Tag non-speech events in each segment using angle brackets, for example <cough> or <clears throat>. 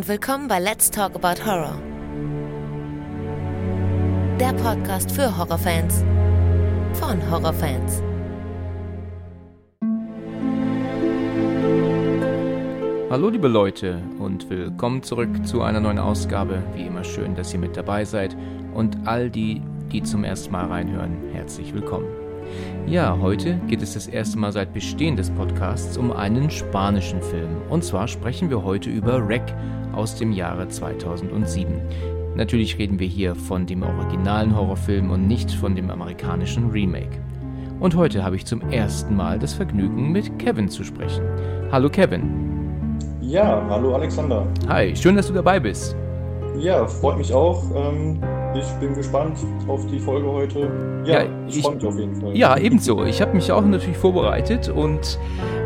und willkommen bei Let's Talk About Horror. Der Podcast für Horrorfans von Horrorfans. Hallo liebe Leute und willkommen zurück zu einer neuen Ausgabe. Wie immer schön, dass ihr mit dabei seid und all die, die zum ersten Mal reinhören, herzlich willkommen. Ja, heute geht es das erste Mal seit Bestehen des Podcasts um einen spanischen Film. Und zwar sprechen wir heute über Wreck aus dem Jahre 2007. Natürlich reden wir hier von dem originalen Horrorfilm und nicht von dem amerikanischen Remake. Und heute habe ich zum ersten Mal das Vergnügen, mit Kevin zu sprechen. Hallo Kevin. Ja, hallo Alexander. Hi, schön, dass du dabei bist. Ja, freut mich auch. Ähm, ich bin gespannt auf die Folge heute. Ja, ja ich, ich freue mich auf jeden Fall. Ja, ebenso. Ich habe mich auch natürlich vorbereitet und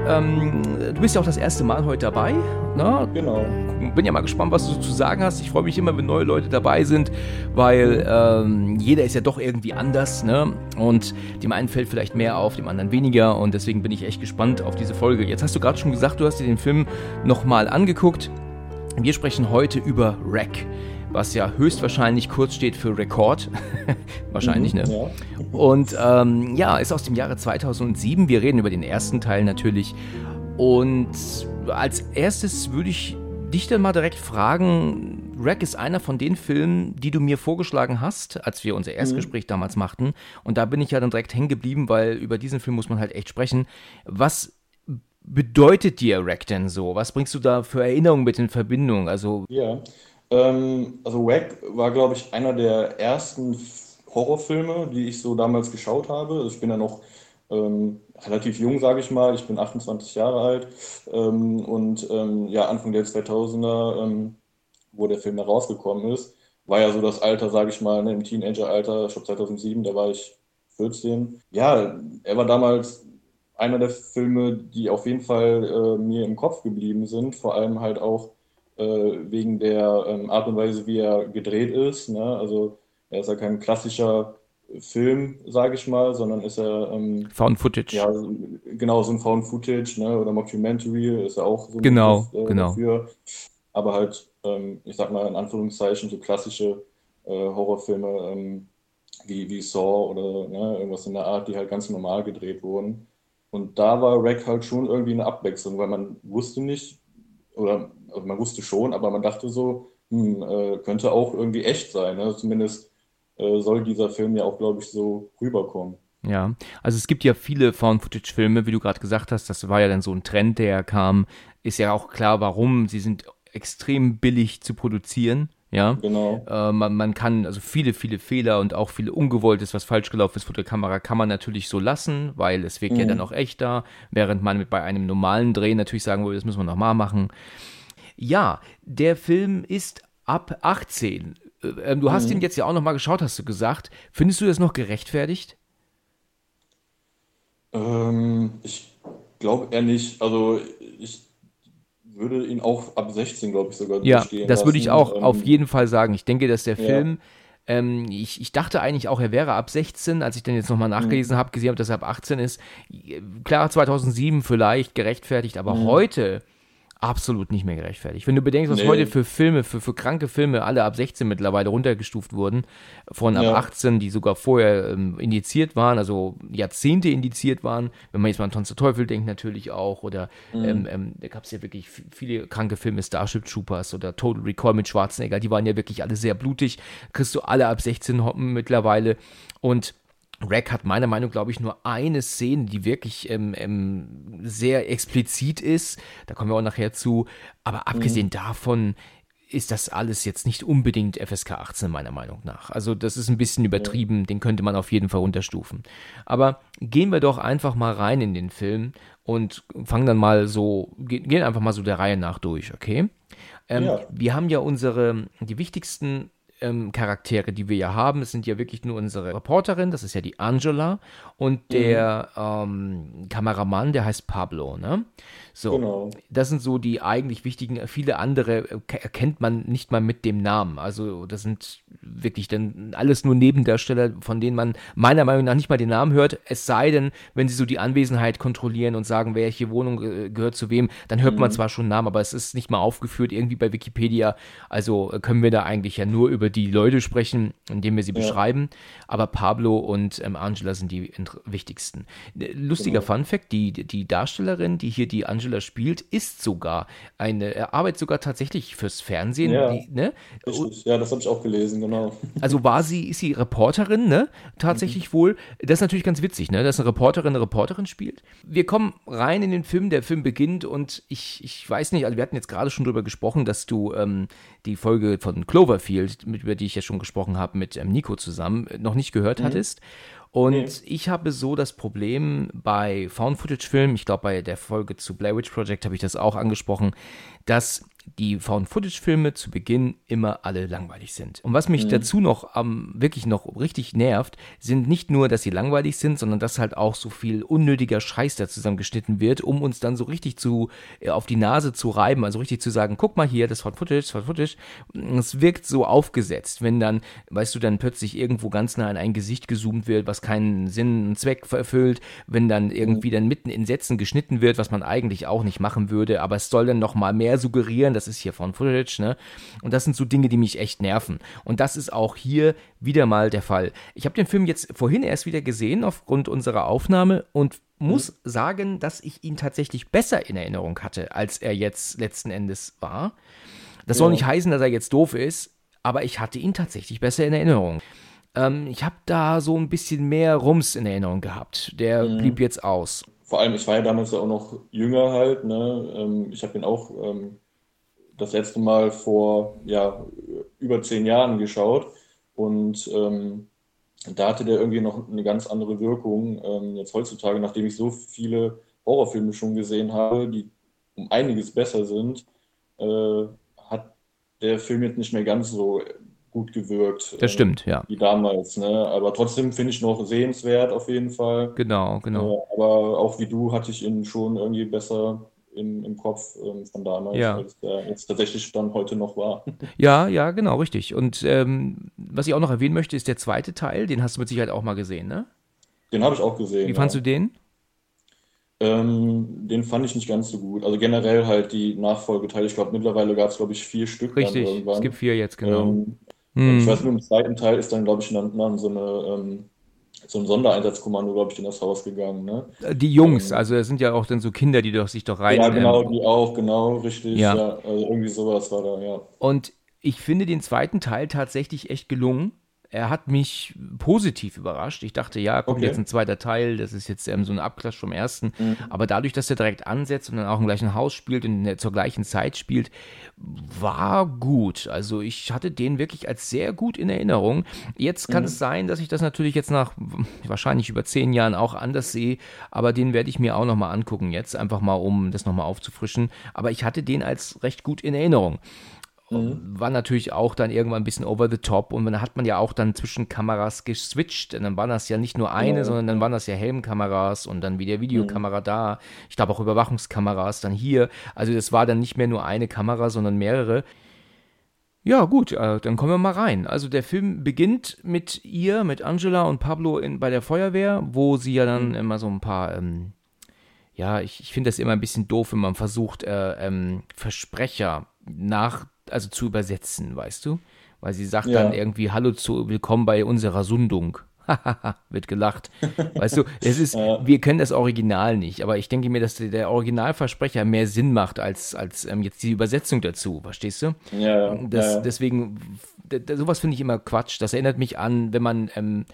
ähm, du bist ja auch das erste Mal heute dabei. Ne? Genau. Bin ja mal gespannt, was du zu sagen hast. Ich freue mich immer, wenn neue Leute dabei sind, weil ähm, jeder ist ja doch irgendwie anders. Ne? Und dem einen fällt vielleicht mehr auf, dem anderen weniger. Und deswegen bin ich echt gespannt auf diese Folge. Jetzt hast du gerade schon gesagt, du hast dir den Film nochmal angeguckt. Wir sprechen heute über Wreck, was ja höchstwahrscheinlich kurz steht für Rekord. <laughs> Wahrscheinlich, mhm, ne? Ja. Und ähm, ja, ist aus dem Jahre 2007. Wir reden über den ersten Teil natürlich. Und als erstes würde ich dich dann mal direkt fragen, Wreck ist einer von den Filmen, die du mir vorgeschlagen hast, als wir unser Erstgespräch mhm. damals machten. Und da bin ich ja dann direkt hängen geblieben, weil über diesen Film muss man halt echt sprechen. Was bedeutet dir Rack denn so? Was bringst du da für Erinnerungen mit in Verbindung? Also ja, ähm, also Rack war, glaube ich, einer der ersten Horrorfilme, die ich so damals geschaut habe. Also ich bin ja noch ähm, relativ jung, sage ich mal. Ich bin 28 Jahre alt ähm, und ähm, ja, Anfang der 2000er, ähm, wo der Film da rausgekommen ist, war ja so das Alter, sage ich mal, ne, im Teenager-Alter, ich glaube 2007, da war ich 14. Ja, er war damals einer der Filme, die auf jeden Fall äh, mir im Kopf geblieben sind, vor allem halt auch äh, wegen der ähm, Art und Weise, wie er gedreht ist. Ne? Also er ist ja kein klassischer Film, sage ich mal, sondern ist er ähm, Found Footage. Ja, genau, so ein Found Footage, ne? Oder Mockumentary ist ja auch so ein genau, Begriff, äh, genau. dafür. Aber halt, ähm, ich sag mal in Anführungszeichen, so klassische äh, Horrorfilme ähm, wie, wie Saw oder ne, irgendwas in der Art, die halt ganz normal gedreht wurden. Und da war Rack halt schon irgendwie eine Abwechslung, weil man wusste nicht, oder also man wusste schon, aber man dachte so, hm, äh, könnte auch irgendwie echt sein. Ne? Zumindest äh, soll dieser Film ja auch, glaube ich, so rüberkommen. Ja, also es gibt ja viele Found-Footage-Filme, wie du gerade gesagt hast, das war ja dann so ein Trend, der kam. Ist ja auch klar, warum. Sie sind extrem billig zu produzieren. Ja, genau. Äh, man, man, kann, also viele, viele Fehler und auch viele Ungewolltes, was falsch gelaufen ist vor der Kamera, kann man natürlich so lassen, weil es wirkt mhm. ja dann auch echter, während man mit bei einem normalen Dreh natürlich sagen würde, das müssen wir nochmal machen. Ja, der Film ist ab 18. Äh, ähm, du hast mhm. ihn jetzt ja auch nochmal geschaut, hast du gesagt. Findest du das noch gerechtfertigt? Ähm, ich glaube eher nicht. Also ich würde ihn auch ab 16, glaube ich, sogar Ja, das würde ich auch ähm, auf jeden Fall sagen. Ich denke, dass der Film, ja. ähm, ich, ich dachte eigentlich auch, er wäre ab 16, als ich dann jetzt nochmal nachgelesen mhm. habe, gesehen habe, dass er ab 18 ist. Klar, 2007 vielleicht gerechtfertigt, aber mhm. heute absolut nicht mehr gerechtfertigt. Wenn du bedenkst, was nee. heute für Filme, für, für kranke Filme alle ab 16 mittlerweile runtergestuft wurden, von ab ja. 18, die sogar vorher ähm, indiziert waren, also Jahrzehnte indiziert waren, wenn man jetzt mal an Tanz der Teufel denkt natürlich auch, oder mhm. ähm, ähm, da gab es ja wirklich viele kranke Filme, Starship Troopers oder Total Recall mit Schwarzenegger, die waren ja wirklich alle sehr blutig, kriegst du alle ab 16 hoppen mittlerweile und Rack hat meiner Meinung nach, glaube ich, nur eine Szene, die wirklich ähm, ähm, sehr explizit ist. Da kommen wir auch nachher zu. Aber abgesehen mhm. davon ist das alles jetzt nicht unbedingt FSK 18 meiner Meinung nach. Also das ist ein bisschen übertrieben, den könnte man auf jeden Fall unterstufen. Aber gehen wir doch einfach mal rein in den Film und fangen dann mal so, gehen einfach mal so der Reihe nach durch, okay? Ähm, ja. Wir haben ja unsere, die wichtigsten Ähm, die wir ja haben. Es sind ja wirklich nur unsere Reporterin, das ist ja die Angela, und der mhm. ähm, Kameramann, der heißt Pablo, ne? So, genau. das sind so die eigentlich wichtigen, viele andere äh, erkennt man nicht mal mit dem Namen. Also das sind wirklich dann alles nur Nebendarsteller, von denen man meiner Meinung nach nicht mal den Namen hört, es sei denn, wenn sie so die Anwesenheit kontrollieren und sagen, welche Wohnung äh, gehört zu wem, dann hört mhm. man zwar schon Namen, aber es ist nicht mal aufgeführt irgendwie bei Wikipedia. Also äh, können wir da eigentlich ja nur über die Leute sprechen, indem wir sie ja. beschreiben. Aber Pablo und ähm, Angela sind die wichtigsten. Lustiger genau. Fun Fact, die, die Darstellerin, die hier die Angela spielt, ist sogar eine, er arbeitet sogar tatsächlich fürs Fernsehen. Ja, die, ne? ja das habe ich auch gelesen, genau. <laughs> Also war sie, ist sie Reporterin, ne? Tatsächlich mhm. wohl. Das ist natürlich ganz witzig, ne? Dass eine Reporterin eine Reporterin spielt. Wir kommen rein in den Film, der Film beginnt und ich, ich weiß nicht, also wir hatten jetzt gerade schon drüber gesprochen, dass du ähm, die Folge von Cloverfield, mit, über die ich ja schon gesprochen habe, mit ähm, Nico zusammen, noch nicht gehört mhm. hattest. Und nee. ich habe so das Problem bei Found-Footage-Filmen, ich glaube bei der Folge zu Blair Witch Project habe ich das auch angesprochen, dass die Found-Footage-Filme zu Beginn immer alle langweilig sind. Und was mich mhm. dazu noch ähm, wirklich noch richtig nervt, sind nicht nur, dass sie langweilig sind, sondern dass halt auch so viel unnötiger Scheiß da zusammengeschnitten wird, um uns dann so richtig zu äh, auf die Nase zu reiben, also richtig zu sagen, guck mal hier, das Found-Footage, das Found-Footage. Es wirkt so aufgesetzt, wenn dann, weißt du, dann plötzlich irgendwo ganz nah in ein Gesicht gezoomt wird, was keinen Sinn und Zweck erfüllt, wenn dann irgendwie dann mitten in Sätzen geschnitten wird, was man eigentlich auch nicht machen würde, aber es soll dann noch mal mehr suggerieren, das ist hier von Footage, ne? Und das sind so Dinge, die mich echt nerven. Und das ist auch hier wieder mal der Fall. Ich habe den Film jetzt vorhin erst wieder gesehen aufgrund unserer Aufnahme und muss mhm. sagen, dass ich ihn tatsächlich besser in Erinnerung hatte, als er jetzt letzten Endes war. Das soll nicht heißen, dass er jetzt doof ist, aber ich hatte ihn tatsächlich besser in Erinnerung. Ähm, ich habe da so ein bisschen mehr Rums in Erinnerung gehabt. Der mhm. blieb jetzt aus. Vor allem, ich war ja damals ja auch noch jünger halt. Ne? Ähm, ich habe ihn auch ähm, das letzte Mal vor ja, über zehn Jahren geschaut und ähm, da hatte der irgendwie noch eine ganz andere Wirkung. Ähm, jetzt heutzutage, nachdem ich so viele Horrorfilme schon gesehen habe, die um einiges besser sind, äh, hat der Film jetzt nicht mehr ganz so gut gewirkt. Das stimmt, äh, ja. Wie damals, ne? Aber trotzdem finde ich noch sehenswert auf jeden Fall. Genau, genau. Äh, aber auch wie du hatte ich ihn schon irgendwie besser im, im Kopf ähm, von damals, ja. als der jetzt tatsächlich dann heute noch war. <laughs> Ja, ja, genau, richtig. Und ähm, was ich auch noch erwähnen möchte, ist der zweite Teil, den hast du mit Sicherheit auch mal gesehen, ne? Den habe ich auch gesehen. Wie fandst ja. du den? Ähm, den fand ich nicht ganz so gut. Also generell halt die Nachfolgeteile. Ich glaube, mittlerweile gab es, glaube ich, vier Stück. Richtig, es gibt vier jetzt, genau. Ähm, hm. Ich weiß nur, im zweiten Teil ist dann, glaube ich, dann, dann so eine ähm, so ein Sondereinsatzkommando, glaube ich, in das Haus gegangen. Ne? Die Jungs, ähm, also es sind ja auch dann so Kinder, die doch sich doch rein. Ja, genau, ähm, die auch, genau, richtig. Ja. ja. also irgendwie sowas war da, ja. Und ich finde den zweiten Teil tatsächlich echt gelungen er hat mich positiv überrascht. Ich dachte, ja, kommt okay. jetzt ein zweiter Teil, das ist jetzt ähm, so ein Abklatsch vom ersten. Mhm. Aber dadurch, dass er direkt ansetzt und dann auch im gleichen Haus spielt und zur gleichen Zeit spielt, war gut. Also ich hatte den wirklich als sehr gut in Erinnerung. Jetzt kann mhm. es sein, dass ich das natürlich jetzt nach wahrscheinlich über zehn Jahren auch anders sehe, aber den werde ich mir auch nochmal angucken jetzt, einfach mal, um das nochmal aufzufrischen. Aber ich hatte den als recht gut in Erinnerung. Mhm. War natürlich auch dann irgendwann ein bisschen over the top und dann hat man ja auch dann zwischen Kameras geswitcht. Und dann waren das ja nicht nur eine, ja. sondern dann waren das ja Helmkameras und dann wieder Videokamera mhm. da. Ich glaube auch Überwachungskameras dann hier. Also das war dann nicht mehr nur eine Kamera, sondern mehrere. Ja, gut, äh, dann kommen wir mal rein. Also der Film beginnt mit ihr, mit Angela und Pablo in, bei der Feuerwehr, wo sie ja dann mhm. immer so ein paar, ähm, ja, ich, ich finde das immer ein bisschen doof, wenn man versucht, äh, ähm, Versprecher nach also zu übersetzen, weißt du? Weil sie sagt ja. dann irgendwie Hallo zu, willkommen bei unserer Sundung. <laughs> wird gelacht. Weißt du, es ist, <laughs> ja. wir können das Original nicht, aber ich denke mir, dass der Originalversprecher mehr Sinn macht als, als ähm, jetzt die Übersetzung dazu, verstehst du? Ja, das, ja. Deswegen, sowas finde ich immer Quatsch. Das erinnert mich an, wenn man ähm,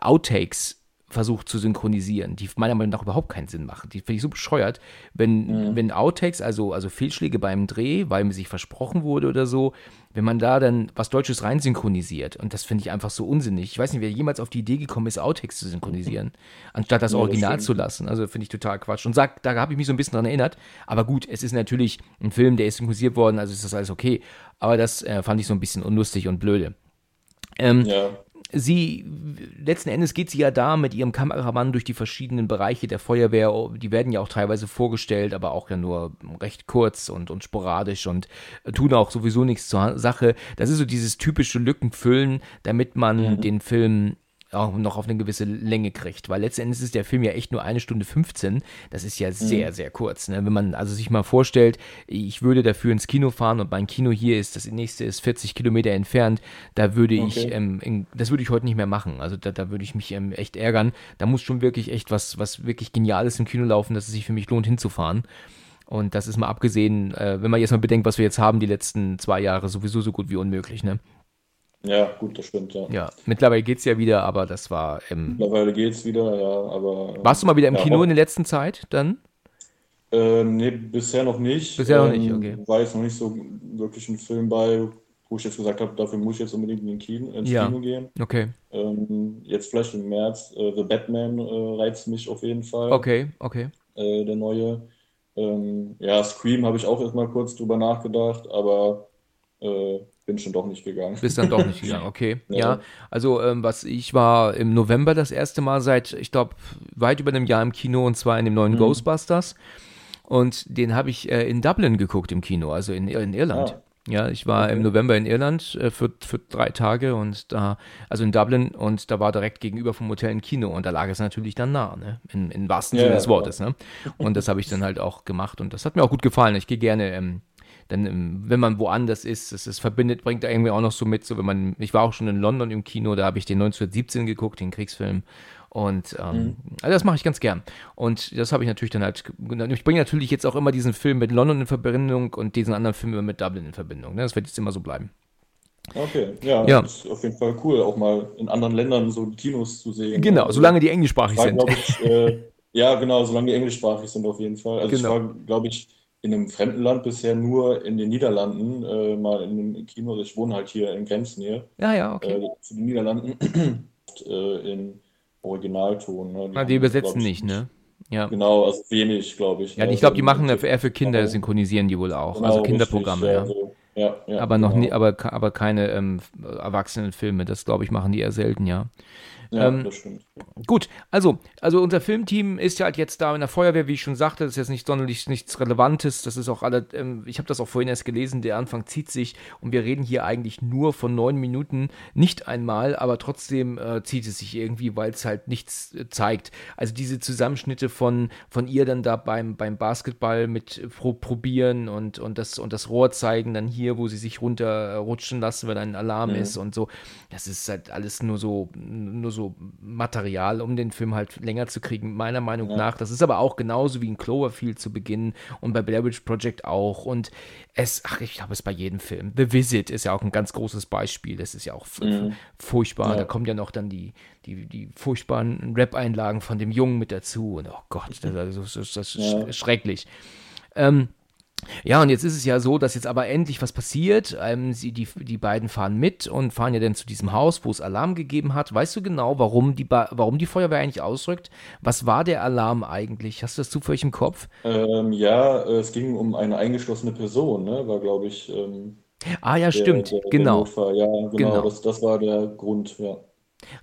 Outtakes versucht zu synchronisieren, die meiner Meinung nach überhaupt keinen Sinn machen. Die finde ich so bescheuert, wenn, mhm. wenn Outtakes, also, also Fehlschläge beim Dreh, weil mir sich versprochen wurde oder so, wenn man da dann was Deutsches rein synchronisiert. Und das finde ich einfach so unsinnig. Ich weiß nicht, wer jemals auf die Idee gekommen ist, Outtakes zu synchronisieren, <laughs> anstatt das ja, Original das zu lassen. Also finde ich total Quatsch. Und sag, da habe ich mich so ein bisschen dran erinnert. Aber gut, es ist natürlich ein Film, der ist synchronisiert worden, also ist das alles okay. Aber das äh, fand ich so ein bisschen unlustig und blöde. Ähm, ja sie, letzten Endes geht sie ja da mit ihrem Kameramann durch die verschiedenen Bereiche der Feuerwehr. Die werden ja auch teilweise vorgestellt, aber auch ja nur recht kurz und, und sporadisch und tun auch sowieso nichts zur Sache. Das ist so dieses typische Lückenfüllen, damit man mhm. den Film auch noch auf eine gewisse Länge kriegt, weil letztendlich ist der Film ja echt nur eine Stunde 15. Das ist ja sehr, mhm. sehr kurz. Ne? Wenn man also sich mal vorstellt, ich würde dafür ins Kino fahren und mein Kino hier ist, das nächste ist 40 Kilometer entfernt, da würde okay. ich, ähm, in, das würde ich heute nicht mehr machen. Also da, da würde ich mich ähm, echt ärgern. Da muss schon wirklich echt was, was wirklich Geniales im Kino laufen, dass es sich für mich lohnt hinzufahren. Und das ist mal abgesehen, äh, wenn man jetzt mal bedenkt, was wir jetzt haben, die letzten zwei Jahre, sowieso so gut wie unmöglich, ne? Ja, gut, das stimmt, ja. Ja, mittlerweile geht es ja wieder, aber das war. Ähm, mittlerweile geht es wieder, ja, aber. Warst du mal wieder im ja, Kino in der letzten Zeit dann? Äh, nee, bisher noch nicht. Bisher noch nicht, ähm, okay. War jetzt noch nicht so wirklich ein Film bei, wo ich jetzt gesagt habe, dafür muss ich jetzt unbedingt in den Kino, ins ja. Kino gehen. Okay. Ähm, jetzt vielleicht im März, äh, The Batman äh, reizt mich auf jeden Fall. Okay, okay. Äh, der neue. Ähm, ja, Scream habe ich auch erstmal kurz drüber nachgedacht, aber äh, bin schon doch nicht gegangen. Bist dann doch nicht <laughs> gegangen, okay. ja. ja, also ähm, was ich war im November das erste Mal seit, ich glaube, weit über einem Jahr im Kino und zwar in dem neuen mhm. Ghostbusters. Und den habe ich äh, in Dublin geguckt im Kino, also in, in Irland. Ah. Ja, ich war okay. im November in Irland äh, für, für drei Tage und da, also in Dublin und da war direkt gegenüber vom Hotel ein Kino und da lag es natürlich dann nah, ne? In, in wahrsten ja, Sinne des Wortes, ne? Und das habe ich dann halt auch gemacht und das hat mir auch gut gefallen. Ich gehe gerne ähm, dann, ähm, wenn man woanders ist, das, das verbindet, bringt da irgendwie auch noch so mit, so wenn man, ich war auch schon in London im Kino, da habe ich den 1917 geguckt, den Kriegsfilm. Und ähm, mhm. also das mache ich ganz gern. Und das habe ich natürlich dann halt. Ich bringe natürlich jetzt auch immer diesen Film mit London in Verbindung und diesen anderen Film immer mit Dublin in Verbindung. Ne? Das wird jetzt immer so bleiben. Okay, ja, ja. ist auf jeden Fall cool, auch mal in anderen Ländern so Kinos zu sehen. Genau, also, solange die englischsprachig sind. Ich, äh, ja, genau, solange die englischsprachig sind auf jeden Fall. Also genau. ich war, glaube ich, in einem fremden Land bisher nur in den Niederlanden, äh, mal in einem Kino. Ich wohne halt hier in Grenznähe. Ja, ja, okay. Äh, zu den Niederlanden <clears throat> äh, in Originalton. Ne? Die, ah, die übersetzen nicht, ne? Ja. Genau, also wenig, glaube ich. Ja, ne? ich glaube, die machen eher für Kinder, genau. synchronisieren die wohl auch. Also genau, also Kinderprogramme, richtig, ja. So. Ja, ja, aber noch genau. nie, aber, aber keine ähm, Erwachsenenfilme. Das glaube ich machen die eher selten, ja. Ja, ähm, das stimmt. Gut, also, also unser Filmteam ist ja halt jetzt da in der Feuerwehr, wie ich schon sagte, das ist jetzt nicht sonderlich nichts Relevantes, das ist auch alle, ähm, ich habe das auch vorhin erst gelesen, der Anfang zieht sich und wir reden hier eigentlich nur von neun Minuten, nicht einmal, aber trotzdem äh, zieht es sich irgendwie, weil es halt nichts äh, zeigt. Also diese Zusammenschnitte von, von ihr dann da beim, beim Basketball mit pro, probieren und, und, das, und das Rohr zeigen, dann hier, wo sie sich runterrutschen lassen, wenn ein Alarm mhm. ist und so, das ist halt alles nur so, nur so Material, um den Film halt länger zu kriegen, meiner Meinung ja. nach. Das ist aber auch genauso wie in Cloverfield zu Beginn und bei Blair Witch Project auch. Und es, ach, ich glaube, es bei jedem Film. The Visit ist ja auch ein ganz großes Beispiel. Das ist ja auch mhm. furchtbar. Ja. Da kommen ja noch dann die, die, die furchtbaren Rap-Einlagen von dem Jungen mit dazu. Und oh Gott, das, das, das, das ist ja. schrecklich. Ähm, ja, und jetzt ist es ja so, dass jetzt aber endlich was passiert. Ähm, sie, die, die beiden fahren mit und fahren ja dann zu diesem Haus, wo es Alarm gegeben hat. Weißt du genau, warum die, warum die Feuerwehr eigentlich ausrückt? Was war der Alarm eigentlich? Hast du das zufällig im Kopf? Ähm, ja, es ging um eine eingeschlossene Person, ne? War, glaube ich. Ähm, ah, ja, der, stimmt. Der, der genau. Ja, genau. genau. Das, das war der Grund, ja.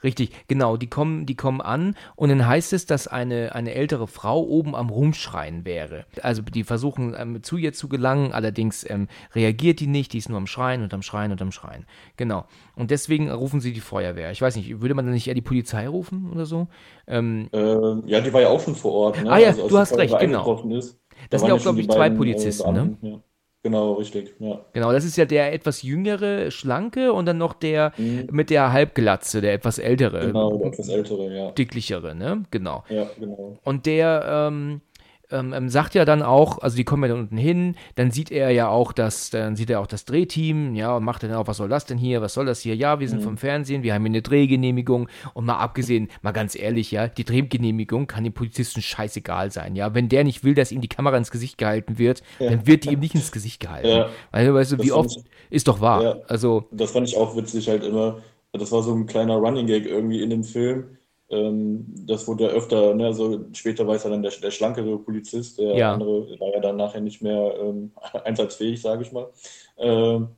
Richtig, genau, die kommen, die kommen an und dann heißt es, dass eine, eine ältere Frau oben am Rumschreien wäre. Also die versuchen ähm, zu ihr zu gelangen, allerdings ähm, reagiert die nicht, die ist nur am Schreien und am Schreien und am Schreien. Genau. Und deswegen rufen sie die Feuerwehr. Ich weiß nicht, würde man dann nicht eher die Polizei rufen oder so? Ähm, ähm, ja, die war ja auch schon vor Ort. Ne? Ah ja, also, du hast recht, genau. Ist, das sind ja auch, glaube ich, zwei äh, Polizisten, ne? Ja. Genau, richtig, ja. Genau, das ist ja der etwas jüngere, schlanke und dann noch der mhm. mit der Halbglatze, der etwas ältere. Genau, der etwas ältere, ja. Dicklichere, ne? Genau. Ja, genau. Und der, ähm, ähm, ähm, sagt ja dann auch, also die kommen ja da unten hin, dann sieht er ja auch das, dann sieht er auch das Drehteam, ja, und macht dann auch, was soll das denn hier, was soll das hier? Ja, wir sind mhm. vom Fernsehen, wir haben hier eine Drehgenehmigung und mal abgesehen, mal ganz ehrlich, ja, die Drehgenehmigung kann dem Polizisten scheißegal sein, ja, wenn der nicht will, dass ihm die Kamera ins Gesicht gehalten wird, ja. dann wird die ihm nicht ins Gesicht gehalten. Ja. Also, weißt du, wie oft, ich, ist doch wahr, ja. also. Das fand ich auch witzig halt immer, das war so ein kleiner Running Gag irgendwie in dem Film, ähm, das wurde ja öfter, ne, also später war es ja dann der, der schlankere Polizist, der ja. andere war ja dann nachher nicht mehr ähm, <laughs> einsatzfähig, sage ich mal. Ähm,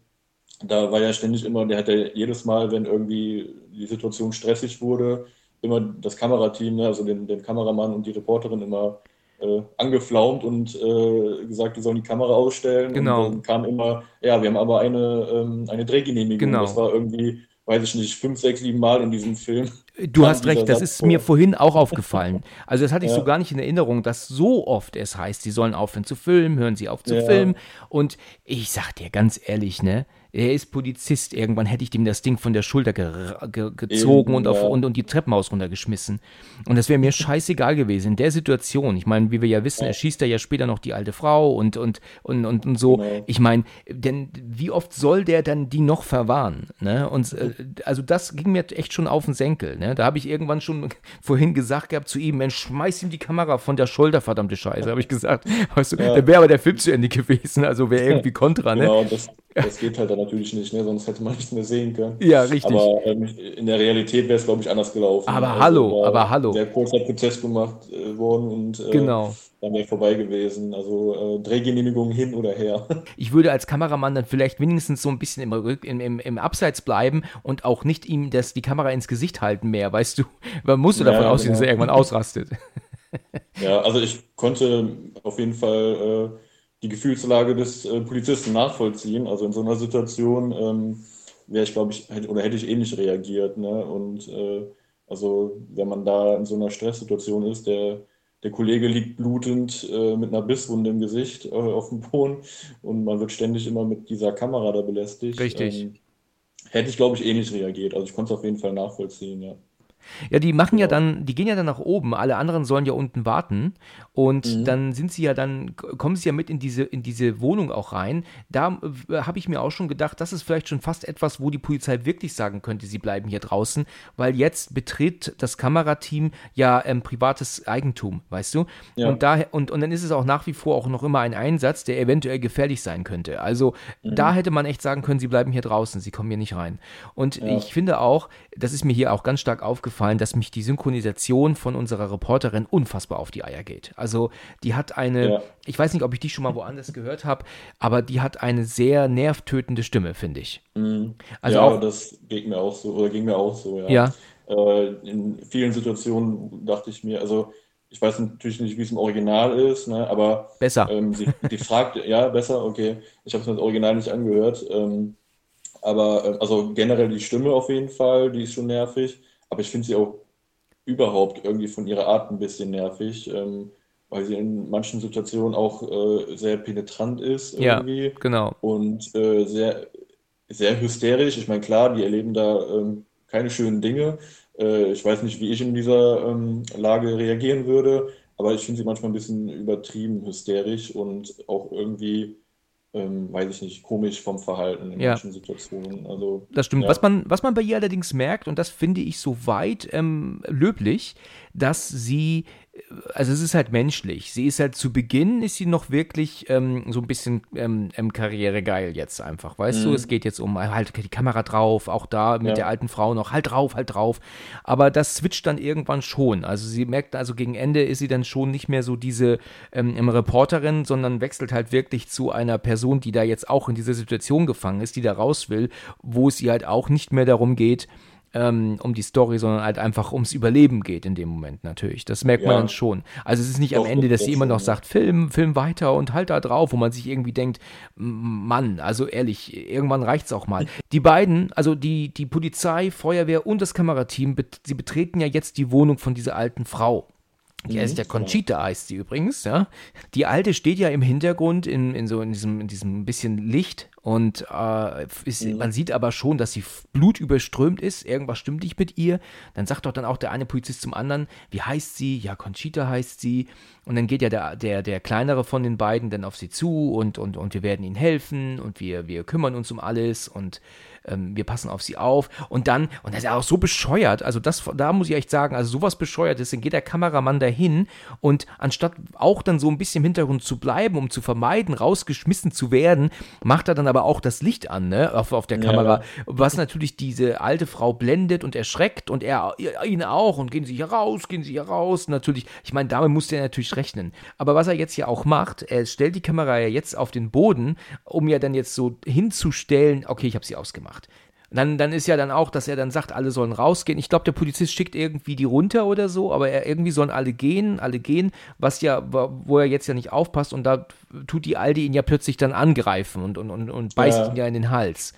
da war ja ständig immer, der hat ja jedes Mal, wenn irgendwie die Situation stressig wurde, immer das Kamerateam, ne, also den, den Kameramann und die Reporterin immer äh, angeflaumt und äh, gesagt, wir sollen die Kamera ausstellen. Genau. Und dann kam immer, ja, wir haben aber eine, ähm, eine Drehgenehmigung. Genau. Das war irgendwie, weiß ich nicht, fünf, sechs, sieben Mal in diesem Film. Du hast recht, das ist mir vorhin auch aufgefallen. <laughs> Also das hatte ich Ja. so gar nicht in Erinnerung, dass so oft es heißt, sie sollen aufhören zu filmen, hören sie auf zu Ja. filmen. Und ich sag dir ganz ehrlich, ne, er ist Polizist. Irgendwann hätte ich dem das Ding von der Schulter ge ge gezogen Eben, und, auf, ja. und, und die Treppenhaus runtergeschmissen. Und das wäre mir scheißegal gewesen. In der Situation, ich meine, wie wir ja wissen, er schießt er ja später noch die alte Frau und, und, und, und, und so. Genau. Ich meine, denn wie oft soll der dann die noch verwahren? Ne? Und äh, also das ging mir echt schon auf den Senkel. Ne? Da habe ich irgendwann schon <laughs> vorhin gesagt gehabt zu ihm, Mensch, schmeiß ihm die Kamera von der Schulter, verdammte Scheiße, habe ich gesagt. Weißt du, Ja. dann wäre aber der Film zu Ende gewesen, also wäre <laughs> irgendwie Kontra, ne? Genau, das, das geht halt dann natürlich nicht, ne? sonst hätte man nichts mehr sehen können. Ja, richtig. Aber ähm, in der Realität wäre es, glaube ich, anders gelaufen. Aber Also hallo, aber hallo. wäre kurzer Prozess gemacht äh, worden und äh, Genau. dann wäre vorbei gewesen. Also äh, Drehgenehmigung hin oder her. <laughs> Ich würde als Kameramann dann vielleicht wenigstens so ein bisschen im, Rück, im, im, im Abseits bleiben und auch nicht ihm das, die Kamera ins Gesicht halten mehr, weißt du? <laughs> Man musste Ja, davon ausgehen, dass er genau. irgendwann ausrastet. <laughs> Ja, also ich konnte auf jeden Fall äh, die Gefühlslage des äh, Polizisten nachvollziehen. Also in so einer Situation ähm, wäre ich, glaube ich, hätte, oder hätte ich ähnlich reagiert. Ne? Und äh, also wenn man da in so einer Stresssituation ist, der, der Kollege liegt blutend äh, mit einer Bisswunde im Gesicht äh, auf dem Boden und man wird ständig immer mit dieser Kamera da belästigt. Richtig. Ähm, hätte ich, glaube ich, ähnlich reagiert. Also ich konnte es auf jeden Fall nachvollziehen, ja. Ja, die machen ja dann, die gehen ja dann nach oben, alle anderen sollen ja unten warten und Mhm. dann sind sie ja dann, kommen sie ja mit in diese, in diese Wohnung auch rein. Da äh, habe ich mir auch schon gedacht, das ist vielleicht schon fast etwas, wo die Polizei wirklich sagen könnte, sie bleiben hier draußen, weil jetzt betritt das Kamerateam ja ähm, privates Eigentum, weißt du? Ja. Und, daher, und, und dann ist es auch nach wie vor auch noch immer ein Einsatz, der eventuell gefährlich sein könnte. Also Mhm. da hätte man echt sagen können, sie bleiben hier draußen, sie kommen hier nicht rein. Und Ja. ich finde auch, das ist mir hier auch ganz stark aufgefallen, dass mich die Synchronisation von unserer Reporterin unfassbar auf die Eier geht. Also die hat eine, Ja. ich weiß nicht, ob ich die schon mal woanders gehört habe, aber die hat eine sehr nervtötende Stimme, finde ich. Mhm. Also ja, auch- das ging mir auch so, oder ging mir auch so, ja. Ja. Äh, in vielen Situationen dachte ich mir, also ich weiß natürlich nicht, wie es im Original ist, ne, aber Besser. ähm, sie, die fragt, ja, besser, okay, ich habe es mir das Original nicht angehört, ähm, aber äh, also generell die Stimme auf jeden Fall, die ist schon nervig, aber ich finde sie auch überhaupt irgendwie von ihrer Art ein bisschen nervig, ähm, weil sie in manchen Situationen auch äh, sehr penetrant ist Ja, irgendwie genau. und äh, sehr, sehr hysterisch. Ich meine, klar, die erleben da ähm, keine schönen Dinge. Äh, ich weiß nicht, wie ich in dieser ähm, Lage reagieren würde, aber ich finde sie manchmal ein bisschen übertrieben hysterisch und auch irgendwie, ähm, weiß ich nicht, komisch vom Verhalten in Ja. manchen Situationen. Also, Das stimmt. ja. Was, man, was man bei ihr allerdings merkt, und das finde ich soweit ähm, löblich, dass sie, also es ist halt menschlich. Sie ist halt zu Beginn, ist sie noch wirklich ähm, so ein bisschen ähm, ähm, karrieregeil jetzt einfach, weißt du? Mhm. Es geht jetzt um, halt die Kamera drauf, auch da mit Ja. der alten Frau noch, halt drauf, halt drauf. Aber das switcht dann irgendwann schon. Also sie merkt, also gegen Ende ist sie dann schon nicht mehr so diese ähm, ähm, Reporterin, sondern wechselt halt wirklich zu einer Person, die da jetzt auch in dieser Situation gefangen ist, die da raus will, wo es ihr halt auch nicht mehr darum geht, ähm, um die Story, sondern halt einfach ums Überleben geht in dem Moment natürlich. Das merkt man Ja. dann schon. Also es ist nicht am Doch, Ende, dass sie immer noch sagt, Film, Film weiter und halt da drauf, wo man sich irgendwie denkt, Mann, also ehrlich, irgendwann reicht's auch mal. Die beiden, also die, die Polizei, Feuerwehr und das Kamerateam, bet sie betreten ja jetzt die Wohnung von dieser alten Frau. Die heißt ja genau. Conchita, heißt sie übrigens, ja. Die alte steht ja im Hintergrund in, in so in diesem, in diesem bisschen Licht und äh, ist, man sieht aber schon, dass sie blutüberströmt ist. Irgendwas stimmt nicht mit ihr. Dann sagt doch dann auch der eine Polizist zum anderen, wie heißt sie? Ja, Conchita heißt sie. Und dann geht ja der, der, der kleinere von den beiden dann auf sie zu und, und, und wir werden ihnen helfen und wir, wir kümmern uns um alles und ähm, wir passen auf sie auf. Und dann, und das ist ja auch so bescheuert, also das, da muss ich echt sagen, also sowas bescheuert ist, dann geht der Kameramann dahin und anstatt auch dann so ein bisschen im Hintergrund zu bleiben, um zu vermeiden, rausgeschmissen zu werden, macht er dann aber auch das Licht an, ne, auf, auf der Kamera, ja. was natürlich diese alte Frau blendet und erschreckt und er ihn auch und gehen sie hier raus, gehen sie hier raus. Natürlich, ich meine, damit musste er natürlich rechnen. Aber was er jetzt ja auch macht, er stellt die Kamera ja jetzt auf den Boden, um ja dann jetzt so hinzustellen, okay, ich habe sie ausgemacht. Dann, dann ist ja dann auch, dass er dann sagt, alle sollen rausgehen. Ich glaube, der Polizist schickt irgendwie die runter oder so, aber er, irgendwie sollen alle gehen, alle gehen, was ja, wo er jetzt ja nicht aufpasst und da tut die Alte ihn ja plötzlich dann angreifen und, und, und, und beißt ja. ihn ja in den Hals.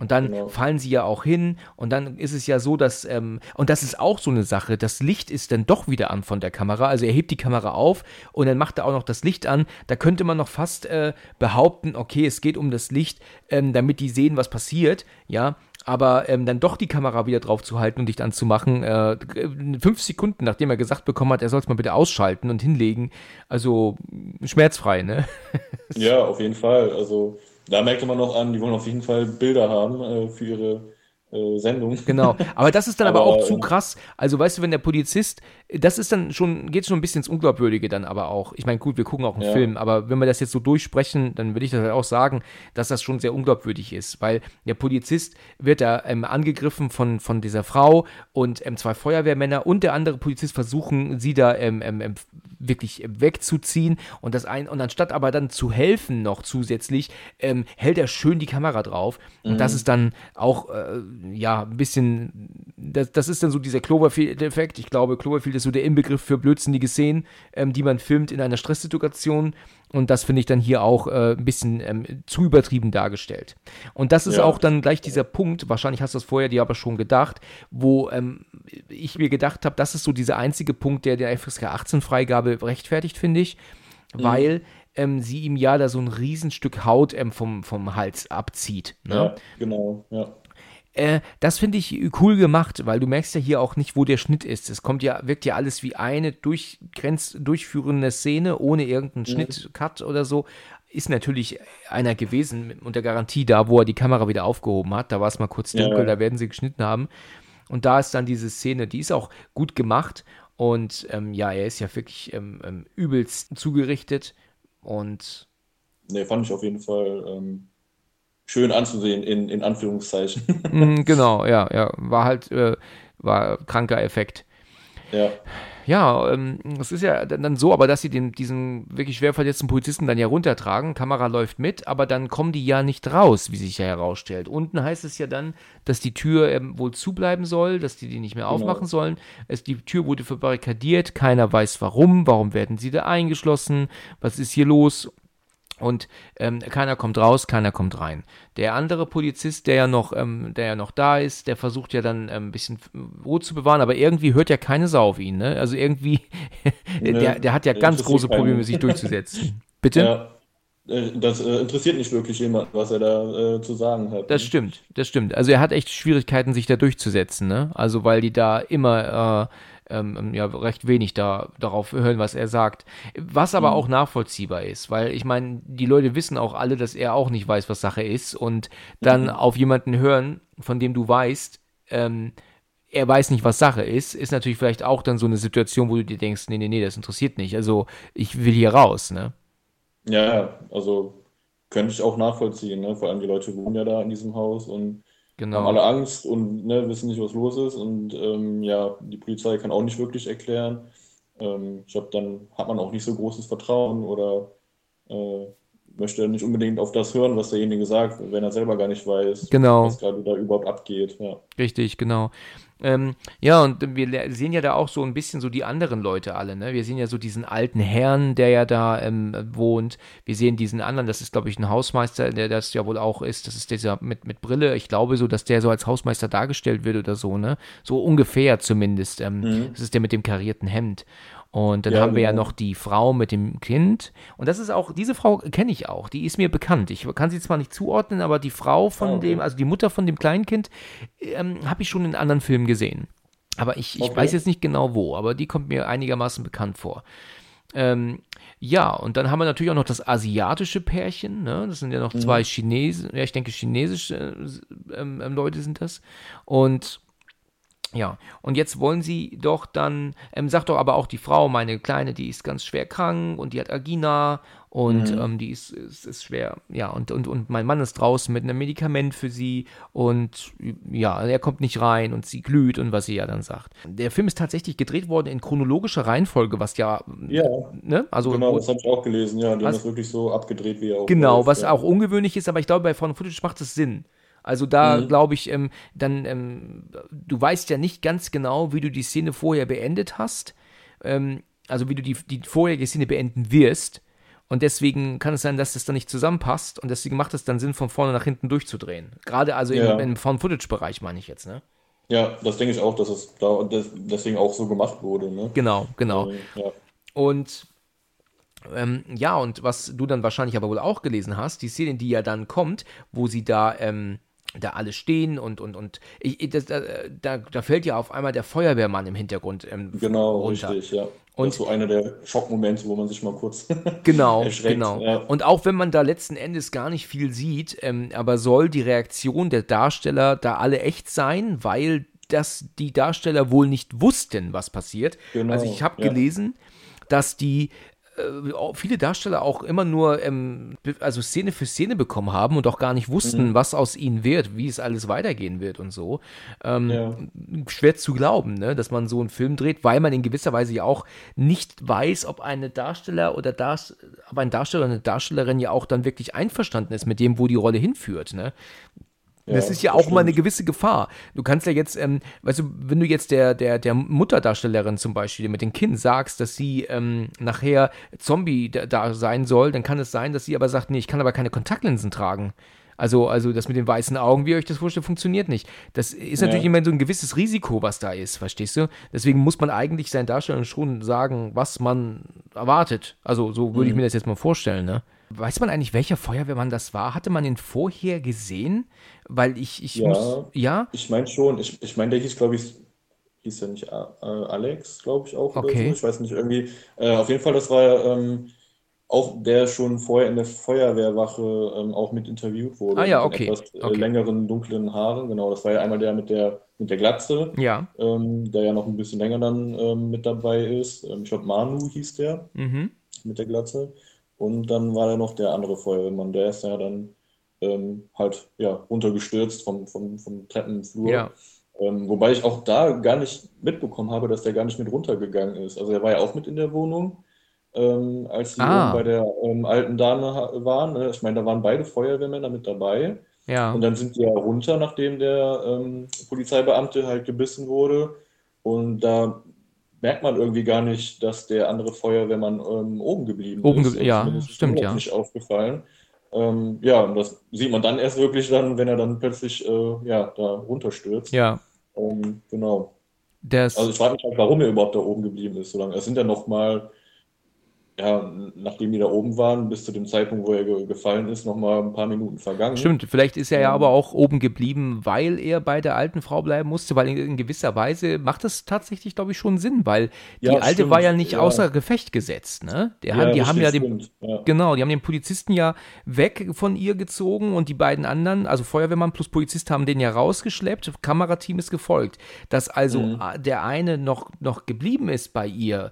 Und dann genau. fallen sie ja auch hin und dann ist es ja so, dass, ähm, und das ist auch so eine Sache, das Licht ist dann doch wieder an von der Kamera. Also er hebt die Kamera auf und dann macht er auch noch das Licht an. Da könnte man noch fast äh, behaupten, okay, es geht um das Licht, ähm, damit die sehen, was passiert, ja. Aber ähm, dann doch die Kamera wieder drauf zu halten und Licht anzumachen, äh, fünf Sekunden, nachdem er gesagt bekommen hat, er soll es mal bitte ausschalten und hinlegen. Also schmerzfrei, ne? <laughs> ja, auf jeden Fall. Also da merkte man noch an, die wollen auf jeden Fall Bilder haben äh, für ihre äh, Sendung. Genau, aber das ist dann aber, <laughs> aber auch zu ähm, krass. Also weißt du, wenn der Polizist, das ist dann schon, geht schon ein bisschen ins Unglaubwürdige dann aber auch. Ich meine, gut, wir gucken auch einen ja. Film, aber wenn wir das jetzt so durchsprechen, dann würde ich das halt auch sagen, dass das schon sehr unglaubwürdig ist, weil der Polizist wird da ähm, angegriffen von, von dieser Frau und ähm, zwei Feuerwehrmänner und der andere Polizist versuchen, sie da ähm, ähm, ähm wirklich wegzuziehen und das ein und anstatt aber dann zu helfen noch zusätzlich, hält er schön die Kamera drauf mhm. und das mhm. ist dann auch äh, ja, ein bisschen, das, das ist dann so dieser Cloverfield-Effekt. Ich glaube, Cloverfield ist so der Inbegriff für blödsinnige Szenen, ähm, die man filmt in einer Stresssituation. Und das finde ich dann hier auch äh, ein bisschen ähm, zu übertrieben dargestellt. Und das ist ja. auch dann gleich dieser Punkt, wahrscheinlich hast du das vorher dir aber schon gedacht, wo ähm, ich mir gedacht habe, das ist so dieser einzige Punkt, der der FSK 18 Freigabe rechtfertigt, finde ich. Mhm. Weil ähm, sie ihm ja da so ein Riesenstück Haut ähm, vom, vom Hals abzieht. Ne? Ja, genau, ja. Äh, das finde ich cool gemacht, weil du merkst ja hier auch nicht, wo der Schnitt ist. Es kommt ja, wirkt ja alles wie eine durchgrenz, durchführende Szene, ohne irgendeinen mhm. Schnitt, Cut oder so. Ist natürlich einer gewesen, unter Garantie da, wo er die Kamera wieder aufgehoben hat. Da war es mal kurz dunkel, ja. da werden sie geschnitten haben. Und da ist dann diese Szene, die ist auch gut gemacht. Und ähm, ja, er ist ja wirklich ähm, ähm, übelst zugerichtet. Und. Ne, fand ich auf jeden Fall ähm, schön anzusehen, in, in Anführungszeichen. <laughs> Mm, <laughs> genau, ja, ja. War halt, äh, war kranker Effekt. Ja. Ja, ähm, es ist ja dann so, aber dass sie den, diesen wirklich schwer verletzten Polizisten dann ja runtertragen, Kamera läuft mit, aber dann kommen die ja nicht raus, wie sich ja herausstellt. Unten heißt es ja dann, dass die Tür ähm, wohl zubleiben soll, dass die die nicht mehr genau. aufmachen sollen. Es, die Tür wurde verbarrikadiert, keiner weiß warum, warum werden sie da eingeschlossen, was ist hier los? Und ähm, keiner kommt raus, keiner kommt rein. Der andere Polizist, der ja noch, ähm, der ja noch da ist, der versucht ja dann ähm, ein bisschen Ruhe zu bewahren, aber irgendwie hört ja keine Sau auf ihn. Ne? Also irgendwie, <laughs> nee, der, der hat ja ganz große Probleme, sich durchzusetzen. <laughs> Bitte? Ja. Äh, das äh, interessiert nicht wirklich jemand, was er da äh, zu sagen hat. Das ne? stimmt, das stimmt. Also er hat echt Schwierigkeiten, sich da durchzusetzen, ne? Also weil die da immer äh, ähm, ja, recht wenig da, darauf hören, was er sagt. Was aber mhm. auch nachvollziehbar ist, weil ich meine, die Leute wissen auch alle, dass er auch nicht weiß, was Sache ist und dann mhm. auf jemanden hören, von dem du weißt, ähm, er weiß nicht, was Sache ist, ist natürlich vielleicht auch dann so eine Situation, wo du dir denkst, nee, nee, nee, das interessiert nicht. Also ich will hier raus, ne? Ja, also könnte ich auch nachvollziehen, ne? Vor allem die Leute wohnen ja da in diesem Haus und Genau. Haben alle Angst und ne, wissen nicht, was los ist. Und ähm, ja, die Polizei kann auch nicht wirklich erklären. Ähm, ich glaube, dann hat man auch nicht so großes Vertrauen oder äh, möchte nicht unbedingt auf das hören, was derjenige sagt, wenn er selber gar nicht weiß, genau. was gerade da überhaupt abgeht. Ja. Richtig, genau. Ähm, ja, und wir sehen ja da auch so ein bisschen so die anderen Leute alle, ne? Wir sehen ja so diesen alten Herrn, der ja da ähm, wohnt. Wir sehen diesen anderen, das ist, glaube ich, ein Hausmeister, der das ja wohl auch ist. Das ist dieser mit, mit Brille. Ich glaube so, dass der so als Hausmeister dargestellt wird oder so, ne? So ungefähr zumindest. Ähm, mhm. Das ist der mit dem karierten Hemd. Und dann ja, haben wir ja genau. noch die Frau mit dem Kind. Und das ist auch, diese Frau kenne ich auch, die ist mir bekannt. Ich kann sie zwar nicht zuordnen, aber die Frau von ah, okay. dem, also die Mutter von dem Kleinkind, ähm, habe ich schon in anderen Filmen gesehen. Aber ich, ich okay. weiß jetzt nicht genau wo, aber die kommt mir einigermaßen bekannt vor. Ähm, ja, und dann haben wir natürlich auch noch das asiatische Pärchen, ne? Das sind ja noch zwei Chinesen, ja, ich denke chinesische äh, ähm, Leute sind das. Und ja, und jetzt wollen sie doch dann, ähm, sagt doch aber auch die Frau, meine Kleine, die ist ganz schwer krank und die hat Agina und ähm, die ist, ist, ist schwer, ja, und, und, und mein Mann ist draußen mit einem Medikament für sie und ja, er kommt nicht rein und sie glüht und was sie ja dann sagt. Der Film ist tatsächlich gedreht worden in chronologischer Reihenfolge, was ja, Ja, ne, also genau, das habe ich auch gelesen. Ja, die haben Was- das wirklich so abgedreht, wie er auch Genau, läuft, was ja. auch ungewöhnlich ist, aber ich glaube, bei Found Footage macht es Sinn. Also da Mhm. glaube ich, ähm, dann, ähm, du weißt ja nicht ganz genau, wie du die Szene vorher beendet hast. Ähm, also wie du die, die vorherige Szene beenden wirst. Und deswegen kann es sein, dass das dann nicht zusammenpasst. Und deswegen macht es dann Sinn, von vorne nach hinten durchzudrehen. Gerade also Ja. im, im Found-Footage-Bereich meine ich jetzt, ne? Ja, das denke ich auch, dass es da des- deswegen auch so gemacht wurde. Ne? Genau, genau. Ähm, Ja. Und ähm, ja, und was du dann wahrscheinlich aber wohl auch gelesen hast, die Szene, die ja dann kommt, wo sie da, ähm, da alle stehen und, und, und ich, das, da, da, fällt ja auf einmal der Feuerwehrmann im Hintergrund ähm, Genau, runter. richtig, ja. Und- das ist so einer der Schockmomente, wo man sich mal kurz <laughs> Genau, erschreckt. genau. Ja. Und auch wenn man da letzten Endes gar nicht viel sieht, ähm, aber soll die Reaktion der Darsteller da alle echt sein, weil das die Darsteller wohl nicht wussten, was passiert. Genau, also ich habe ja. gelesen, dass die viele Darsteller auch immer nur ähm, also Szene für Szene bekommen haben und auch gar nicht wussten, Mhm. was aus ihnen wird, wie es alles weitergehen wird und so. Ähm, Ja. Schwer zu glauben, ne, dass man so einen Film dreht, weil man in gewisser Weise ja auch nicht weiß, ob eine Darsteller oder Darst ob ein Darsteller oder eine Darstellerin ja auch dann wirklich einverstanden ist mit dem, wo die Rolle hinführt. Ne? Das ist ja auch mal eine stimmt. gewisse Gefahr. Du kannst ja jetzt, ähm, weißt du, wenn du jetzt der, der, der Mutterdarstellerin zum Beispiel mit dem Kind sagst, dass sie ähm, nachher Zombie da, da sein soll, dann kann es sein, dass sie aber sagt, nee, ich kann aber keine Kontaktlinsen tragen. Also, also das mit den weißen Augen, wie ihr euch das vorstellt, funktioniert nicht. Das ist natürlich Ja. immer so ein gewisses Risiko, was da ist, verstehst du? Deswegen muss man eigentlich seinen Darstellern schon sagen, was man erwartet. Also so würde ich mir das jetzt mal vorstellen, ne? Weiß man eigentlich, welcher Feuerwehrmann das war? Hatte man ihn vorher gesehen? Weil ich, ich Ja. muss, ja? Ich meine schon, ich, ich meine, der hieß, glaube ich, hieß ja nicht äh, Alex, glaube ich auch Okay. so. Ich weiß nicht, irgendwie. Äh, auf jeden Fall, das war ähm, auch der schon vorher in der Feuerwehrwache ähm, auch mit interviewt wurde. Ah ja, mit okay, etwas äh, okay. längeren, dunklen Haaren. Genau, das war ja einmal der mit der, mit der Glatze, Ja. ähm, der ja noch ein bisschen länger dann ähm, mit dabei ist. Ähm, ich glaube, Manu hieß der Mhm. mit der Glatze. Und dann war da noch der andere Feuerwehrmann, der ist ja dann ähm, halt ja, runtergestürzt vom, vom, vom Treppenflur. Ja. Ähm, wobei ich auch da gar nicht mitbekommen habe, dass der gar nicht mit runtergegangen ist. Also er war ja auch mit in der Wohnung, ähm, als sie Ah. bei der ähm, alten Dame waren. Ne? Ich meine, da waren beide Feuerwehrmänner mit dabei. Ja. Und dann sind die ja runter, nachdem der ähm, Polizeibeamte halt gebissen wurde. Und da merkt man irgendwie gar nicht, dass der andere Feuerwehrmann ähm, oben geblieben Oben ist. ge- ja, ist stimmt, ja. nicht aufgefallen. Ähm, ja, und das sieht man dann erst wirklich dann, wenn er dann plötzlich äh, ja, da runterstürzt. Ja. Ähm, genau. Das, Also ich frage mich halt, warum er überhaupt da oben geblieben ist so lange. Es sind ja noch mal, ja, nachdem die da oben waren, bis zu dem Zeitpunkt, wo er ge gefallen ist, noch mal ein paar Minuten vergangen. Stimmt, vielleicht ist er ja Ähm. aber auch oben geblieben, weil er bei der alten Frau bleiben musste, weil in, in gewisser Weise macht das tatsächlich, glaube ich, schon Sinn, weil die Ja, alte stimmt, war ja nicht ja. außer Gefecht gesetzt, ne? Der Ja, die haben ja den, genau, die haben den Polizisten ja weg von ihr gezogen und die beiden anderen, also Feuerwehrmann plus Polizist, haben den ja rausgeschleppt, Kamerateam ist gefolgt. Dass also Mhm. der eine noch, noch geblieben ist bei ihr,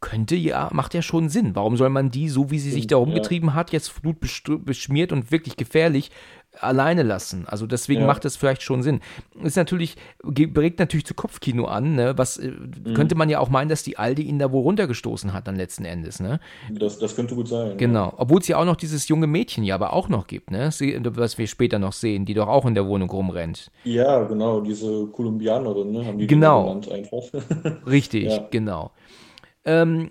könnte ja, macht ja schon Sinn. Warum soll man die, so wie sie sich da ja. rumgetrieben hat, jetzt blutbeschmiert und wirklich gefährlich alleine lassen? Also deswegen Ja. macht das vielleicht schon Sinn. Ist natürlich, regt natürlich zu Kopfkino an, ne? Was äh, Mhm. könnte man ja auch meinen, dass die Aldi ihn da wohl runtergestoßen hat dann letzten Endes, ne? Das, das könnte gut sein. Genau. Obwohl es ja auch noch dieses junge Mädchen ja aber auch noch gibt, ne? Sie, was wir später noch sehen, die doch auch in der Wohnung rumrennt. Ja, genau, diese Kolumbianerin, ne, haben die Genau. genannt einfach. <laughs> Richtig, Ja. genau. Ähm,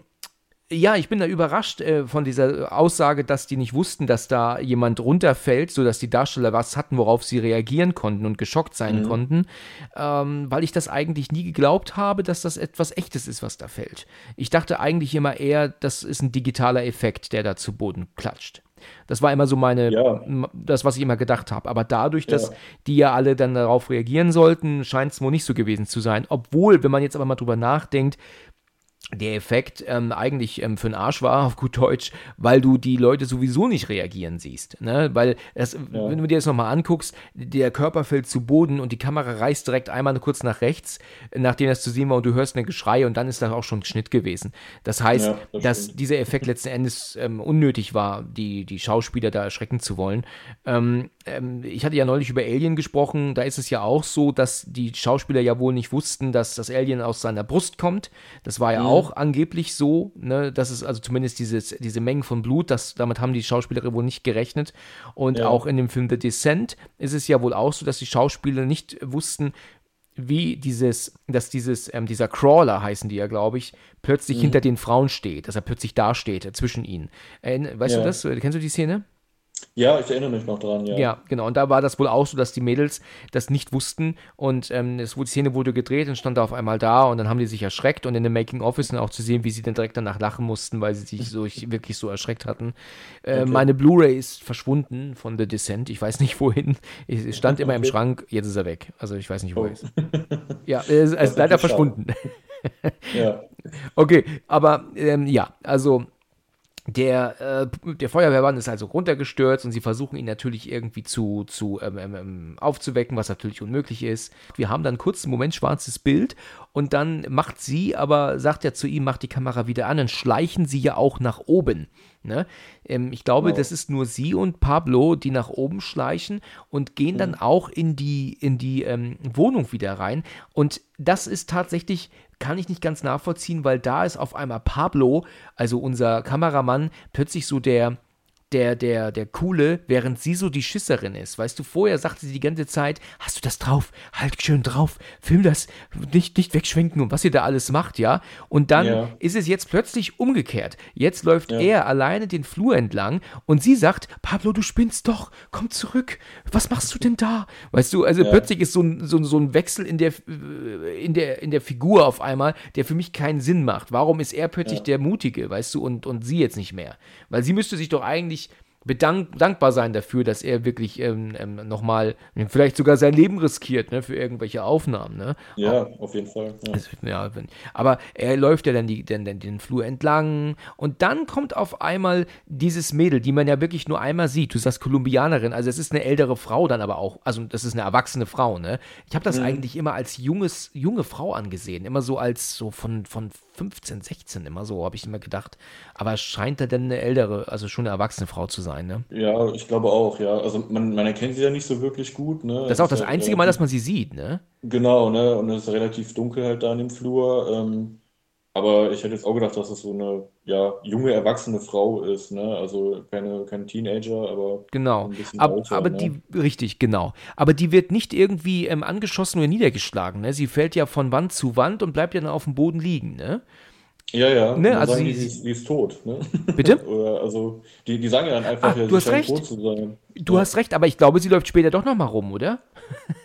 ja, ich bin da überrascht äh, von dieser Aussage, dass die nicht wussten, dass da jemand runterfällt, sodass die Darsteller was hatten, worauf sie reagieren konnten und geschockt sein Mhm. konnten, ähm, weil ich das eigentlich nie geglaubt habe, dass das etwas Echtes ist, was da fällt. Ich dachte eigentlich immer eher, das ist ein digitaler Effekt, der da zu Boden klatscht. Das war immer so meine, Ja. das, was ich immer gedacht habe. Aber dadurch, dass Ja. die ja alle dann darauf reagieren sollten, scheint es wohl nicht so gewesen zu sein. Obwohl, wenn man jetzt aber mal drüber nachdenkt, der Effekt ähm, eigentlich ähm, für den Arsch war, <laughs> auf gut Deutsch, weil du die Leute sowieso nicht reagieren siehst. Ne? Weil, das, ja. wenn du dir das nochmal anguckst, der Körper fällt zu Boden und die Kamera reißt direkt einmal kurz nach rechts, nachdem das zu sehen war und du hörst ein Geschrei und dann ist das auch schon Schnitt gewesen. Das heißt, ja, das dass dieser Effekt letzten Endes ähm, unnötig war, die, die Schauspieler da erschrecken zu wollen. Ähm, ähm, ich hatte ja neulich über Alien gesprochen, da ist es ja auch so, dass die Schauspieler ja wohl nicht wussten, dass das Alien aus seiner Brust kommt. Das war ja mhm. Auch angeblich so, ne, dass es also zumindest dieses, diese Mengen von Blut, das, damit haben die Schauspieler wohl nicht gerechnet. Und ja. auch in dem Film The Descent ist es ja wohl auch so, dass die Schauspieler nicht wussten, wie dieses, dass dieses, ähm, dieser Crawler heißen die ja, glaube ich, plötzlich mhm. hinter den Frauen steht, dass er plötzlich da steht, zwischen ihnen. Äh, weißt ja. du das? Kennst du die Szene? Ja, ich erinnere mich noch dran, ja. Ja, genau. Und da war das wohl auch so, dass die Mädels das nicht wussten und ähm, es, die Szene wurde gedreht und stand da auf einmal da und dann haben die sich erschreckt und in dem Making-of ist dann auch zu sehen, wie sie dann direkt danach lachen mussten, weil sie sich so <laughs> wirklich so erschreckt hatten. Äh, okay. Meine Blu-ray ist verschwunden von The Descent. Ich weiß nicht wohin. Es stand immer im Schrank, jetzt ist er weg. Also ich weiß nicht, wo oh. er ist. <laughs> Ja, er ist, er ist leider verschwunden. ja. <laughs> Okay, aber ähm, ja, also der, äh, der Feuerwehrmann ist also runtergestürzt und sie versuchen ihn natürlich irgendwie zu, zu ähm, ähm, ähm, aufzuwecken, was natürlich unmöglich ist. Wir haben dann kurz einen Moment schwarzes Bild und dann macht sie, aber sagt er zu ihm, macht die Kamera wieder an, dann schleichen sie ja auch nach oben. Ne? Ähm, ich glaube, wow. das ist nur sie und Pablo, die nach oben schleichen und gehen dann mhm. auch in die, in die ähm, Wohnung wieder rein. Und das ist tatsächlich kann ich nicht ganz nachvollziehen, weil da ist auf einmal Pablo, also unser Kameramann, plötzlich so der, der, der, der Coole, während sie so die Schisserin ist. Weißt du, vorher sagte sie die ganze Zeit, hast du das drauf? Halt schön drauf, film das, nicht, nicht wegschwenken und was ihr da alles macht, ja? Und dann ja. ist es jetzt plötzlich umgekehrt. Jetzt läuft ja. er alleine den Flur entlang und sie sagt, Pablo, du spinnst doch, komm zurück, was machst du denn da? Weißt du, also ja. plötzlich ist so ein, so, so ein Wechsel in der, in, der, in der Figur auf einmal, der für mich keinen Sinn macht. Warum ist er plötzlich der Mutige, weißt du, und, und sie jetzt nicht mehr? Weil sie müsste sich doch eigentlich bedank dankbar sein dafür, dass er wirklich ähm, ähm, nochmal vielleicht sogar sein Leben riskiert ne, für irgendwelche Aufnahmen. Ne? Ja, aber, auf jeden Fall. Ja. Also, ja, aber er läuft ja dann die, den, den, den Flur entlang und dann kommt auf einmal dieses Mädel, die man ja wirklich nur einmal sieht. Du sagst Kolumbianerin, also es ist eine ältere Frau dann aber auch, also das ist eine erwachsene Frau. Ne? Ich habe das mhm. eigentlich immer als junges, junge Frau angesehen, immer so als so von, von 15, 16 immer so, habe ich immer gedacht. Aber scheint da denn eine ältere, also schon eine erwachsene Frau zu sein, ne? Ja, ich glaube auch, ja. Also man, man erkennt sie ja nicht so wirklich gut, ne? Das ist auch das halt, einzige Mal, dass man sie sieht, ne? Genau, ne? Und es ist relativ dunkel halt da in dem Flur. Ähm, aber ich hätte jetzt auch gedacht, dass es so eine ja, junge, erwachsene Frau ist, ne? Also keine, kein Teenager, aber genau. ein bisschen aber, ne? die, richtig, genau. Aber die wird nicht irgendwie ähm, angeschossen oder niedergeschlagen, ne? Sie fällt ja von Wand zu Wand und bleibt ja dann auf dem Boden liegen, ne? Ja, ja. Ne? Also sie, sie, sie, ist tot. Ne? Bitte? <laughs> Oder, also die, die sagen ja dann einfach, Ach, ja, du hast recht. tot zu sein. Du ja. hast recht, aber ich glaube, sie läuft später doch nochmal rum, oder?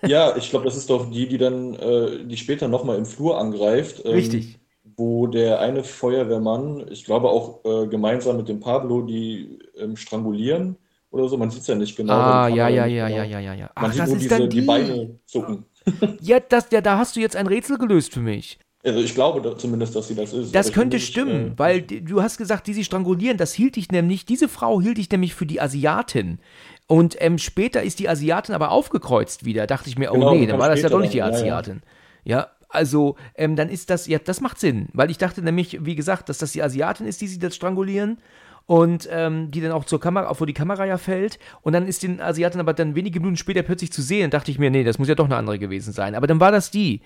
ja, ich glaube, das ist doch die, die dann, äh, die später nochmal im Flur angreift. Ähm, Richtig wo der eine Feuerwehrmann, ich glaube auch äh, gemeinsam mit dem Pablo, die ähm, strangulieren oder so. Man sieht es ja nicht genau. Ah, ja, ja, ja, ja, ja, ja, ja. Ach, Man sieht nur diese, die. die Beine zucken. <laughs> Ja, das, ja, da hast du jetzt ein Rätsel gelöst für mich. Also ich glaube da zumindest, dass sie das ist. Das könnte nicht, stimmen, äh, weil du hast gesagt, die sie strangulieren. Das hielt ich nämlich, diese Frau hielt ich nämlich für die Asiatin. Und ähm, später ist die Asiatin aber aufgekreuzt wieder. Dachte ich mir, oh genau, nee, dann war das ja doch nicht die Asiatin. Ja, ja. Also, ähm, dann ist das, ja, das macht Sinn, weil ich dachte nämlich, wie gesagt, dass das die Asiatin ist, die sie das strangulieren und ähm, die dann auch zur Kamera, auch wo die Kamera ja fällt. Und dann ist den Asiaten aber dann wenige Minuten später plötzlich zu sehen. dachte ich mir, nee, das muss ja doch eine andere gewesen sein. Aber dann war das die.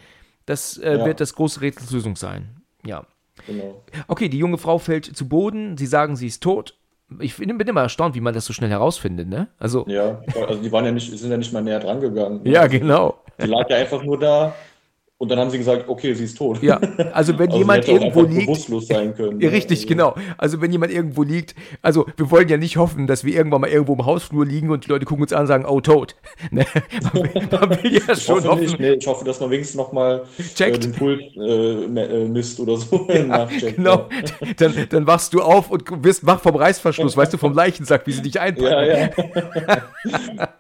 Das äh, ja. wird das große Rätselslösung sein. Ja. Genau. Okay, die junge Frau fällt zu Boden. Sie sagen, sie ist tot. Ich bin immer erstaunt, wie man das so schnell herausfindet, ne? Also. Ja, also die waren ja nicht, sind ja nicht mal näher dran gegangen. Ja, genau. Die lag ja einfach nur da und dann haben sie gesagt, okay, sie ist tot. Ja, also wenn <laughs> also jemand irgendwo liegt. bewusstlos sein können. <laughs> Richtig, also. genau. Also wenn jemand irgendwo liegt, also wir wollen ja nicht hoffen, dass wir irgendwann mal irgendwo im Hausflur liegen und die Leute gucken uns an und sagen, oh, tot. <laughs> Ne? Man, will, man will ja ich schon hoffen. Nee, ich hoffe, dass man wenigstens nochmal äh, den Pult äh, äh, misst oder so. Ja, genau. Dann, dann wachst du auf und wirst wach vom Reißverschluss, weißt du, vom Leichensack, wie sie dich einpacken. Ja, ja.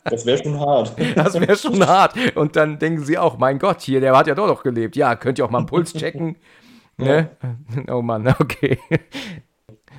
das wäre schon hart. Das wäre schon hart. Und dann denken sie auch, mein Gott, hier, der hat ja doch noch gelebt. Ja, könnt ihr auch mal einen Puls checken. <laughs> Ne? Oh Mann, <laughs> okay.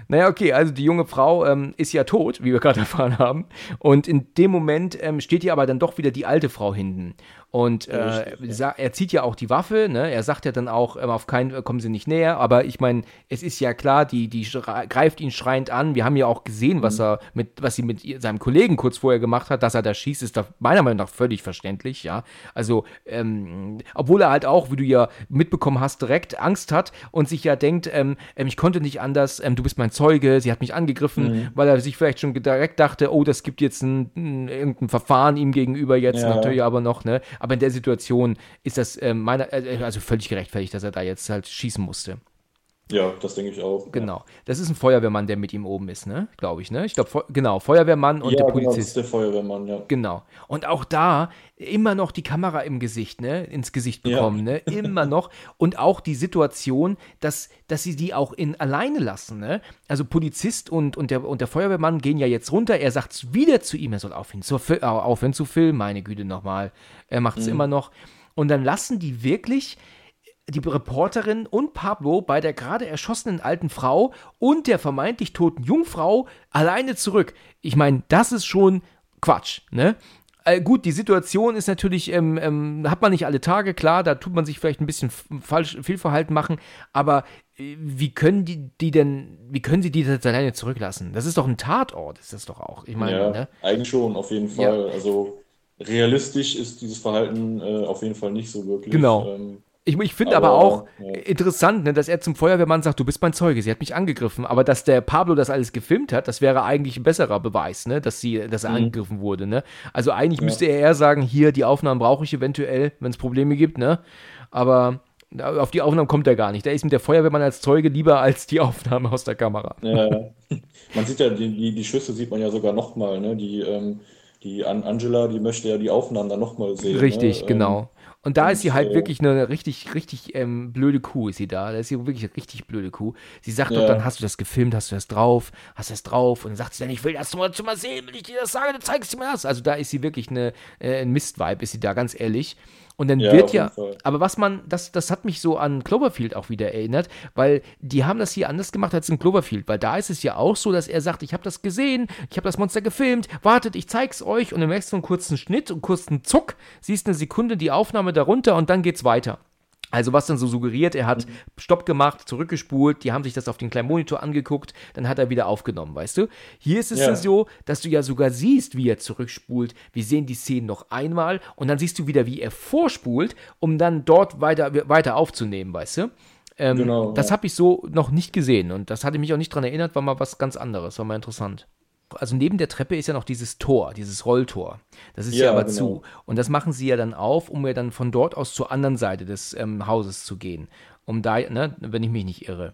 Naja, okay, also die junge Frau ähm, ist ja tot, wie wir gerade erfahren haben. Und in dem Moment ähm, steht hier aber dann doch wieder die alte Frau hinten. Und äh, er zieht ja auch die Waffe, ne? Er sagt ja dann auch, ähm, auf keinen kommen sie nicht näher. Aber ich meine, es ist ja klar, die, die greift ihn schreiend an. Wir haben ja auch gesehen, was mhm. er mit, was sie mit seinem Kollegen kurz vorher gemacht hat, dass er da schießt, ist da meiner Meinung nach völlig verständlich, ja. Also, ähm, obwohl er halt auch, wie du ja mitbekommen hast, direkt Angst hat und sich ja denkt, ähm, ähm ich konnte nicht anders, ähm, du bist mein Zeuge, sie hat mich angegriffen, mhm. weil er sich vielleicht schon direkt dachte, oh, das gibt jetzt ein, ein irgendein Verfahren ihm gegenüber jetzt ja. natürlich aber noch, ne? Aber in der Situation ist das äh, meiner, äh, also völlig gerechtfertigt, dass er da jetzt halt schießen musste. Ja, das denke ich auch. Genau. Das ist ein Feuerwehrmann, der mit ihm oben ist, ne? Glaube ich, ne? Ich glaube, genau, Feuerwehrmann und ja, der Polizist. Genau, das ist der Feuerwehrmann, ja. Genau. Und auch da immer noch die Kamera im Gesicht, ne? Ins Gesicht bekommen, ja. ne? <laughs> Immer noch. Und auch die Situation, dass, dass sie die auch in alleine lassen, ne? Also Polizist und, und, der, und der Feuerwehrmann gehen ja jetzt runter. Er sagt wieder zu ihm, er soll aufhören zu, aufhören zu filmen. Meine Güte nochmal. Er macht es mhm. immer noch. Und dann lassen die wirklich die Reporterin und Pablo bei der gerade erschossenen alten Frau und der vermeintlich toten Jungfrau alleine zurück. Ich meine, das ist schon Quatsch, ne? Äh, gut, die Situation ist natürlich, ähm, ähm, hat man nicht alle Tage, klar, da tut man sich vielleicht ein bisschen falsch Fehlverhalten machen, aber äh, wie können die, die denn, wie können sie die jetzt alleine zurücklassen? Das ist doch ein Tatort, ist das doch auch. Ich meine, ja, ne? eigentlich schon, auf jeden Fall. Ja. Also realistisch ist dieses Verhalten äh, auf jeden Fall nicht so wirklich. Genau. Ähm, ich, ich finde aber, aber, auch ja. interessant, ne, dass er zum Feuerwehrmann sagt, du bist mein Zeuge, sie hat mich angegriffen. Aber dass der Pablo das alles gefilmt hat, das wäre eigentlich ein besserer Beweis, ne, dass, sie, dass er mhm. angegriffen wurde. Ne? Also eigentlich ja. müsste er eher sagen, hier, die Aufnahmen brauche ich eventuell, wenn es Probleme gibt. Ne? Aber auf die Aufnahmen kommt er gar nicht. Da ist mit der Feuerwehrmann als Zeuge lieber als die Aufnahme aus der Kamera. Ja, man sieht ja, die, die, Schüsse sieht man ja sogar nochmal. Ne? Die, ähm, die Angela, die möchte ja die Aufnahmen dann nochmal sehen. Richtig, ne? genau. Und da ist sie halt wirklich eine richtig, richtig ähm, blöde Kuh, ist sie da. Da ist sie wirklich eine richtig blöde Kuh. Sie sagt ja. doch dann, hast du das gefilmt, hast du das drauf, hast du das drauf? Und dann sagt sie dann, ich will das mal, mal sehen, wenn ich dir das sage, dann zeigst du mir das. Also da ist sie wirklich eine, äh, ein Mistvibe, ist sie da, ganz ehrlich. Und dann ja, wird ja, aber was man, das, das hat mich so an Cloverfield auch wieder erinnert, weil die haben das hier anders gemacht als in Cloverfield, weil da ist es ja auch so, dass er sagt, ich habe das gesehen, ich habe das Monster gefilmt, wartet, ich zeig's euch und dann merkst du einen kurzen Schnitt und kurzen Zuck, siehst eine Sekunde die Aufnahme darunter und dann geht's weiter. Also was dann so suggeriert, er hat. Stopp gemacht, zurückgespult, die haben sich das auf den kleinen Monitor angeguckt, dann hat er wieder aufgenommen, weißt du? Hier ist es ja. so, dass du ja sogar siehst, wie er zurückspult. Wir sehen die Szenen noch einmal und dann siehst du wieder, wie er vorspult, um dann dort weiter, weiter aufzunehmen, weißt du? Ähm, genau, das ja. habe ich so noch nicht gesehen und das hatte mich auch nicht daran erinnert, war mal was ganz anderes, war mal interessant also neben der Treppe ist ja noch dieses Tor, dieses Rolltor. Das ist ja, ja aber genau. zu. Und das machen sie ja dann auf, um ja dann von dort aus zur anderen Seite des ähm, Hauses zu gehen. Um da, ne, wenn ich mich nicht irre.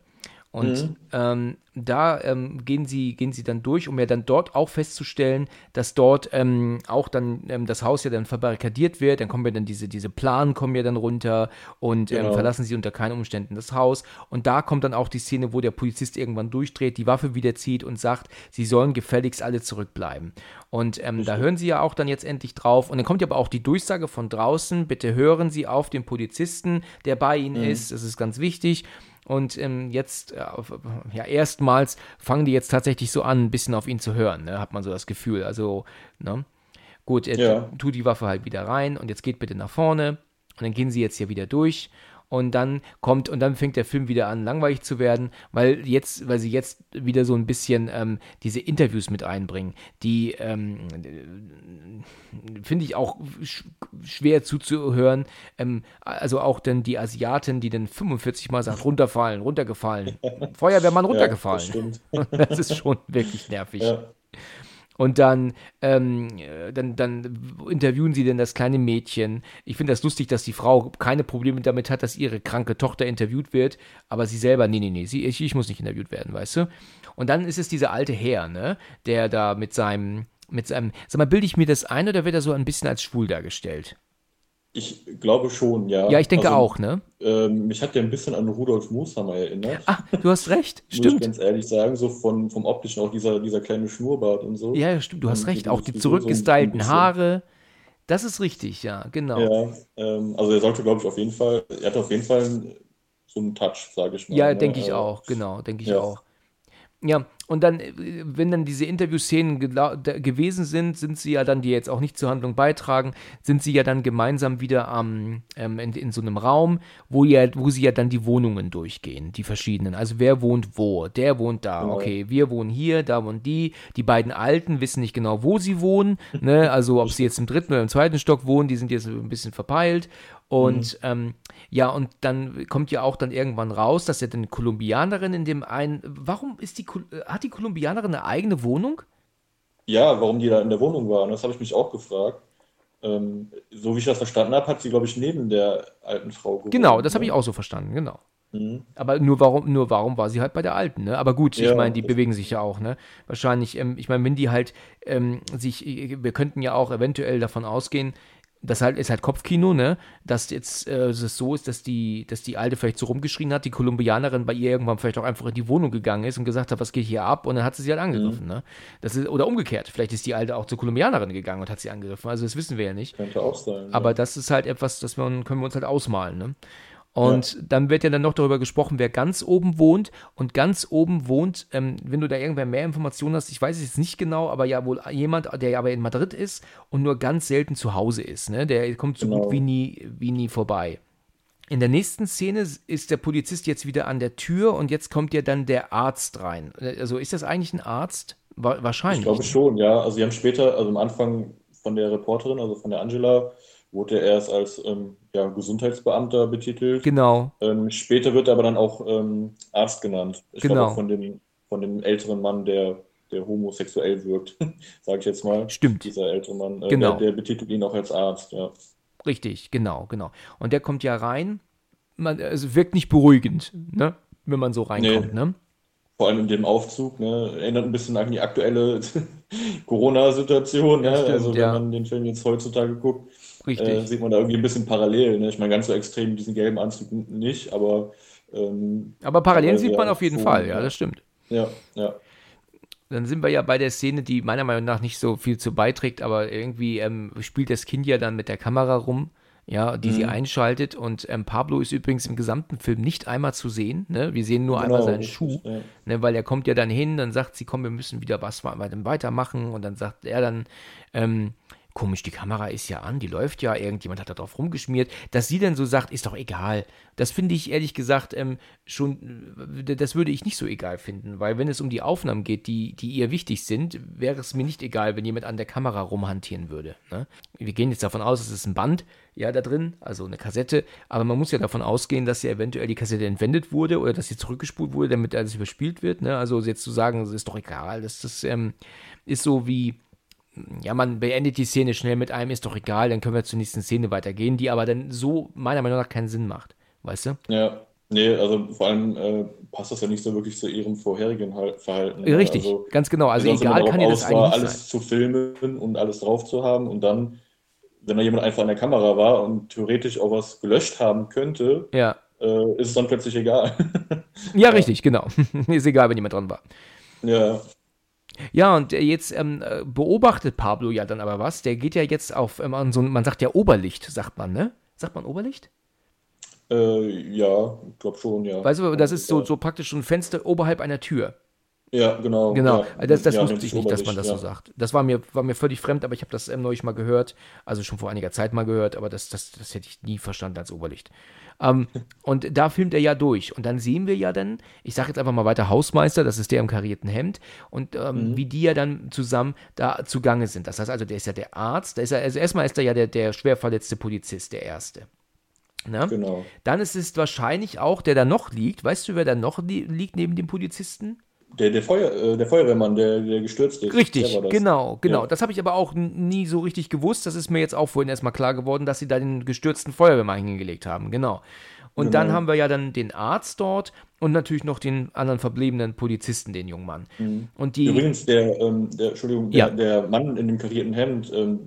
Und mhm. ähm, da ähm, gehen, sie, gehen sie dann durch, um ja dann dort auch festzustellen, dass dort ähm, auch dann ähm, das Haus ja dann verbarrikadiert wird. Dann kommen ja dann diese, diese Planen kommen ja dann runter und ähm, genau. verlassen sie unter keinen Umständen das Haus. Und da kommt dann auch die Szene, wo der Polizist irgendwann durchdreht, die Waffe wieder zieht und sagt, sie sollen gefälligst alle zurückbleiben. Und ähm, da hören sie ja auch dann jetzt endlich drauf. Und dann kommt ja aber auch die Durchsage von draußen, bitte hören Sie auf den Polizisten, der bei Ihnen mhm. ist. Das ist ganz wichtig. Und ähm, jetzt, äh, ja, erstmals fangen die jetzt tatsächlich so an, ein bisschen auf ihn zu hören, ne? hat man so das Gefühl. Also, ne? Gut, er ja. tut die Waffe halt wieder rein und jetzt geht bitte nach vorne. Und dann gehen sie jetzt hier wieder durch und dann kommt und dann fängt der Film wieder an langweilig zu werden, weil jetzt, weil sie jetzt wieder so ein bisschen ähm, diese Interviews mit einbringen, die ähm, finde ich auch sch schwer zuzuhören. Ähm, also auch dann die Asiatin, die dann 45 Mal sagt, runterfallen, runtergefallen, <laughs> Feuerwehrmann runtergefallen. Ja, das, <laughs> das, ist schon wirklich nervig. Ja. Und dann, ähm, dann, dann interviewen sie denn das kleine Mädchen. Ich finde das lustig, dass die Frau keine Probleme damit hat, dass ihre kranke Tochter interviewt wird, aber sie selber, nee, nee, nee, sie, ich, ich muss nicht interviewt werden, weißt du? Und dann ist es dieser alte Herr, ne, der da mit seinem, mit seinem, sag mal, bilde ich mir das ein oder wird er so ein bisschen als schwul dargestellt? Ich glaube schon, ja. Ja, ich denke also, auch, ne? Ähm, mich hat der ein bisschen an Rudolf Mooshammer erinnert. Ah, du hast recht, stimmt. <laughs> Muss ich ganz ehrlich sagen, so von, vom optischen, auch dieser, dieser kleine Schnurrbart und so. Ja, stimmt, du hast recht. Auch die zurückgestylten so Haare. Das ist richtig, ja, genau. Ja, ähm, also er sollte, glaube ich, auf jeden Fall, er hat auf jeden Fall so einen Touch, sage ich mal. Ja, ne? denke ich Äh, auch, genau, denke ich ja. auch. Ja, und dann, äh, wenn dann diese Interviewszenen gewesen sind, sind sie ja dann, die jetzt auch nicht zur Handlung beitragen, sind sie ja dann gemeinsam wieder am, ähm, in, in so einem Raum, wo, ja, wo sie ja dann die Wohnungen durchgehen, die verschiedenen. Also wer wohnt wo? Der wohnt da, Genau. okay, wir wohnen hier, da wohnen die. Die beiden Alten wissen nicht genau, wo sie wohnen, ne? also ob sie jetzt im dritten oder im zweiten Stock wohnen, die sind jetzt ein bisschen verpeilt. Und ähm, ja, und dann kommt ja auch dann irgendwann raus, dass ja dann Kolumbianerin in dem einen. Warum ist die äh, hat die Kolumbianerin eine eigene Wohnung? Ja, warum die da in der Wohnung waren, das habe ich mich auch gefragt. Ähm, so wie ich das verstanden habe, hat sie, glaube ich, neben der alten Frau gewohnt. Genau, das habe ne? ich auch so verstanden, genau. Mhm. Aber nur warum, nur warum war sie halt bei der Alten, ne? Aber gut, ich Ja, meine, die bewegen sich ja auch, ne? Wahrscheinlich, ähm, ich meine, wenn die halt ähm, sich, wir könnten ja auch eventuell davon ausgehen, das halt ist halt Kopfkino, ne? Dass jetzt äh, es so ist, dass die, dass die Alte vielleicht so rumgeschrien hat, die Kolumbianerin bei ihr irgendwann vielleicht auch einfach in die Wohnung gegangen ist und gesagt hat, was geht hier ab? Und dann hat sie sie halt angegriffen, ne? Das ist, oder umgekehrt, vielleicht ist die Alte auch zur Kolumbianerin gegangen und hat sie angegriffen. Also das wissen wir ja nicht. Könnte auch sein. Aber ja. das ist halt etwas, das wir, können wir uns halt ausmalen. Ne? Und dann wird ja dann noch darüber gesprochen, wer ganz oben wohnt. Und ganz oben wohnt, ähm, wenn du da irgendwer mehr Informationen hast, ich weiß es jetzt nicht genau, aber ja wohl jemand, der aber in Madrid ist und nur ganz selten zu Hause ist. Ne? Der kommt so Genau. gut wie nie, wie nie vorbei. In der nächsten Szene ist der Polizist jetzt wieder an der Tür und jetzt kommt ja dann der Arzt rein. Also ist das eigentlich ein Arzt? Wa Ich wahrscheinlich. glaube schon, ja. Also sie haben später, also am Anfang von der Reporterin, also von der Angela, wurde er erst als ähm, ja, Gesundheitsbeamter betitelt. Genau. Ähm, später wird er aber dann auch ähm, Arzt genannt. Ich Genau. glaube von dem, von dem älteren Mann, der, der homosexuell wirkt, <laughs> sage ich jetzt mal. Stimmt. Dieser ältere Mann, äh, Genau. der, der betitelt ihn auch als Arzt, ja. Richtig, genau, genau. Und der kommt ja rein. Man, es wirkt nicht beruhigend, ne? Wenn man so reinkommt, Nee. ne? Vor allem in dem Aufzug, ne? Erinnert ein bisschen an die aktuelle <laughs> Corona-Situation, Ja, ne? Also wenn ja. man den Film jetzt heutzutage guckt, äh, Richtig. sieht man da irgendwie ein bisschen parallel, ne? Ich meine, ganz so extrem diesen gelben Anzug nicht, aber ähm, Aber Parallelen teilweise sieht man auf jeden schon, Fall, ja, das stimmt. ja, ja. Dann sind wir ja bei der Szene, die meiner Meinung nach nicht so viel zu beiträgt, aber irgendwie ähm, spielt das Kind ja dann mit der Kamera rum, ja, die Mhm. sie einschaltet. Und ähm, Pablo ist übrigens im gesamten Film nicht einmal zu sehen. Ne? Wir sehen nur Genau, einmal seinen Schuh. ja. Ne, weil er kommt ja dann hin, dann sagt sie, komm, wir müssen wieder was wa- weiter- weitermachen. Und dann sagt er dann, ähm, komisch, die Kamera ist ja an, die läuft ja, irgendjemand hat da drauf rumgeschmiert. Dass sie dann so sagt, ist doch egal. Das finde ich ehrlich gesagt ähm, schon, äh, das würde ich nicht so egal finden, weil wenn es um die Aufnahmen geht, die, die ihr wichtig sind, wäre es mir nicht egal, wenn jemand an der Kamera rumhantieren würde. Ne? Wir gehen jetzt davon aus, es ist ein Band, ja, da drin, also eine Kassette, aber man muss ja davon ausgehen, dass ja eventuell die Kassette entwendet wurde oder dass sie zurückgespult wurde, damit alles überspielt wird. Ne? Also jetzt zu sagen, es ist doch egal, das, das ähm, ist so wie, ja, man beendet die Szene schnell mit einem, ist doch egal, dann können wir zur nächsten Szene weitergehen, die aber dann so meiner Meinung nach keinen Sinn macht. Weißt du? Ja, nee, also vor allem äh, passt das ja nicht so wirklich zu ihrem vorherigen Hal- Verhalten. ne? Richtig, Also, ganz genau. Also egal kann ja das eigentlich war, alles sein. zu filmen und alles drauf zu haben und dann, wenn da jemand einfach an der Kamera war und theoretisch auch was gelöscht haben könnte, Ja. äh, ist es dann plötzlich egal. <laughs> Ja, richtig, genau. <laughs> ist egal, wenn jemand dran war. Ja, Ja, und äh, jetzt ähm, äh, beobachtet Pablo ja dann aber was. Der geht ja jetzt auf, ähm, an so ein, man sagt ja Oberlicht, sagt man, ne? Sagt man Oberlicht? äh, ja, ich glaube schon, ja. Weißt du, das ist so, so praktisch so ein Fenster oberhalb einer Tür. Ja, genau. Genau, Ja, das, das ja, wusste ich nicht, dass man das Oberlicht, so ja. sagt. Das war mir, war mir völlig fremd, aber ich habe das ähm, neulich mal gehört. Also schon vor einiger Zeit mal gehört, aber das, das, das hätte ich nie verstanden als Oberlicht. Ähm, <laughs> und da filmt er ja durch. Und dann sehen wir ja dann, ich sage jetzt einfach mal weiter Hausmeister, das ist der im karierten Hemd, und ähm, wie die ja dann zusammen da zugange sind. Das heißt also, der ist ja der Arzt, der ist ja, also erstmal ist er ja der, der schwer verletzte Polizist, der Erste. Ne? Genau. Dann ist es wahrscheinlich auch, der da noch liegt. Weißt du, wer da noch li liegt neben dem Polizisten? Der, der, Feuer, äh, der Feuerwehrmann, der, der gestürzt ist. Richtig, genau, genau. Ja. Das habe ich aber auch nie so richtig gewusst. Das ist mir jetzt auch vorhin erstmal klar geworden, dass sie da den gestürzten Feuerwehrmann hingelegt haben. Genau. Und dann Genau. haben wir ja dann den Arzt dort und natürlich noch den anderen verbliebenen Polizisten, den jungen Mann. Und die, Übrigens, der, ähm, der, Entschuldigung, der, Ja. der Mann in dem karierten Hemd, ähm,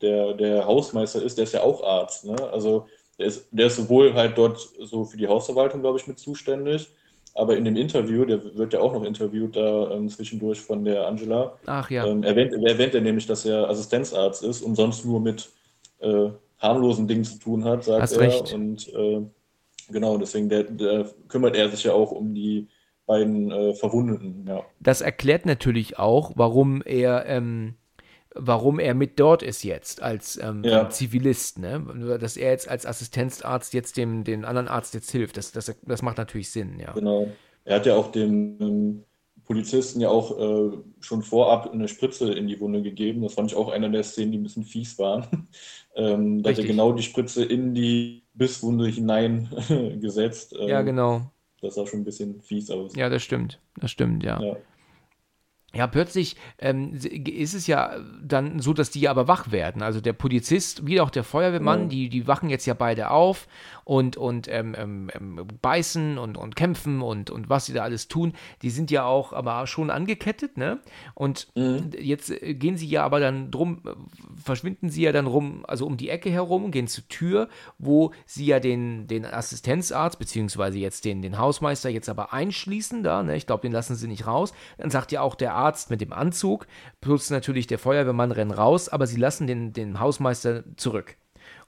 der, der Hausmeister ist, der ist ja auch Arzt. Ne? Also der ist, der ist sowohl halt dort so für die Hausverwaltung, glaube ich, mit zuständig, aber in dem Interview, der wird ja auch noch interviewt da ähm, zwischendurch von der Angela, ach ja, ähm, erwähnt, erwähnt er nämlich, dass er Assistenzarzt ist und sonst nur mit äh, harmlosen Dingen zu tun hat, sagt Hast er. recht. Und äh, Genau, deswegen der, der kümmert er sich ja auch um die beiden äh, Verwundeten, ja. Das erklärt natürlich auch, warum er, ähm, warum er mit dort ist jetzt als ähm, Ja. Zivilist, ne? Dass er jetzt als Assistenzarzt jetzt dem den anderen Arzt jetzt hilft. Das, das, das macht natürlich Sinn, ja. Genau. Er hat ja auch dem ähm, Polizisten ja auch äh, schon vorab eine Spritze in die Wunde gegeben. Das fand ich auch einer der Szenen, die ein bisschen fies waren. <laughs> Ähm, da hat er genau die Spritze in die Bisswunde hinein <laughs> gesetzt. Ähm, Ja, genau. Das sah schon ein bisschen fies aus. Ja, das stimmt. Das stimmt, ja. Ja. Ja, plötzlich ähm, ist es ja dann so, dass die ja aber wach werden. Also der Polizist wie auch der Feuerwehrmann, Genau. die, die wachen jetzt ja beide auf und, und ähm, ähm, ähm, beißen und, und kämpfen und, und was sie da alles tun. Die sind ja auch aber schon angekettet, ne? Und Mhm. jetzt äh, gehen sie ja aber dann drum, äh, verschwinden sie ja dann rum, also um die Ecke herum, gehen zur Tür, wo sie ja den, den Assistenzarzt, beziehungsweise jetzt den, den Hausmeister jetzt aber einschließen da, ne? Ich glaube, den lassen sie nicht raus. Dann sagt ja auch der Arzt mit dem Anzug, plus natürlich der Feuerwehrmann rennen raus, aber sie lassen den, den Hausmeister zurück.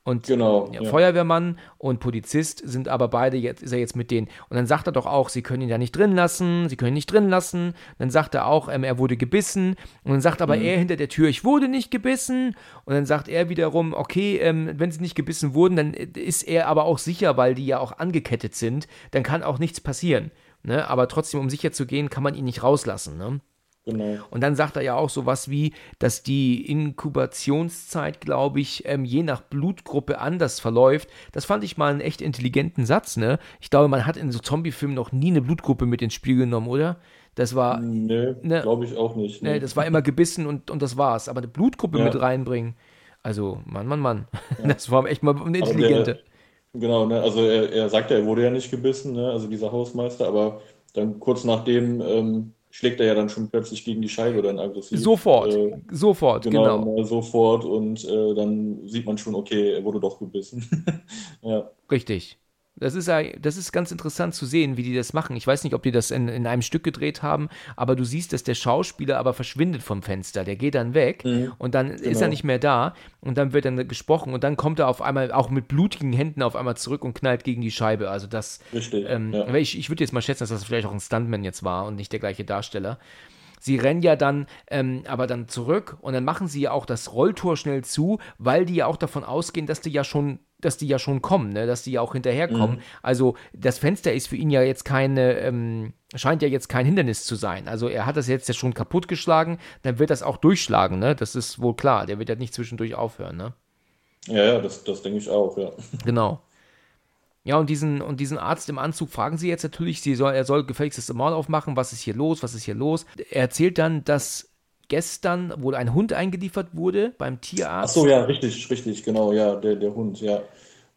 Und Genau, ja, ja. Feuerwehrmann und Polizist sind aber beide jetzt, ist er jetzt mit denen. Und dann sagt er doch auch, sie können ihn ja nicht drin lassen, sie können ihn nicht drin lassen. Dann sagt er auch, ähm, er wurde gebissen. Und dann sagt aber Mhm. er hinter der Tür, ich wurde nicht gebissen. Und dann sagt er wiederum, okay, ähm, wenn sie nicht gebissen wurden, dann ist er aber auch sicher, weil die ja auch angekettet sind, dann kann auch nichts passieren. Ne? Aber trotzdem, um sicher zu gehen, kann man ihn nicht rauslassen. Ne? Genau. Und dann sagt er ja auch sowas wie, dass die Inkubationszeit, glaube ich, ähm, je nach Blutgruppe anders verläuft. Das fand ich mal einen echt intelligenten Satz, ne? Ich glaube, man hat in so Zombie-Filmen noch nie eine Blutgruppe mit ins Spiel genommen, oder? Das war, Nee, Ne. glaube ich auch nicht. ne, Ne. das war immer gebissen und, und das war's. Aber eine Blutgruppe Ja. mit reinbringen, also, Mann, Mann, Mann. Das war echt mal eine Aber der- intelligente. Genau, ne? Also er, er sagt ja, er wurde ja nicht gebissen, ne? Also dieser Hausmeister, aber dann kurz nachdem ähm, schlägt er ja dann schon plötzlich gegen die Scheibe dann aggressiv. Sofort, Äh, sofort, genau, genau. sofort und äh, dann sieht man schon, okay, er wurde doch gebissen. <laughs> Ja, Richtig. Das ist, das ist ganz interessant zu sehen, wie die das machen. Ich weiß nicht, ob die das in, in einem Stück gedreht haben, aber du siehst, dass der Schauspieler aber verschwindet vom Fenster. Der geht dann weg und dann ist er genau. nicht mehr da und dann wird dann gesprochen und dann kommt er auf einmal auch mit blutigen Händen auf einmal zurück und knallt gegen die Scheibe. Also das, richtig. ähm, ja. ich, ich würde jetzt mal schätzen, dass das vielleicht auch ein Stuntman jetzt war und nicht der gleiche Darsteller. Sie rennen ja dann ähm, aber dann zurück und dann machen sie ja auch das Rolltor schnell zu, weil die ja auch davon ausgehen, dass die ja schon, dass die ja schon kommen, ne? dass die ja auch hinterherkommen. Mhm. Also das Fenster ist für ihn ja jetzt keine, ähm, scheint ja jetzt kein Hindernis zu sein. Also er hat das jetzt ja schon kaputtgeschlagen, dann wird das auch durchschlagen, ne? Das ist wohl klar. Der wird ja nicht zwischendurch aufhören, ne? Ja, ja, das, das denke ich auch, ja. Genau. Ja, und diesen, und diesen Arzt im Anzug fragen sie jetzt natürlich, sie soll, er soll gefälligst das Maul aufmachen, was ist hier los, was ist hier los. Er erzählt dann, dass gestern wohl ein Hund eingeliefert wurde beim Ach Tierarzt. so, ja, richtig, richtig, genau, ja, der, der Hund, ja.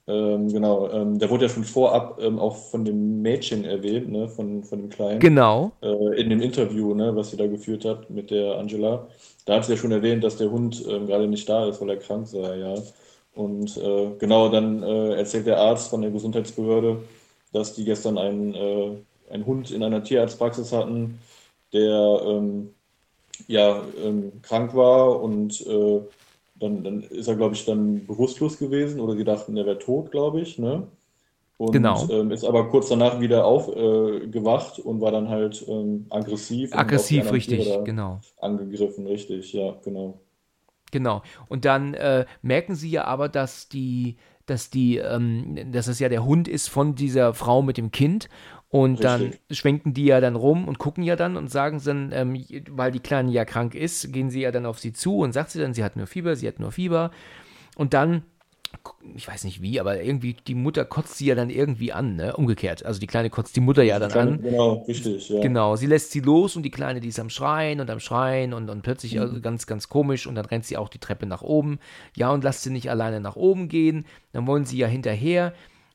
Ähm, genau, ähm, der wurde ja schon vorab ähm, auch von dem Mädchen erwähnt, ne, von, von dem Kleinen. Genau, äh, in dem Interview, ne, was sie da geführt hat mit der Angela, da hat sie ja schon erwähnt, dass der Hund ähm, gerade nicht da ist, weil er krank sei, ja. Und äh, genau dann äh, erzählt der Arzt von der Gesundheitsbehörde, dass die gestern einen, äh, einen Hund in einer Tierarztpraxis hatten, der ähm, ja ähm, krank war und äh, dann, dann ist er, glaube ich, dann bewusstlos gewesen oder die dachten, er wäre tot, glaube ich, ne? Und Genau. ähm, ist aber kurz danach wieder aufgewacht äh, und war dann halt ähm, aggressiv aggressiv, richtig, genau. angegriffen, richtig, ja, genau. Genau. Und dann äh, merken sie ja aber, dass die, dass die, ähm, dass es ja der Hund ist von dieser Frau mit dem Kind. Und dann Richtig. schwenken die ja dann rum und gucken ja dann und sagen dann, ähm, weil die Kleine ja krank ist, gehen sie ja dann auf sie zu und sagt sie dann, sie hat nur Fieber, sie hat nur Fieber. Und dann, ich weiß nicht wie, aber irgendwie die Mutter kotzt sie ja dann irgendwie an, ne? Umgekehrt. Also die Kleine kotzt die Mutter ja dann Kleine- an. Genau, richtig, ja. Genau, sie lässt sie los und die Kleine, die ist am Schreien und am Schreien und, und plötzlich Mhm. also ganz, ganz komisch und dann rennt sie auch die Treppe nach oben. Ja, und lasst sie nicht alleine nach oben gehen. Dann wollen sie ja hinterher.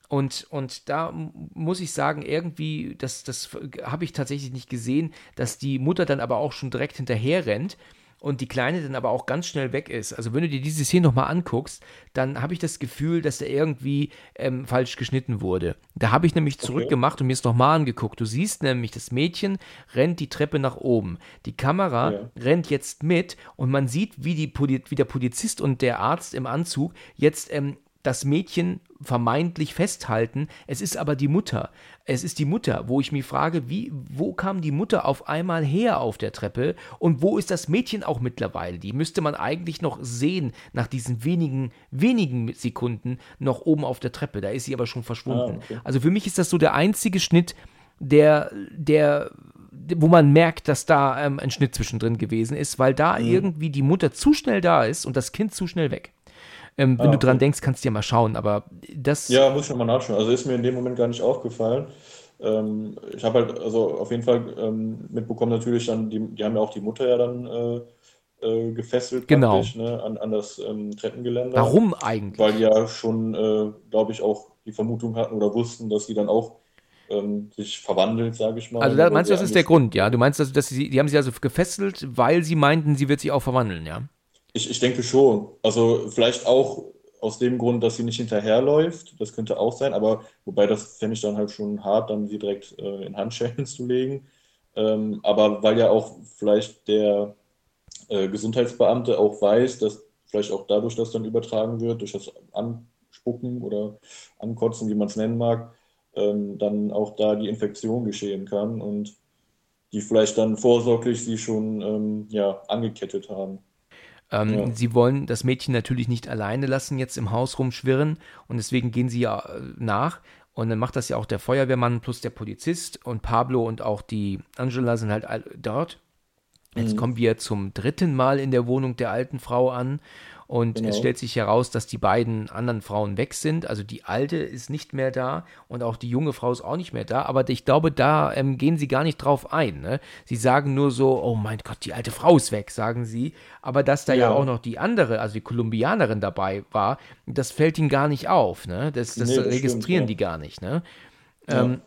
Und, und da muss ich sagen, irgendwie, das, das habe ich tatsächlich nicht gesehen, dass die Mutter dann aber auch schon direkt hinterher rennt und die Kleine dann aber auch ganz schnell weg ist. Also wenn du dir diese Szene nochmal anguckst, dann habe ich das Gefühl, dass da irgendwie ähm, falsch geschnitten wurde. Da habe ich nämlich zurückgemacht und mir es nochmal angeguckt. Du siehst nämlich, das Mädchen rennt die Treppe nach oben. Die Kamera Ja. rennt jetzt mit und man sieht, wie, die Poli wie der Polizist und der Arzt im Anzug jetzt ähm, das Mädchen vermeintlich festhalten. Es ist aber die Mutter. Es ist die Mutter, wo ich mich frage, wie, wo kam die Mutter auf einmal her auf der Treppe und wo ist das Mädchen auch mittlerweile? Die müsste man eigentlich noch sehen nach diesen wenigen, wenigen Sekunden noch oben auf der Treppe. Da ist sie aber schon verschwunden. Ah, okay. Also für mich ist das so der einzige Schnitt, der, der wo man merkt, dass da ähm, ein Schnitt zwischendrin gewesen ist, weil da mhm. irgendwie die Mutter zu schnell da ist und das Kind zu schnell weg. Ähm, wenn ah, du dran denkst, kannst du ja mal schauen, aber das. Ja, muss ich mal nachschauen. Also ist mir in dem Moment gar nicht aufgefallen. Ähm, ich habe halt also auf jeden Fall ähm, mitbekommen, natürlich dann, die, die haben ja auch die Mutter ja dann äh, äh, gefesselt genau. ne, an, an das ähm, Treppengeländer. Warum eigentlich? Weil die ja schon, äh, glaube ich, auch die Vermutung hatten oder wussten, dass sie dann auch ähm, sich verwandelt, sage ich mal. Also da meinst du, das ist der Grund, ja? Du meinst, dass, dass sie, die haben sie also gefesselt, weil sie meinten, sie wird sich auch verwandeln, ja? Ich, ich denke schon. Also vielleicht auch aus dem Grund, dass sie nicht hinterherläuft. Das könnte auch sein, aber wobei das fände ich dann halt schon hart, dann sie direkt äh, in Handschellen <laughs> zu legen. Ähm, aber weil ja auch vielleicht der äh, Gesundheitsbeamte auch weiß, dass vielleicht auch dadurch das dann übertragen wird, durch das Anspucken oder Ankotzen, wie man es nennen mag, ähm, dann auch da die Infektion geschehen kann und die vielleicht dann vorsorglich sie schon ähm, ja, angekettet haben. Ähm, ja. Sie wollen das Mädchen natürlich nicht alleine lassen, jetzt im Haus rumschwirren und deswegen gehen sie ja äh, nach. Und dann macht das ja auch der Feuerwehrmann plus der Polizist und Pablo und auch die Angela sind halt dort. Jetzt mhm. kommen wir zum dritten Mal in der Wohnung der alten Frau an und genau. es stellt sich heraus, dass die beiden anderen Frauen weg sind. Also die alte ist nicht mehr da und auch die junge Frau ist auch nicht mehr da. Aber ich glaube, da ähm, gehen sie gar nicht drauf ein. Ne? Sie sagen nur so, oh mein Gott, die alte Frau ist weg, sagen sie. Aber dass da ja, ja auch noch die andere, also die Kolumbianerin dabei war, das fällt ihnen gar nicht auf. Ne? Das, das, nee, das registrieren stimmt, ja. die gar nicht. Ne? Ja. Ähm,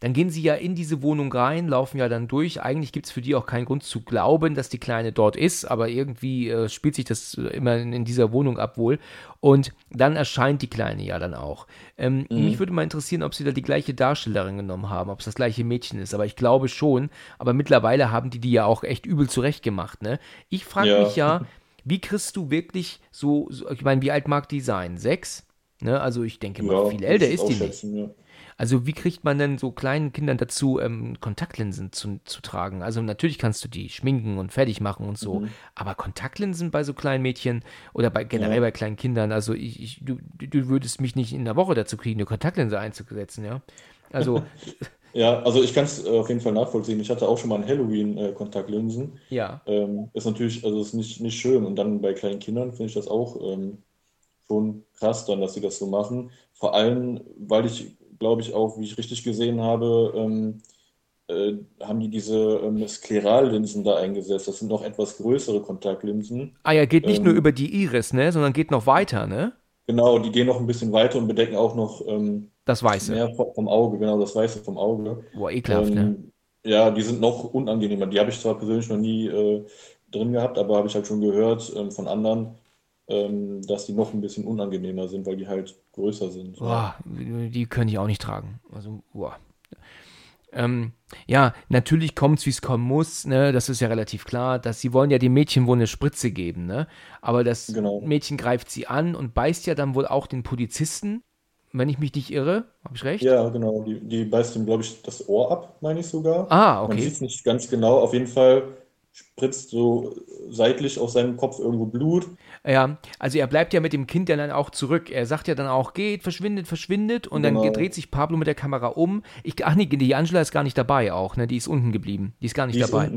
dann gehen sie ja in diese Wohnung rein, laufen ja dann durch. Eigentlich gibt es für die auch keinen Grund zu glauben, dass die Kleine dort ist, aber irgendwie äh, spielt sich das immer in, in, dieser Wohnung ab wohl. Und dann erscheint die Kleine ja dann auch. Ähm, mhm. Mich würde mal interessieren, ob sie da die gleiche Darstellerin genommen haben, ob es das gleiche Mädchen ist. Aber ich glaube schon. Aber mittlerweile haben die die ja auch echt übel zurechtgemacht. Ne? Ich frage ja. mich ja, <laughs> wie kriegst du wirklich so, so ich meine, wie alt mag die sein? Sechs? Ne? Also ich denke mal, ja, viel älter ist die nicht. Ja. Also wie kriegt man denn so kleinen Kindern dazu, ähm, Kontaktlinsen zu, zu tragen? Also natürlich kannst du die schminken und fertig machen und so, mhm. aber Kontaktlinsen bei so kleinen Mädchen oder bei generell ja. bei kleinen Kindern, also ich, ich, du, du würdest mich nicht in der Woche dazu kriegen, eine Kontaktlinse einzusetzen, ja? Also <laughs> Ja, also ich kann es äh, auf jeden Fall nachvollziehen. Ich hatte auch schon mal ein Halloween-Kontaktlinsen. Äh, ja. Ähm, ist natürlich, also ist nicht, nicht schön. Und dann bei kleinen Kindern finde ich das auch ähm, schon krass dann, dass sie das so machen. Vor allem, weil ich glaube ich, auch, wie ich richtig gesehen habe, ähm, äh, haben die diese ähm, Sklerallinsen da eingesetzt. Das sind noch etwas größere Kontaktlinsen. Ah ja, geht nicht ähm, nur über die Iris, ne, sondern geht noch weiter, ne? Genau, die gehen noch ein bisschen weiter und bedecken auch noch ähm, das Weiße. Mehr vom Auge, genau, das Weiße vom Auge. Boah, ekelhaft, ne? Ähm, ja, die sind noch unangenehmer. Die habe ich zwar persönlich noch nie äh, drin gehabt, aber habe ich halt schon gehört ähm, von anderen, ähm, dass die noch ein bisschen unangenehmer sind, weil die halt größer sind. Boah, die können ich auch nicht tragen. Also, boah. Ähm, ja, natürlich kommt es, wie es kommen muss, ne? das ist ja relativ klar, dass sie wollen ja dem Mädchen wohl eine Spritze geben, ne? aber das genau. Mädchen greift sie an und beißt ja dann wohl auch den Polizisten, wenn ich mich nicht irre, habe ich recht? Ja, genau, die, die beißt ihm, glaube ich, das Ohr ab, meine ich sogar. Ah, okay. Man sieht es nicht ganz genau, auf jeden Fall spritzt so seitlich aus seinem Kopf irgendwo Blut. Ja, also er bleibt ja mit dem Kind dann auch zurück. Er sagt ja dann auch, geht, verschwindet, verschwindet. Und genau. dann dreht sich Pablo mit der Kamera um. Ich, ach nee, die Angela ist gar nicht dabei auch, ne? Die ist unten geblieben. Die ist gar nicht die dabei.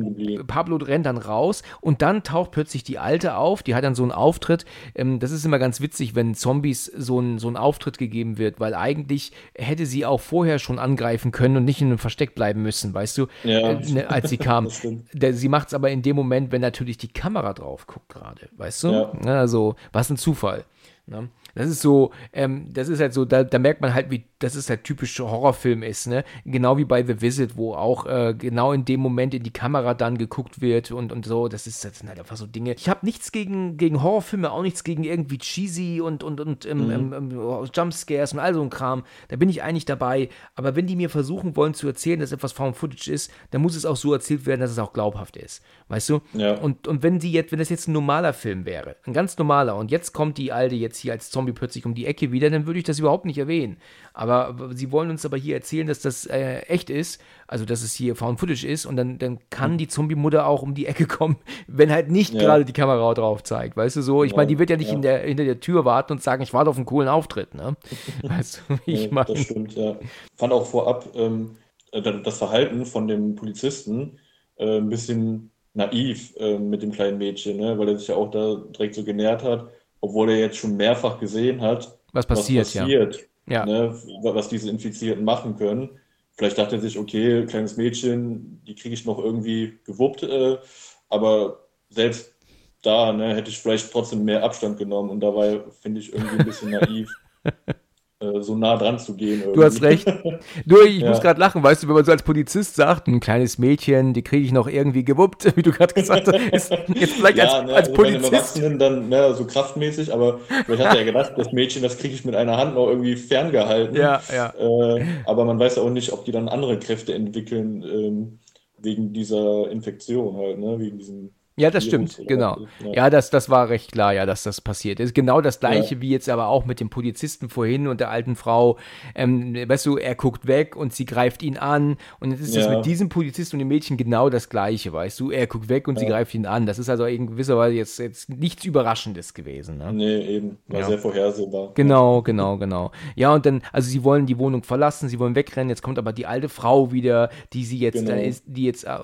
Pablo rennt dann raus und dann taucht plötzlich die Alte auf. Die hat dann so einen Auftritt. Ähm, das ist immer ganz witzig, wenn Zombies so einen so Auftritt gegeben wird, weil eigentlich hätte sie auch vorher schon angreifen können und nicht in einem Versteck bleiben müssen, weißt du, ja. äh, ne, als sie kam. <laughs> sie macht es aber in dem Moment, wenn natürlich die Kamera drauf guckt gerade, weißt du? Ja. Also, was ein Zufall. Ne? Das ist so, ähm, das ist halt so, da, da, merkt man halt, wie das ist halt typisch Horrorfilm ist, ne? Genau wie bei The Visit, wo auch äh, genau in dem Moment in die Kamera dann geguckt wird und, und so. Das, ist, das sind halt einfach so Dinge. Ich habe nichts gegen, gegen Horrorfilme, auch nichts gegen irgendwie cheesy und, und, und ähm, mhm. ähm, ähm Jumpscares und all so ein Kram. Da bin ich eigentlich dabei. Aber wenn die mir versuchen wollen zu erzählen, dass etwas Found Footage ist, dann muss es auch so erzählt werden, dass es auch glaubhaft ist. Weißt du? Ja. Und, und wenn die jetzt, wenn das jetzt ein normaler Film wäre, ein ganz normaler, und jetzt kommt die Alte jetzt hier als Zombie Zombie plötzlich um die Ecke wieder, dann würde ich das überhaupt nicht erwähnen. Aber sie wollen uns aber hier erzählen, dass das äh, echt ist, also dass es hier Found Footage ist und dann, dann kann die Zombie-Mutter auch um die Ecke <laughs> kommen, wenn halt nicht ja. gerade die Kamera drauf zeigt, weißt du so? Ich ja, meine, die wird ja nicht in der, hinter der Tür warten und sagen, ich warte auf einen coolen Auftritt, ne? <laughs> Weißt du, wie ich meine? Das stimmt, ja. Fand auch vorab ähm, äh, das Verhalten von dem Polizisten äh, ein bisschen naiv äh, mit dem kleinen Mädchen, ne? weil er sich ja auch da direkt so genährt hat, obwohl er jetzt schon mehrfach gesehen hat, was passiert, was passiert ja. Ne? was diese Infizierten machen können. Vielleicht dachte er sich, okay, kleines Mädchen, die kriege ich noch irgendwie gewuppt, äh, aber selbst da ne, hätte ich vielleicht trotzdem mehr Abstand genommen und dabei finde ich irgendwie ein bisschen <laughs> naiv. Äh, so nah dran zu gehen. Irgendwie. Du hast recht. <laughs> Nur, ich ja. muss gerade lachen, weißt du, wenn man so als Polizist sagt, ein kleines Mädchen, die kriege ich noch irgendwie gewuppt, <laughs> wie du gerade gesagt hast, ist jetzt vielleicht ja, als, ne, als also Polizist. Erwachsenen dann ne, so kraftmäßig, aber vielleicht hat er ja <laughs> gedacht, das Mädchen, das kriege ich mit einer Hand noch irgendwie ferngehalten. Ja, ja. Äh, aber man weiß ja auch nicht, ob die dann andere Kräfte entwickeln ähm, wegen dieser Infektion halt, ne, wegen diesem ja, das stimmt, genau. Ja, ja das, das war recht klar, ja, dass das passiert ist. Genau das gleiche ja. wie jetzt aber auch mit dem Polizisten vorhin und der alten Frau. Ähm, weißt du, er guckt weg und sie greift ihn an. Und jetzt ist ja. das mit diesem Polizisten und dem Mädchen genau das gleiche, weißt du. Er guckt weg und sie greift ihn an. Das ist also in gewisser Weise jetzt, jetzt nichts Überraschendes gewesen. Ne? Nee, eben. War sehr vorhersehbar. Genau, genau, genau. Ja, und dann, also sie wollen die Wohnung verlassen, sie wollen wegrennen. Jetzt kommt aber die alte Frau wieder, die sie jetzt genau. dann ist, die jetzt äh,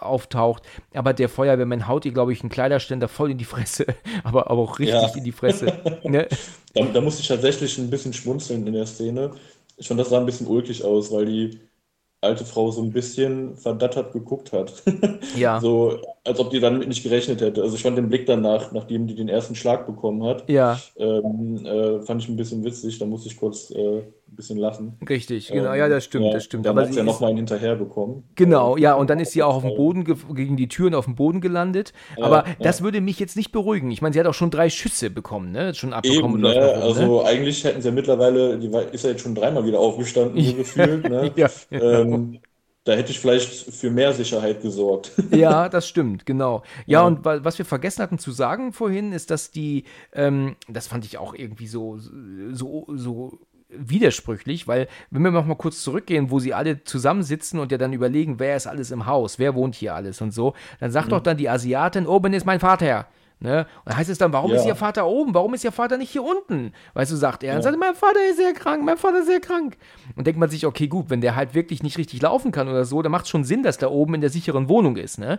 auftaucht. Aber der Feuerwehr Feuerwehrman haut ihr, glaube ich, einen Kleiderständer voll in die Fresse, <laughs> aber, aber auch richtig ja. in die Fresse. Ne? <laughs> da, da musste ich tatsächlich ein bisschen schmunzeln in der Szene. Ich fand, das sah ein bisschen ulkig aus, weil die alte Frau so ein bisschen verdattert geguckt hat. <laughs> Ja. so, als ob die damit nicht gerechnet hätte. Also ich fand den Blick danach, nachdem die den ersten Schlag bekommen hat, ja. ähm, äh, fand ich ein bisschen witzig. Da musste ich kurz äh, ein bisschen lachen. Richtig, genau, ähm, ja, das stimmt, ja, das stimmt. Dann hat sie ja nochmal einen hinterher bekommen. Genau, ja, und dann ist sie auch auf dem Boden, gegen die Türen auf dem Boden gelandet. Aber ja, das würde mich jetzt nicht beruhigen. Ich meine, sie hat auch schon drei Schüsse bekommen, ne? Schon abbekommen. Eben, ne? rum, also ne? eigentlich hätten sie ja mittlerweile, die ist ja jetzt schon dreimal wieder aufgestanden, so gefühlt, ne? <laughs> ja, ähm, da hätte ich vielleicht für mehr Sicherheit gesorgt. <laughs> ja, das stimmt, genau. Ja, ja, und was wir vergessen hatten zu sagen vorhin, ist, dass die, ähm, das fand ich auch irgendwie so, so, so widersprüchlich, weil wenn wir noch mal kurz zurückgehen, wo sie alle zusammensitzen und ja dann überlegen, wer ist alles im Haus, wer wohnt hier alles und so, dann sagt mhm. doch dann die Asiatin, oben ist mein Vater. Ne? Und dann heißt es dann, warum ja. ist Ihr Vater oben? Warum ist Ihr Vater nicht hier unten? Weißt du, sagt er. Ja. Und sagt, mein Vater ist sehr krank, mein Vater ist sehr krank. Und denkt man sich, okay, gut, wenn der halt wirklich nicht richtig laufen kann oder so, dann macht es schon Sinn, dass der oben in der sicheren Wohnung ist. Ne?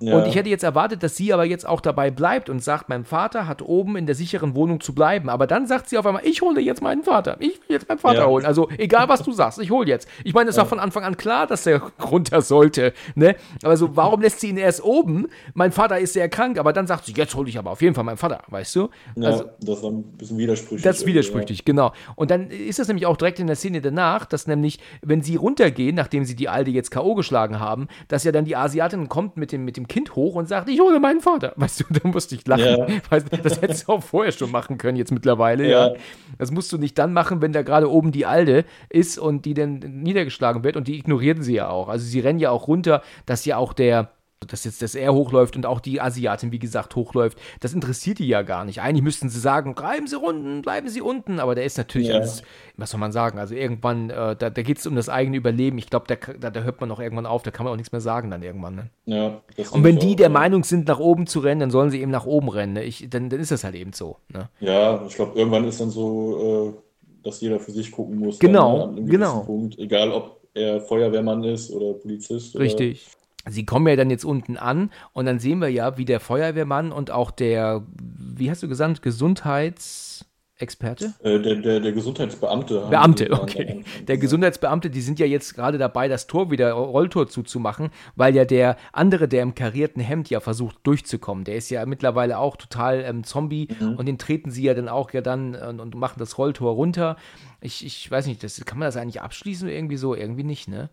Ja. Und ich hätte jetzt erwartet, dass sie aber jetzt auch dabei bleibt und sagt, mein Vater hat oben in der sicheren Wohnung zu bleiben. Aber dann sagt sie auf einmal, ich hole jetzt meinen Vater. Ich will jetzt meinen Vater holen. Also egal, was du sagst, ich hole jetzt. Ich meine, es war von Anfang an klar, dass er <laughs> runter sollte. Ne? Aber so, warum lässt sie ihn erst oben? Mein Vater ist sehr krank, aber dann sagt sie, jetzt hole ich aber auf jeden Fall meinen Vater, weißt du? Ja, also, das war ein bisschen widersprüchlich. Das ist widersprüchlich, ja. genau. Und dann ist das nämlich auch direkt in der Szene danach, dass nämlich, wenn sie runtergehen, nachdem sie die Alte jetzt K.O. geschlagen haben, dass ja dann die Asiatin kommt mit dem, mit dem Kind hoch und sagt, ich hole meinen Vater. Weißt du, <laughs> da musste ich lachen. Ja. <laughs> Das hättest du auch vorher schon machen können, jetzt mittlerweile, ja. ja. Das musst du nicht dann machen, wenn da gerade oben die Alte ist und die dann niedergeschlagen wird und die ignorieren sie ja auch. Also sie rennen ja auch runter, dass ja auch der dass jetzt das er hochläuft und auch die Asiatin, wie gesagt, hochläuft, das interessiert die ja gar nicht. Eigentlich müssten sie sagen, bleiben Sie unten, bleiben Sie unten, aber der ist natürlich ja. als, was soll man sagen, also irgendwann, äh, da, da geht es um das eigene Überleben. Ich glaube, da, da, da, hört man auch irgendwann auf, da kann man auch nichts mehr sagen dann irgendwann. Ne? Ja, und wenn die auch, der ja. Meinung sind, nach oben zu rennen, dann sollen sie eben nach oben rennen. Ne? Ich, dann, dann ist das halt eben so. Ne? Ja, ich glaube, irgendwann ist dann so, äh, dass jeder für sich gucken muss. Genau, dann, genau. Punkt, egal ob er Feuerwehrmann ist oder Polizist. Richtig. Oder Sie kommen ja dann jetzt unten an und dann sehen wir ja, wie der Feuerwehrmann und auch der, wie hast du gesagt, Gesundheitsexperte? Äh, der, der, der, Gesundheitsbeamte. Beamte, okay. Der Gesundheitsbeamte, die sind ja jetzt gerade dabei, das Tor wieder, Rolltor zuzumachen, weil ja der andere, der im karierten Hemd ja versucht durchzukommen, der ist ja mittlerweile auch total ähm, Zombie mhm. und den treten sie ja dann auch ja dann und, und machen das Rolltor runter. Ich, ich weiß nicht, das, kann man das eigentlich abschließen irgendwie so? Irgendwie nicht, ne?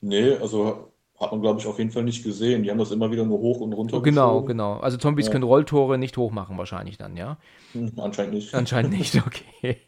Nee, also hat man, glaube ich, auf jeden Fall nicht gesehen. Die haben das immer wieder nur hoch und runter Genau, genau. Also Zombies ja. können Rolltore nicht hoch machen wahrscheinlich dann, ja? Anscheinend nicht. Anscheinend <laughs> nicht, okay.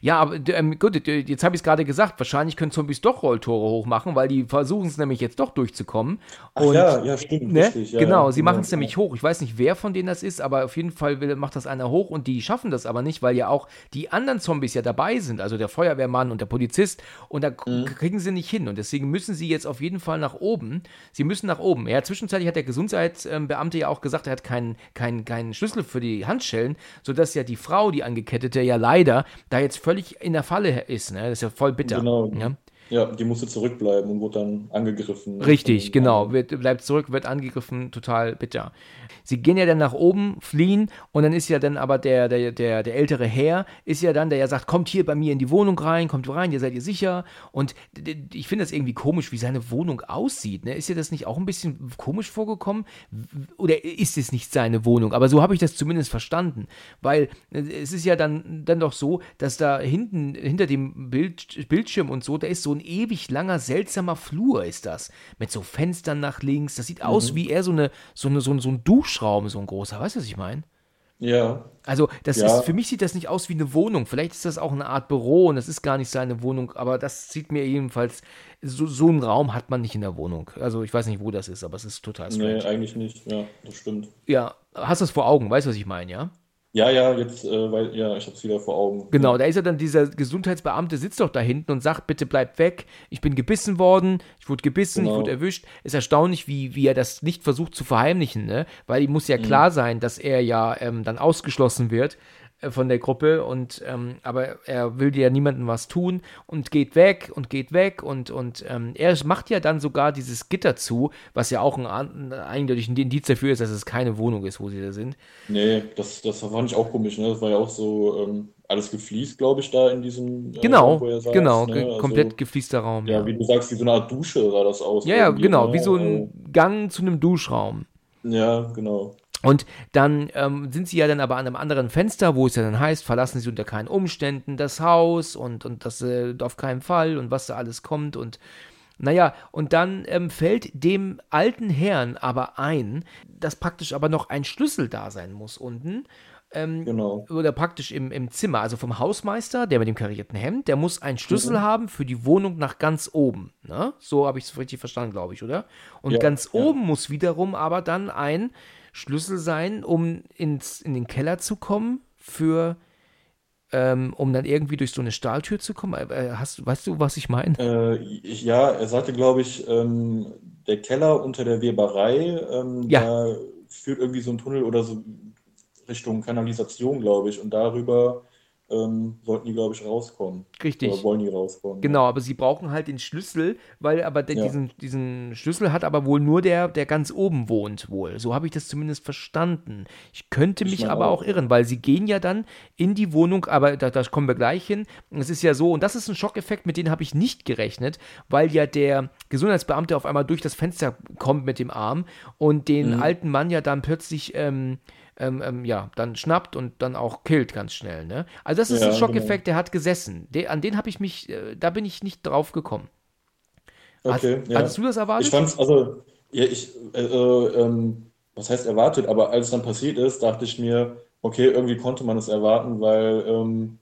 Ja, aber ähm, gut, jetzt habe ich es gerade gesagt, wahrscheinlich können Zombies doch Rolltore hochmachen, weil die versuchen es nämlich jetzt doch durchzukommen. Ach und, ja, ja, stimmt. Ne? Richtig, ja, genau, ja, sie machen es nämlich hoch. Ich weiß nicht, wer von denen das ist, aber auf jeden Fall will, macht das einer hoch und die schaffen das aber nicht, weil ja auch die anderen Zombies ja dabei sind, also der Feuerwehrmann und der Polizist und da mhm. kriegen sie nicht hin und deswegen müssen sie jetzt auf jeden Fall nach oben. Sie müssen nach oben. Ja, zwischenzeitlich hat der Gesundheitsbeamte ja auch gesagt, er hat keinen kein, kein Schlüssel für die Handschellen, sodass ja die Frau, die Angekettete, ja leider da jetzt völlig in der Falle ist. Ne? Das ist ja voll bitter. Genau. Ja? Ja, die musste zurückbleiben und wurde dann angegriffen. Richtig, genau. Wird, bleibt zurück, wird angegriffen, total bitter. Sie gehen ja dann nach oben, fliehen und dann ist ja dann aber der, der, der, der ältere Herr, ist ja dann, der ja sagt, kommt hier bei mir in die Wohnung rein, kommt rein, ihr seid ihr sicher. Und ich finde das irgendwie komisch, wie seine Wohnung aussieht. Ne? Ist dir das nicht auch ein bisschen komisch vorgekommen? Oder ist es nicht seine Wohnung? Aber so habe ich das zumindest verstanden. Weil äh, es ist ja dann, dann doch so, dass da hinten, hinter dem Bild, Bildschirm und so, da ist so ein ewig langer, seltsamer Flur, ist das. Mit so Fenstern nach links. Das sieht aus mhm. wie eher so, eine, so, eine, so, so ein Dusch Duschraum, so ein großer. Weißt du, was ich meine? Ja. Also, das ja. ist, für mich sieht das nicht aus wie eine Wohnung. Vielleicht ist das auch eine Art Büro und es ist gar nicht seine Wohnung, aber das sieht mir jedenfalls, so, so einen Raum hat man nicht in der Wohnung. Also, ich weiß nicht, wo das ist, aber es ist total strange. Nee, eigentlich nicht. Ja, das stimmt. Ja, hast du es vor Augen? Weißt du, was ich meine, ja? Ja, ja, jetzt, äh, weil, ja, ich habe es wieder vor Augen. Genau, da ist ja dann dieser Gesundheitsbeamte, sitzt doch da hinten und sagt, bitte bleibt weg, ich bin gebissen worden, ich wurde gebissen, genau. ich wurde erwischt. Ist erstaunlich, wie, wie er das nicht versucht zu verheimlichen, ne? Weil ihm muss ja mhm. klar sein, dass er ja ähm, dann ausgeschlossen wird von der Gruppe und ähm, aber er will ja niemandem was tun und geht weg und geht weg und und ähm, er macht ja dann sogar dieses Gitter zu, was ja auch ein, ein eindeutig ein Indiz dafür ist, dass es keine Wohnung ist, wo sie da sind. Nee, das, das fand ich auch komisch, ne? Das war ja auch so ähm, alles gefliest, glaube ich, da in diesem äh, genau, Raum, saß, genau, ne? also, komplett gefliester Raum. Ja, ja, wie du sagst, wie so eine Art Dusche sah das aus. Ja, ja, genau, ne? wie so ein Gang zu einem Duschraum. Ja, genau. Und dann ähm, sind sie ja dann aber an einem anderen Fenster, wo es ja dann heißt, verlassen sie unter keinen Umständen das Haus und, und das äh, auf keinen Fall und was da alles kommt und naja, und dann ähm, fällt dem alten Herrn aber ein, dass praktisch aber noch ein Schlüssel da sein muss unten. Ähm, genau. Oder praktisch im, im Zimmer, also vom Hausmeister, der mit dem karierten Hemd, der muss einen Schlüssel mhm. haben für die Wohnung nach ganz oben. Ne? So habe ich es richtig verstanden, glaube ich, oder? Und ja, ganz ja. oben muss wiederum aber dann ein Schlüssel sein, um ins, in den Keller zu kommen, für, ähm, um dann irgendwie durch so eine Stahltür zu kommen. Äh, hast, weißt du, was ich meine? Äh, ja, er sagte, glaube ich, ähm, der Keller unter der Weberei, ähm, ja. da führt irgendwie so ein Tunnel oder so Richtung Kanalisation, glaube ich, und darüber ähm, sollten die, glaube ich, rauskommen. Richtig. Oder wollen die rauskommen. Genau, aber sie brauchen halt den Schlüssel, weil aber der, ja. diesen, diesen Schlüssel hat aber wohl nur der, der ganz oben wohnt wohl. So habe ich das zumindest verstanden. Ich könnte mich ich aber auch, auch irren, weil sie gehen ja dann in die Wohnung, aber da, da kommen wir gleich hin. Es ist ja so, und das ist ein Schockeffekt, mit dem habe ich nicht gerechnet, weil ja der Gesundheitsbeamte auf einmal durch das Fenster kommt mit dem Arm und den mhm. alten Mann ja dann plötzlich ähm, ähm, ähm, ja, dann schnappt und dann auch killt ganz schnell. Ne? Also das ist ja, ein Schockeffekt, genau. der hat gesessen. De, an den habe ich mich, äh, da bin ich nicht drauf gekommen. Okay, Hast, ja. Hattest du das erwartet? Ich fand's, also, ja, ich, äh, äh, ähm, was heißt erwartet, aber als es dann passiert ist, dachte ich mir, okay, irgendwie konnte man es erwarten, weil ähm,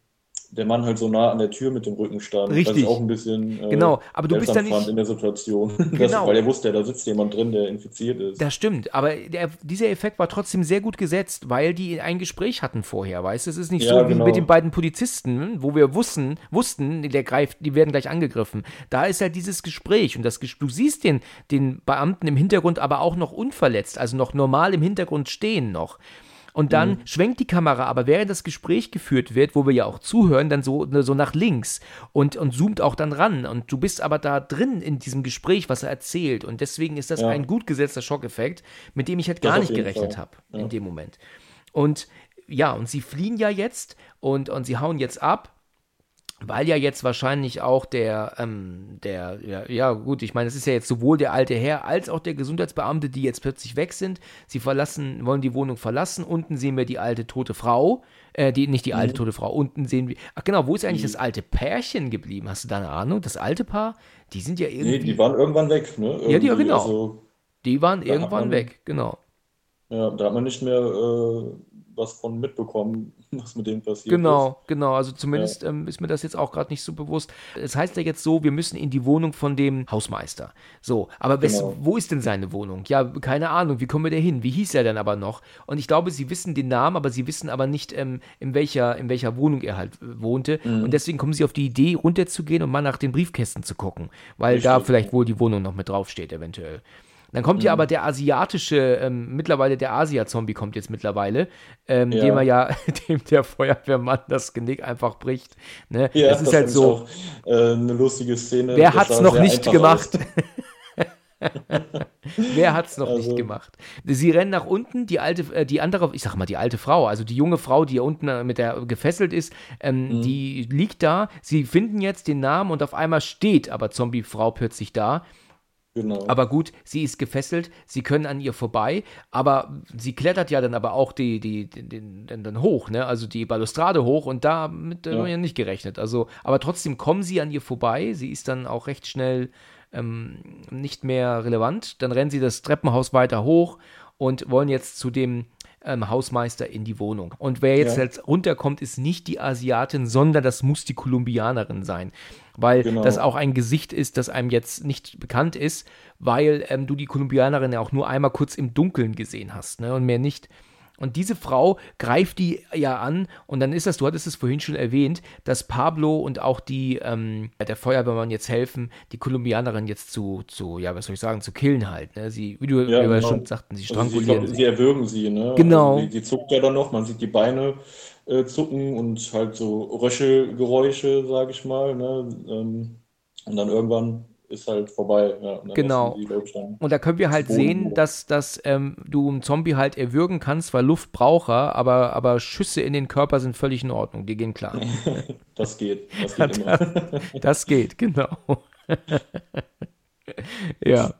der Mann halt so nah an der Tür mit dem Rücken stand. Richtig. Was ich auch ein bisschen äh, genau, aber du bist da nicht in der Situation. <laughs> Genau. Das, weil er wusste, da sitzt jemand drin, der infiziert ist. Das stimmt, aber der, dieser Effekt war trotzdem sehr gut gesetzt, weil die ein Gespräch hatten vorher, weißt du? Es ist nicht ja, so wie genau. mit den beiden Polizisten, wo wir wussten, wussten, der greift, die werden gleich angegriffen. Da ist halt dieses Gespräch und das du siehst den, den Beamten im Hintergrund aber auch noch unverletzt, also noch normal im Hintergrund stehen noch. Und dann mhm. schwenkt die Kamera aber, während das Gespräch geführt wird, wo wir ja auch zuhören, dann so, so nach links und, und zoomt auch dann ran. Und du bist aber da drin in diesem Gespräch, was er erzählt. Und deswegen ist das ja. ein gut gesetzter Schockeffekt, mit dem ich halt gar nicht gerechnet habe ja. in dem Moment. Und ja, und sie fliehen ja jetzt und, und sie hauen jetzt ab weil ja jetzt wahrscheinlich auch der, ähm, der, ja, ja, gut, ich meine, es ist ja jetzt sowohl der alte Herr als auch der Gesundheitsbeamte, die jetzt plötzlich weg sind. Sie verlassen, wollen die Wohnung verlassen. Unten sehen wir die alte tote Frau. Äh, die, nicht die alte mhm. tote Frau. Unten sehen wir. Ach genau, wo ist eigentlich mhm. das alte Pärchen geblieben? Hast du da eine Ahnung? Das alte Paar? Die sind ja irgendwie. Nee, die waren irgendwann weg, ne? Irgendwie, ja, die, genau. Also, die waren irgendwann weg, genau. Ja, da hat man nicht mehr äh, was von mitbekommen, <laughs> was mit denen passiert Genau, ist. genau. Also zumindest Ja. ähm, ist mir das jetzt auch gerade nicht so bewusst. Es heißt ja jetzt so, wir müssen in die Wohnung von dem Hausmeister. So, aber wes, Genau. wo ist denn seine Wohnung? Ja, keine Ahnung. Wie kommen wir da hin? Wie hieß er denn aber noch? Und ich glaube, sie wissen den Namen, aber sie wissen aber nicht, ähm, in, welcher, in welcher Wohnung er halt äh, wohnte. Mhm. Und deswegen kommen sie auf die Idee, runterzugehen und mal nach den Briefkästen zu gucken, weil da Richtig, vielleicht ja. wohl die Wohnung noch mit draufsteht, eventuell. Dann kommt Mhm. ja aber der asiatische, ähm, mittlerweile der Asia-Zombie kommt jetzt mittlerweile, ähm, Ja. dem er ja, <laughs> dem der Feuerwehrmann das Genick einfach bricht. Ne? Ja, das ist halt fand ich so, Auch, äh, eine lustige Szene. wer Das hat's noch nicht gemacht? <laughs> Wer hat's noch nicht Also- gemacht? Sie rennen nach unten, die alte, äh, die andere, ich sag mal, die alte Frau, also die junge Frau, die hier unten äh, mit der gefesselt ist, ähm, Mhm. die liegt da. Sie finden jetzt den Namen und auf einmal steht aber Zombie-Frau plötzlich da. Genau. Aber gut, sie ist gefesselt, sie können an ihr vorbei, aber sie klettert ja dann aber auch die, die, den, den, dann hoch, ne? Also die Balustrade hoch und damit ja. haben wir ja nicht gerechnet. Also, aber trotzdem kommen sie an ihr vorbei, sie ist dann auch recht schnell ähm, nicht mehr relevant. Dann rennen sie das Treppenhaus weiter hoch und wollen jetzt zu dem ähm, Hausmeister in die Wohnung. Und wer jetzt Ja. runterkommt, ist nicht die Asiatin, sondern das muss die Kolumbianerin sein. Weil Genau. das auch ein Gesicht ist, das einem jetzt nicht bekannt ist, weil ähm, du die Kolumbianerin ja auch nur einmal kurz im Dunkeln gesehen hast, ne? Und mehr nicht. Und diese Frau greift die ja an und dann ist das, du hattest es vorhin schon erwähnt, dass Pablo und auch die, ähm, der Feuerwehrmann jetzt helfen, die Kolumbianerin jetzt zu, zu, ja, was soll ich sagen, zu killen halt. Ne? Sie, wie du Ja, genau. schon sagten, sie Also sie, strangulieren glaub, sie. sie erwürgen sie, ne? Genau. Also die, die zuckt ja dann noch, man sieht die Beine äh, zucken und halt so Röchelgeräusche, sag ich mal, ne? Ähm, und dann irgendwann ist halt vorbei. Ja, Genau. glaub ich, Und da können wir halt sehen, dass, dass ähm, du einen Zombie halt erwürgen kannst, weil Luft braucht er, aber, aber Schüsse in den Körper sind völlig in Ordnung, die gehen klar. <laughs> Das geht. Das <laughs> geht immer. Das geht, genau. <laughs> ja.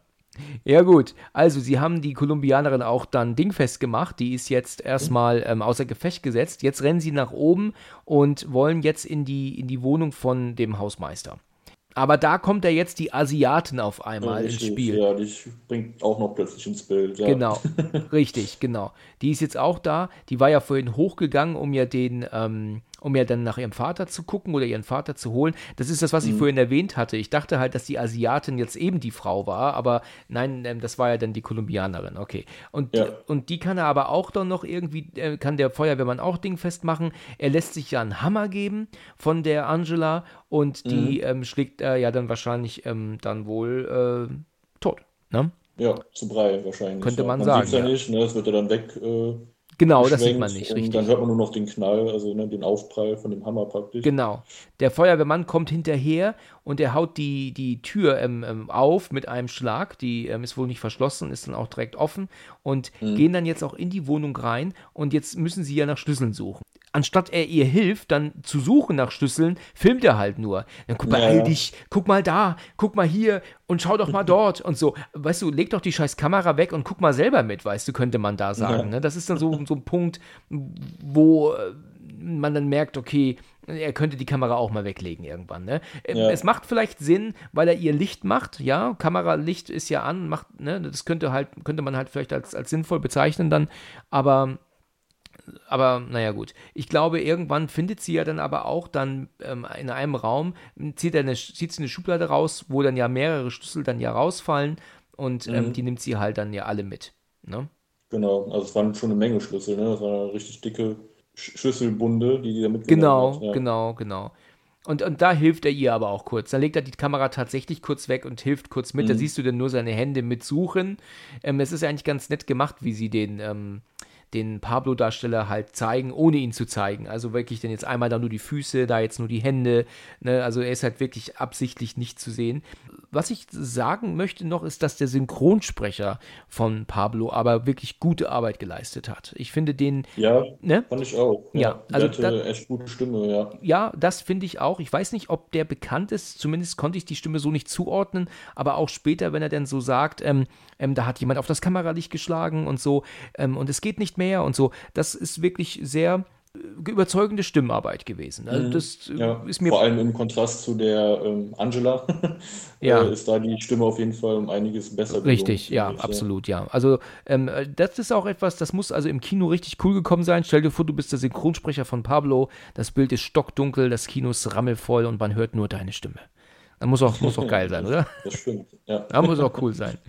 Ja, gut. Also, sie haben die Kolumbianerin auch dann dingfest gemacht. Die ist jetzt erstmal ähm, außer Gefecht gesetzt. Jetzt rennen sie nach oben und wollen jetzt in die, in die Wohnung von dem Hausmeister. Aber da kommt ja jetzt die Asiaten auf einmal ins Richtig, Spiel. Ja, die bringt auch noch plötzlich ins Bild. Ja. Genau, <laughs> richtig, genau. Die ist jetzt auch da. Die war ja vorhin hochgegangen, um ja den, ähm, um ja dann nach ihrem Vater zu gucken oder ihren Vater zu holen. Das ist das, was ich Mhm. vorhin erwähnt hatte. Ich dachte halt, dass die Asiatin jetzt eben die Frau war, aber nein, ähm, das war ja dann die Kolumbianerin. Okay. Und, Ja. und die kann er aber auch dann noch irgendwie, äh, kann der Feuerwehrmann auch dingfest machen. Er lässt sich ja einen Hammer geben von der Angela und die Mhm. ähm, schlägt er ja dann wahrscheinlich ähm, dann wohl äh, tot. Ne? Ja, zu Brei wahrscheinlich. Könnte ja. man man sagen, ja, ja. nicht, ne? Das wird ja dann weg. Genau, das sieht man nicht, richtig. Dann hört man nur noch den Knall, also ne, den Aufprall von dem Hammer praktisch. Genau. Der Feuerwehrmann kommt hinterher und er haut die, die Tür ähm, ähm, auf mit einem Schlag. Die ähm, ist wohl nicht verschlossen, ist dann auch direkt offen und Mhm. gehen dann jetzt auch in die Wohnung rein und jetzt müssen sie ja nach Schlüsseln suchen. Anstatt er ihr hilft, dann zu suchen nach Schlüsseln, filmt er halt nur. Dann guck mal, Ja, dich, guck mal da, guck mal hier und schau doch mal <laughs> dort und so. Weißt du, leg doch die scheiß Kamera weg und guck mal selber mit, weißt du, könnte man da sagen. Ja. Ne? Das ist dann so, so ein Punkt, wo äh, man dann merkt, okay, er könnte die Kamera auch mal weglegen irgendwann. Ne? Ähm, Ja. Es macht vielleicht Sinn, weil er ihr Licht macht, ja, Kameralicht ist ja an, macht, ne, das könnte halt, könnte man halt vielleicht als, als sinnvoll bezeichnen dann, aber aber naja gut. Ich glaube, irgendwann findet sie ja dann aber auch dann ähm, in einem Raum, zieht, er eine, zieht sie eine Schublade raus, wo dann ja mehrere Schlüssel dann ja rausfallen und ähm, Mhm. die nimmt sie halt dann ja alle mit. Ne? Genau, also es waren schon eine Menge Schlüssel, ne? Das waren richtig dicke Sch Schlüsselbunde, die die da mitgenommen Genau, hat. Ja. genau, genau. Und, und da hilft er ihr aber auch kurz. Da legt er die Kamera tatsächlich kurz weg und hilft kurz mit. Da Mhm. siehst du dann nur seine Hände mit Suchen. Ähm, es ist eigentlich ganz nett gemacht, wie sie den, ähm, den Pablo-Darsteller halt zeigen, ohne ihn zu zeigen. Also wirklich dann jetzt einmal da nur die Füße, da jetzt nur die Hände. Ne? Also er ist halt wirklich absichtlich nicht zu sehen. Was ich sagen möchte noch, ist, dass der Synchronsprecher von Pablo aber wirklich gute Arbeit geleistet hat. Ich finde den, Ja, ne? fand ich auch. Ja, der also hatte da- echt gute Stimme, ja. Ja, das finde ich auch. Ich weiß nicht, ob der bekannt ist. Zumindest konnte ich die Stimme so nicht zuordnen. Aber auch später, wenn er dann so sagt, ähm, ähm, da hat jemand auf das Kameralicht geschlagen und so, ähm, und es geht nicht mehr und so. Das ist wirklich sehr überzeugende Stimmarbeit gewesen. Also mhm. das äh, ja, ist mir vor allem im Kontrast zu der ähm, Angela <laughs> ja. äh, ist da die Stimme auf jeden Fall um einiges besser. Richtig, ja, ich, absolut, ja. Also ähm, das ist auch etwas, das muss also im Kino richtig cool gekommen sein. Stell dir vor, du bist der Synchronsprecher von Pablo, das Bild ist stockdunkel, das Kino ist rammelvoll und man hört nur deine Stimme. Das muss auch, muss auch geil sein, <laughs> oder? Das stimmt, ja. Das muss auch cool sein. <laughs>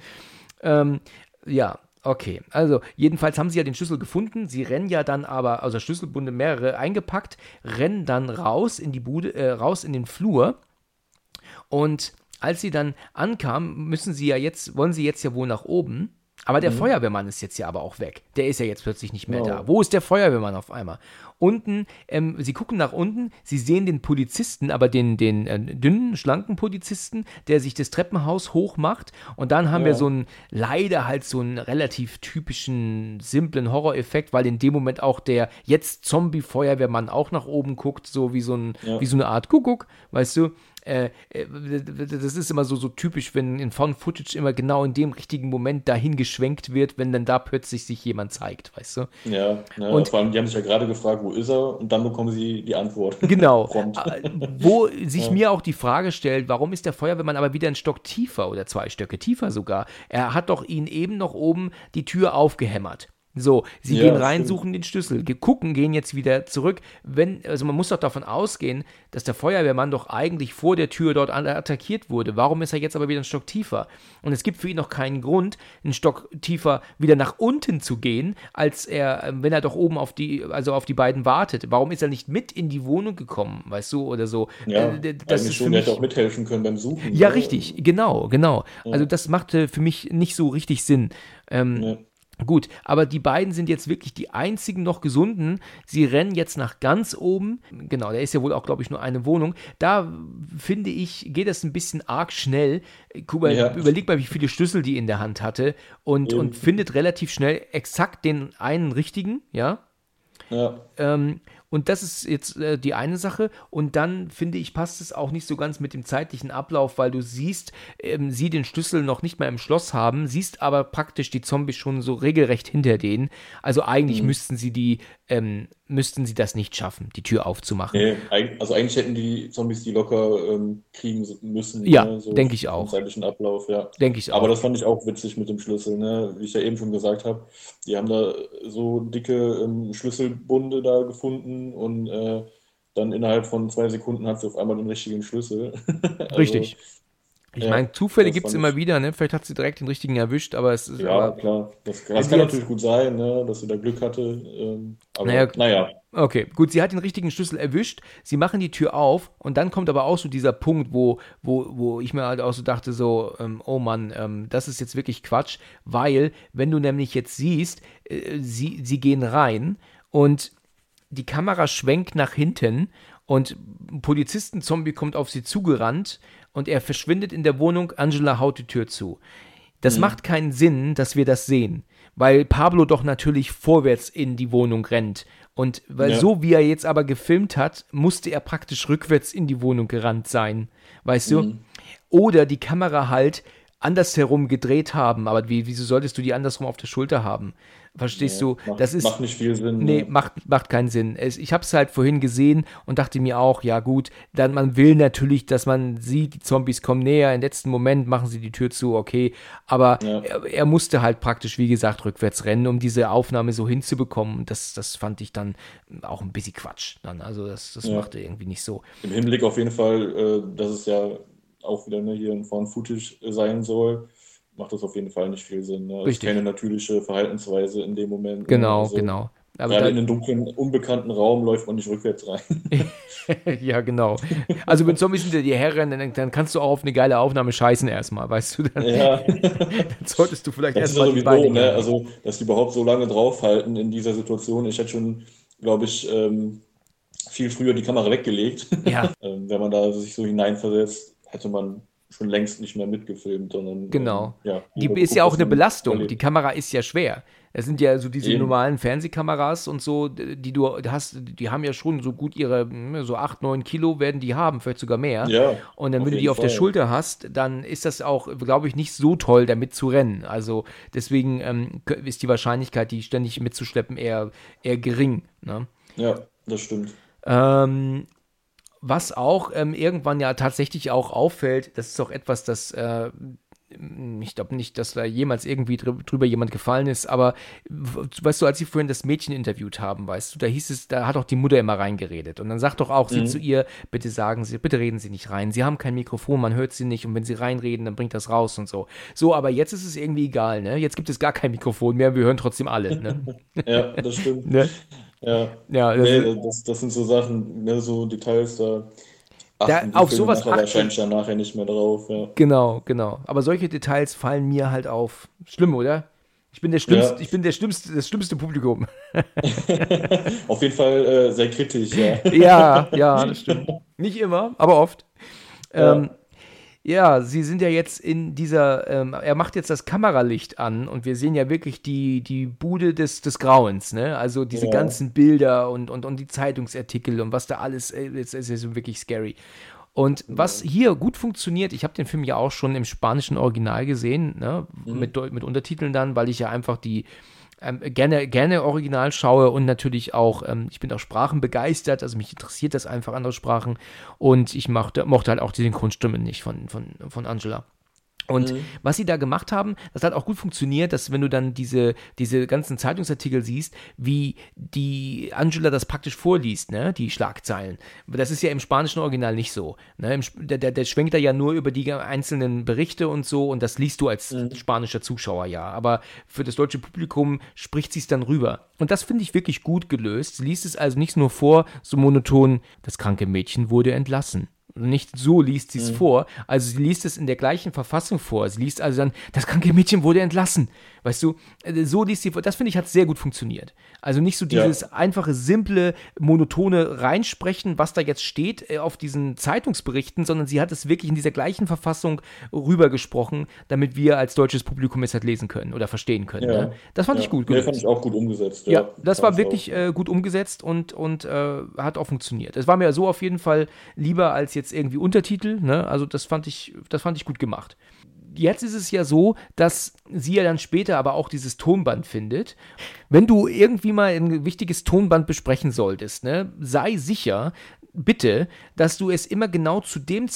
Ähm, ja, Okay, also jedenfalls haben sie ja den Schlüssel gefunden. Sie rennen ja dann aber, also Schlüsselbunde mehrere eingepackt, rennen dann raus in die Bude, äh, raus in den Flur. Und als sie dann ankamen, müssen sie ja jetzt, wollen sie jetzt ja wohl nach oben. Aber der mhm. Feuerwehrmann ist jetzt ja aber auch weg. Der ist ja jetzt plötzlich nicht mehr oh. da. Wo ist der Feuerwehrmann auf einmal? Unten, ähm, sie gucken nach unten, sie sehen den Polizisten, aber den, den äh, dünnen, schlanken Polizisten, der sich das Treppenhaus hochmacht. Und dann haben ja. wir so einen, leider halt so einen relativ typischen, simplen Horroreffekt, weil in dem Moment auch der jetzt Zombie-Feuerwehrmann auch nach oben guckt, so wie so, ein, ja. wie so eine Art Kuckuck, weißt du? Äh, äh, das ist immer so, so typisch, wenn in Found Footage immer genau in dem richtigen Moment dahin geschwenkt wird, wenn dann da plötzlich sich jemand zeigt, weißt du? Ja, ja und vor allem, die haben sich ja gerade gefragt, wo ist er? Und dann bekommen sie die Antwort. <laughs> Genau. Äh, wo <laughs> sich ja. mir auch die Frage stellt, warum ist der Feuerwehrmann aber wieder ein Stock tiefer oder zwei Stöcke tiefer sogar? Er hat doch ihn eben noch oben die Tür aufgehämmert. So, sie ja, gehen rein, stimmt. suchen den Schlüssel, gucken, gehen jetzt wieder zurück. Wenn, also man muss doch davon ausgehen, dass der Feuerwehrmann doch eigentlich vor der Tür dort attackiert wurde. Warum ist er jetzt aber wieder einen Stock tiefer? Und es gibt für ihn noch keinen Grund, einen Stock tiefer wieder nach unten zu gehen, als er, wenn er doch oben auf die, also auf die beiden wartet. Warum ist er nicht mit in die Wohnung gekommen, weißt du, oder so? Ja, äh, das ist schon, mich, hätte auch mithelfen können beim Suchen. Ja, oder? richtig, genau, genau. Ja. Also das machte für mich nicht so richtig Sinn. Ähm, ja. Gut, aber die beiden sind jetzt wirklich die einzigen noch gesunden. Sie rennen jetzt nach ganz oben. Genau, da ist ja wohl auch, glaube ich, nur eine Wohnung. Da finde ich, geht das ein bisschen arg schnell. Kuba, ja. überleg mal, wie viele Schlüssel die in der Hand hatte und, und findet relativ schnell exakt den einen richtigen, ja. Ja. Ähm, und das ist jetzt äh, die eine Sache. Und dann finde ich, passt es auch nicht so ganz mit dem zeitlichen Ablauf, weil du siehst, ähm, sie den Schlüssel noch nicht mehr im Schloss haben, siehst aber praktisch die Zombies schon so regelrecht hinter denen. Also eigentlich mhm. müssten sie die ähm, müssten sie das nicht schaffen, die Tür aufzumachen. Nee, also eigentlich hätten die Zombies die locker ähm, kriegen müssen. Ja, ne? so denke ich auch. Zeitlichen Ablauf, ja. Denke ich auch. Aber das fand ich auch witzig mit dem Schlüssel, ne? Wie ich ja eben schon gesagt habe, die haben da so dicke ähm, Schlüsselbunde da gefunden und äh, dann innerhalb von zwei Sekunden hat sie auf einmal den richtigen Schlüssel. <laughs> also, Richtig. Ich ja, meine, Zufälle gibt es immer wieder, ne? Vielleicht hat sie direkt den richtigen erwischt, aber es ist. Ja, aber, klar. Das, das kann natürlich gut sein, ne? dass sie da Glück hatte. Ähm, aber naja, naja. Okay, gut, sie hat den richtigen Schlüssel erwischt, sie machen die Tür auf und dann kommt aber auch so dieser Punkt, wo, wo, wo ich mir halt auch so dachte, so, ähm, oh Mann, ähm, das ist jetzt wirklich Quatsch, weil, wenn du nämlich jetzt siehst, äh, sie, sie gehen rein und die Kamera schwenkt nach hinten und ein Polizistenzombie kommt auf sie zugerannt und er verschwindet in der Wohnung. Angela haut die Tür zu. Das mhm. macht keinen Sinn, dass wir das sehen, weil Pablo doch natürlich vorwärts in die Wohnung rennt. Und weil ja. so wie er jetzt aber gefilmt hat, musste er praktisch rückwärts in die Wohnung gerannt sein. Weißt mhm. du? Oder die Kamera halt andersherum gedreht haben. Aber wie, wieso solltest du die andersrum auf der Schulter haben? Verstehst nee, du? Macht, das ist, macht nicht viel Sinn. Nee, ne? macht, macht keinen Sinn. Es, ich habe es halt vorhin gesehen und dachte mir auch, ja gut, dann man will natürlich, dass man sieht, die Zombies kommen näher, im letzten Moment machen sie die Tür zu, okay. Aber ja. er, er, musste halt praktisch, wie gesagt, rückwärts rennen, um diese Aufnahme so hinzubekommen. Das, das fand ich dann auch ein bisschen Quatsch. Dann. Also das, das ja. machte irgendwie nicht so. Im Hinblick auf jeden Fall, äh, dass es ja auch wieder ne, hier ein Found-Footage sein soll macht das auf jeden Fall nicht viel Sinn. Ne? Das ist keine natürliche Verhaltensweise in dem Moment. Ne? Genau, also, genau. Aber gerade in einen dunklen, unbekannten Raum läuft man nicht rückwärts rein. <laughs> <laughs> ja, genau. Also wenn Zombies hinter dir herrennen, dann, dann, kannst du auch auf eine geile Aufnahme scheißen erstmal, weißt du? Dann, ja. <laughs> dann solltest du vielleicht erstmal ja die Beine... Ne? Also, dass die überhaupt so lange draufhalten in dieser Situation. Ich hätte schon, glaube ich, ähm, viel früher die Kamera weggelegt. Ja. ähm, wenn man da sich so hineinversetzt, hätte man schon längst nicht mehr mitgefilmt, sondern. Genau. Ähm, ja, die ist ja auch eine Belastung. Die Kamera ist ja schwer. Es sind ja so diese Eben. normalen Fernsehkameras und so, die du hast, die haben ja schon so gut ihre, hm, so 8, 9 Kilo werden die haben, vielleicht sogar mehr. Ja, und dann, wenn du die auf Fall. der Schulter hast, dann ist das auch, glaube ich, nicht so toll, damit zu rennen. Also deswegen ähm, ist die Wahrscheinlichkeit, die ständig mitzuschleppen, eher, eher gering. Ne? Ja. das stimmt. Ähm, was auch ähm, irgendwann ja tatsächlich auch auffällt, das ist auch etwas, das äh, ich glaube nicht, dass da jemals irgendwie drüber jemand gefallen ist, aber weißt du, als sie vorhin das Mädchen interviewt haben, weißt du, da hieß es, da hat auch die Mutter immer reingeredet und dann sagt doch auch mhm. sie zu ihr, bitte sagen Sie, bitte reden Sie nicht rein, Sie haben kein Mikrofon, man hört Sie nicht und wenn Sie reinreden, dann bringt das raus und so. So, aber jetzt ist es irgendwie egal, ne? Jetzt gibt es gar kein Mikrofon mehr, wir hören trotzdem alle, ne? <laughs> ja, das stimmt. ne? Ja, ja das, nee, das, das, sind so Sachen, ne, so Details, da da, auf sowas achten, wahrscheinlich dann nachher nicht mehr drauf. Ja. Genau, genau. Aber solche Details fallen mir halt auf. Schlimm, oder? Ich bin der schlimmste, ja. ich bin der schlimmste, das schlimmste Publikum. <laughs> auf jeden Fall äh, sehr kritisch, ja. ja, <laughs> ja, das stimmt. Nicht immer, aber oft. Ja. Ähm, ja, sie sind ja jetzt in dieser, ähm, er macht jetzt das Kameralicht an und wir sehen ja wirklich die, die Bude des, des Grauens, ne? Also diese ja. ganzen Bilder und, und, und die Zeitungsartikel und was da alles, äh, ist, ist, ist wirklich scary. Und was hier gut funktioniert, ich habe den Film ja auch schon im spanischen Original gesehen, ne? Mhm. mit, mit Untertiteln dann, weil ich ja einfach die, ähm, gerne, gerne original schaue und natürlich auch, ähm, ich bin auch Sprachen begeistert, also mich interessiert das einfach, andere Sprachen. Und ich mochte, mochte halt auch die Synchronstimmen nicht von, von, von Angela. Und mhm. was sie da gemacht haben, das hat auch gut funktioniert, dass wenn du dann diese, diese ganzen Zeitungsartikel siehst, wie die Angela das praktisch vorliest, ne, die Schlagzeilen. Das ist ja im spanischen Original nicht so. Ne? Im, der, der, der schwenkt da ja nur über die einzelnen Berichte und so und das liest du als mhm. spanischer Zuschauer ja. Aber für das deutsche Publikum spricht sie es dann rüber. Und das finde ich wirklich gut gelöst. Sie liest es also nicht nur vor, so monoton, das kranke Mädchen wurde entlassen. Nicht so liest sie es mhm. vor. Also sie liest es in der gleichen Verfassung vor. Sie liest also dann, das kranke Mädchen wurde entlassen. Weißt du, äh, so liest sie. Das finde ich hat sehr gut funktioniert. Also nicht so dieses ja. einfache, simple, monotone Reinsprechen, was da jetzt steht äh, auf diesen Zeitungsberichten, sondern sie hat es wirklich in dieser gleichen Verfassung rübergesprochen, damit wir als deutsches Publikum es halt lesen können oder verstehen können. Ja. Ne? Das fand ja. ich gut. Das fand ich auch gut umgesetzt. Ja, das war wirklich äh, gut umgesetzt und, und äh, hat auch funktioniert. Es war mir so auf jeden Fall lieber als jetzt irgendwie Untertitel. Ne? Also das fand ich, das fand ich gut gemacht jetzt ist es ja so, dass sie ja dann später aber auch dieses Tonband findet. Wenn du irgendwie mal ein wichtiges Tonband besprechen solltest, ne, sei sicher, bitte, dass du es immer genau zu dem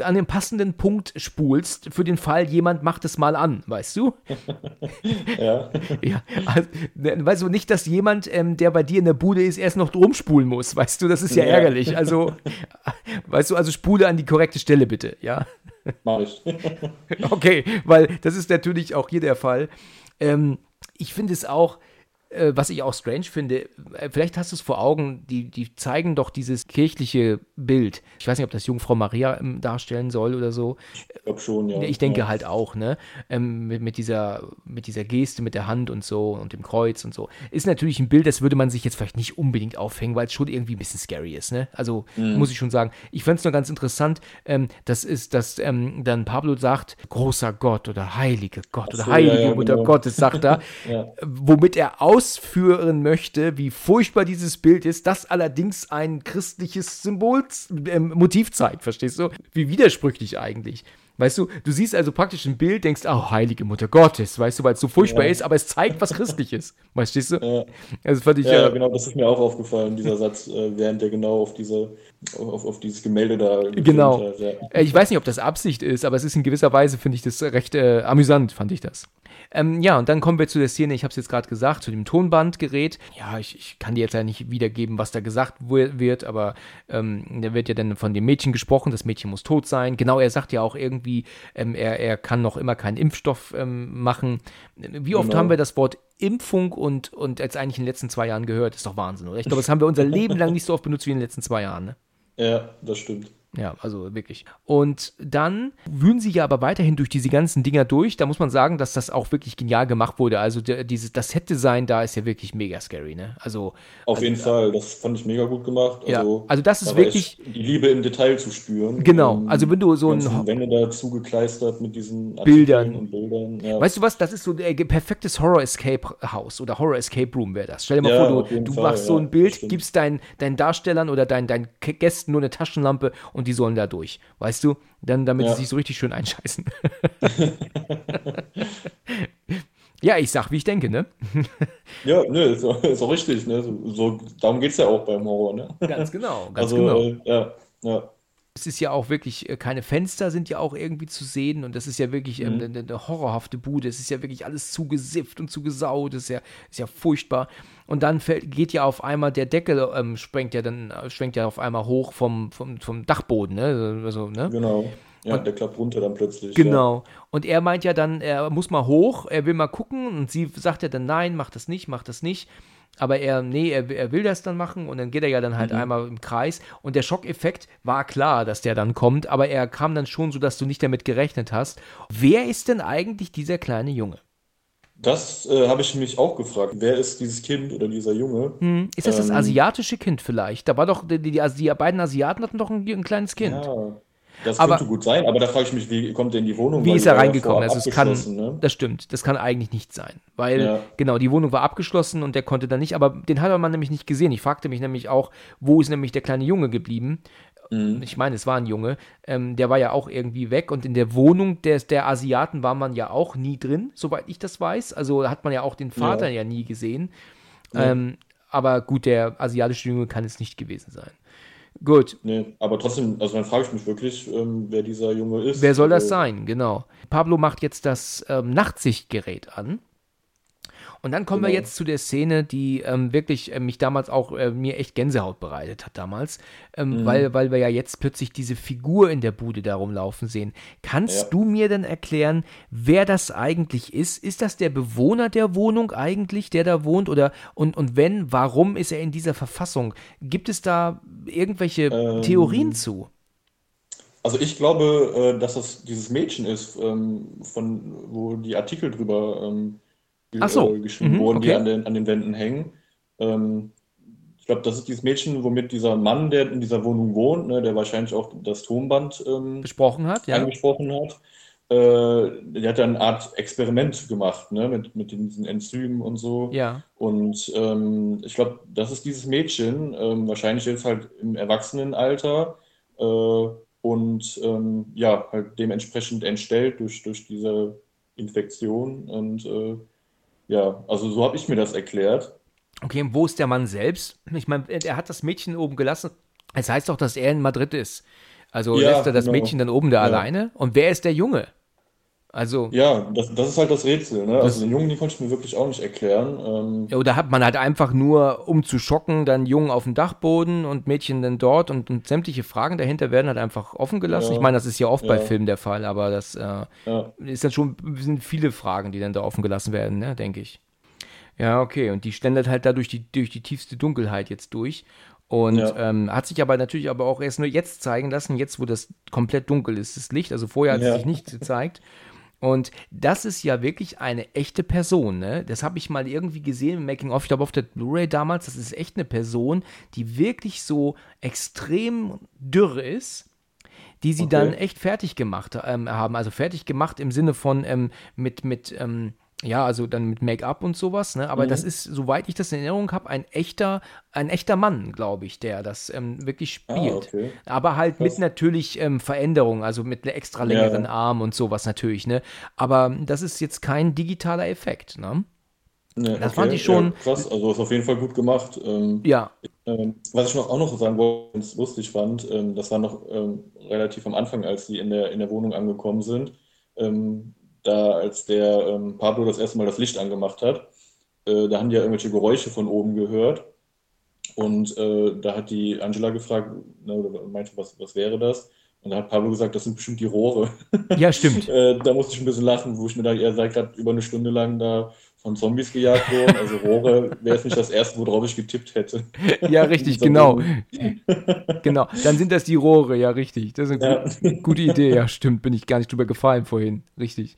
an dem passenden Punkt spulst, für den Fall, jemand macht es mal an, weißt du? <laughs> ja. ja also, ne, weißt du nicht, dass jemand, ähm, der bei dir in der Bude ist, erst noch drum spulen muss, weißt du? Das ist ja, ja. ärgerlich. Also, <laughs> weißt du, also spule an die korrekte Stelle bitte, ja? Mach ich. <laughs> okay, weil das ist natürlich auch hier der Fall. Ähm, ich finde es auch, äh, was ich auch strange finde, äh, vielleicht hast du es vor Augen, die, die zeigen doch dieses kirchliche Bild. Ich weiß nicht, ob das Jungfrau Maria ähm, darstellen soll oder so. Ich glaube schon, ja. Ich denke ja. halt auch, ne? Ähm, mit, mit, dieser, mit dieser Geste, mit der Hand und so und dem Kreuz und so. Ist natürlich ein Bild, das würde man sich jetzt vielleicht nicht unbedingt aufhängen, weil es schon irgendwie ein bisschen scary ist, ne? Also mhm. muss ich schon sagen. Ich fände es nur ganz interessant, ähm, das ist, dass ähm, dann Pablo sagt, großer Gott oder heilige Gott oder so, heilige ja, Mutter genau. Gottes, sagt er, <laughs> womit er aus ausführen möchte, wie furchtbar dieses Bild ist, das allerdings ein christliches Symbol, äh, Motiv zeigt, verstehst du? Wie widersprüchlich eigentlich. Weißt du, du siehst also praktisch ein Bild, denkst, oh, heilige Mutter Gottes, weißt du, weil es so furchtbar ja. ist, aber es zeigt was Christliches. <laughs> Verstehst du? Ja. Also fand ich ja, ja, genau, das ist mir auch aufgefallen, dieser Satz, äh, während der genau auf diese, auf, auf dieses Gemälde da Genau. Hat, ja. Äh, ich weiß nicht, ob das Absicht ist, aber es ist in gewisser Weise, finde ich das recht äh, amüsant, fand ich das. Ähm, ja, und dann kommen wir zu der Szene, ich habe es jetzt gerade gesagt, zu dem Tonbandgerät. Ja, ich, ich, kann dir jetzt ja nicht wiedergeben, was da gesagt wird, aber ähm, da wird ja dann von dem Mädchen gesprochen, das Mädchen muss tot sein. Genau, er sagt ja auch irgendwie, ähm, er, er kann noch immer keinen Impfstoff ähm, machen. Wie oft genau. haben wir das Wort Impfung und, und jetzt eigentlich in den letzten zwei Jahren gehört? Ist doch Wahnsinn, oder? Ich glaube, das haben wir unser Leben lang nicht so oft benutzt wie in den letzten zwei Jahren, ne? Ja, das stimmt. Ja, also wirklich. Und dann wühlen sie ja aber weiterhin durch diese ganzen Dinger durch. Da muss man sagen, dass das auch wirklich genial gemacht wurde. Also der, dieses, das Set-Design da ist ja wirklich mega scary, ne? Also. Auf also, jeden Fall, das fand ich mega gut gemacht. Also, ja, also das ist wirklich. Die Liebe im Detail zu spüren. Genau, also wenn du so ein. Wände da zugekleistert mit diesen Bildern. Und Bildern ja. Weißt du was, das ist so ein perfektes Horror-Escape-Haus oder Horror-Escape-Room wäre das. Stell dir mal ja, vor, du, du Fall, machst so ein Bild, gibst deinen dein Darstellern oder deinen dein Gästen nur eine Taschenlampe und die sollen da durch weißt du? Dann, damit ja. sie sich so richtig schön einscheißen. <laughs> Ja, ich sag, wie ich denke, ne? Ja, ne, ist, ist auch richtig, ne? So, so, darum geht es ja auch beim Horror, ne? Ganz genau, ganz Also, genau. äh, ja, ja. Es ist ja auch wirklich, äh, keine Fenster sind ja auch irgendwie zu sehen und das ist ja wirklich ähm, Mhm. eine, eine horrorhafte Bude. Es ist ja wirklich alles zugesifft und zugesaut. Das ist ja, ist ja furchtbar. Und dann fällt, geht ja auf einmal der Deckel, ähm, sprengt ja dann, äh, schwenkt ja auf einmal hoch vom, vom, vom Dachboden, ne? Also, ne? Genau. Ja, Und- der klappt runter dann plötzlich. Ja. Genau. Und er meint ja dann, er muss mal hoch, er will mal gucken und sie sagt ja dann, nein, mach das nicht, mach das nicht. Aber er, nee, er, er will das dann machen und dann geht er ja dann halt einmal im Kreis. Und der Schockeffekt war klar, dass der dann kommt, aber er kam dann schon so, dass du nicht damit gerechnet hast. Wer ist denn eigentlich dieser kleine Junge? Das äh, habe ich mich auch gefragt. Wer ist dieses Kind oder dieser Junge? Hm, ist das das Ähm. asiatische Kind vielleicht? Da war doch, die, die, die, die beiden Asiaten hatten doch ein, ein kleines Kind. Ja, das Aber- könnte gut sein, aber da frage ich mich, wie kommt der in die Wohnung? Wie ist er ja reingekommen? Also es kann, ne? das stimmt, das kann eigentlich nicht sein, weil Ja. genau die Wohnung war abgeschlossen und der konnte dann nicht, aber den hat man nämlich nicht gesehen. Ich fragte mich nämlich auch, wo ist nämlich der kleine Junge geblieben? Mhm. Ich meine, es war ein Junge, ähm, der war ja auch irgendwie weg und in der Wohnung des, der Asiaten war man ja auch nie drin, soweit ich das weiß. Also hat man ja auch den Vater ja, nie gesehen. Ähm, aber gut, der asiatische Junge kann es nicht gewesen sein. Gut, Nee, aber trotzdem, also dann frage ich mich wirklich, ähm, wer dieser Junge ist. Wer soll das Also, sein? Genau. Pablo macht jetzt das ähm, Nachtsichtgerät an. Und dann kommen wir Genau. jetzt zu der Szene, die ähm, wirklich äh, mich damals auch äh, mir echt Gänsehaut bereitet hat damals, ähm, Mhm. weil, weil wir ja jetzt plötzlich diese Figur in der Bude da rumlaufen sehen. Kannst Ja. du mir denn erklären, wer das eigentlich ist? Ist das der Bewohner der Wohnung eigentlich, der da wohnt? Oder und, und wenn, warum ist er in dieser Verfassung? Gibt es da irgendwelche Ähm, Theorien zu? Also ich glaube, äh, dass das dieses Mädchen ist, ähm, von wo die Artikel drüber ähm, so. äh, geschrieben Mhm, wurden, die okay. an den, an den Wänden hängen. Ähm, ich glaube, das ist dieses Mädchen, womit dieser Mann, der in dieser Wohnung wohnt, ne, der wahrscheinlich auch das Tonband ähm, Besprochen hat, ja? angesprochen hat, äh, der hat ja eine Art Experiment gemacht, ne, mit, mit diesen Enzymen und so. Ja. Und ähm, ich glaube, das ist dieses Mädchen, ähm, wahrscheinlich jetzt halt im Erwachsenenalter äh, und ähm, ja, halt dementsprechend entstellt durch, durch diese Infektion. Und äh, ja, also so habe ich mir das erklärt. Okay, und wo ist der Mann selbst? Ich meine, er hat das Mädchen oben gelassen. Es heißt doch, dass er in Madrid ist. Also Ja, lässt er das genau. Mädchen dann oben da Ja. alleine? Und wer ist der Junge? Also, Ja, das, das ist halt das Rätsel. Ne? Also den Jungen, den konnte ich mir wirklich auch nicht erklären. Ähm, ja, oder hat man halt einfach nur, um zu schocken, dann Jungen auf dem Dachboden und Mädchen dann dort und, und sämtliche Fragen dahinter werden halt einfach offen gelassen. Ja. Ich meine, das ist ja oft bei Ja. Filmen der Fall, aber das äh, ja. ist dann schon, sind viele Fragen, die dann da offen gelassen werden, ne, denke ich. Ja, okay. Und die schlendert halt da durch die, durch die tiefste Dunkelheit jetzt durch. Und Ja. ähm, hat sich aber natürlich aber auch erst nur jetzt zeigen lassen, jetzt wo das komplett dunkel ist, das Licht. Also vorher hat es Ja. sich nicht gezeigt. <laughs> Und das ist ja wirklich eine echte Person, ne? Das habe ich mal irgendwie gesehen im Making of, ich glaube auf der Blu-ray damals, das ist echt eine Person, die wirklich so extrem dürr ist, die sie Okay. dann echt fertig gemacht ähm, haben. Also fertig gemacht im Sinne von ähm, mit, mit ähm, ja, also dann mit Make-up und sowas, ne? Aber Mhm. das ist, soweit ich das in Erinnerung habe, ein echter, ein echter Mann, glaube ich, der das ähm, wirklich Ah, spielt. okay. Aber halt mit Krass. natürlich ähm, Veränderungen, also mit einer extra längeren Ja. Arm und sowas natürlich, ne? Aber das ist jetzt kein digitaler Effekt, ne? Ne, Das okay. fand ich schon- Ja, krass, also ist auf jeden Fall gut gemacht. Ähm, Ja, Ähm, was ich noch auch noch sagen wollte, und es lustig fand, ähm, das war noch ähm, relativ am Anfang, als sie in der, in der Wohnung angekommen sind. Da, als der ähm, Pablo das erste Mal das Licht angemacht hat, äh, da haben die ja irgendwelche Geräusche von oben gehört. Und äh, da hat die Angela gefragt, ne, meinte, was, was wäre das? Und da hat Pablo gesagt, das sind bestimmt die Rohre. ja, stimmt. <laughs> Äh, da musste ich ein bisschen lachen, wo ich mir da, er sei gerade über eine Stunde lang da von Zombies gejagt worden. Also Rohre wäre jetzt nicht das erste, worauf ich getippt hätte. <laughs> Ja, richtig, <laughs> genau. Genau. Dann sind das die Rohre, ja, richtig. Das ist eine Ja. gu- gute Idee, ja, stimmt. Bin ich gar nicht drüber gefallen vorhin. Richtig.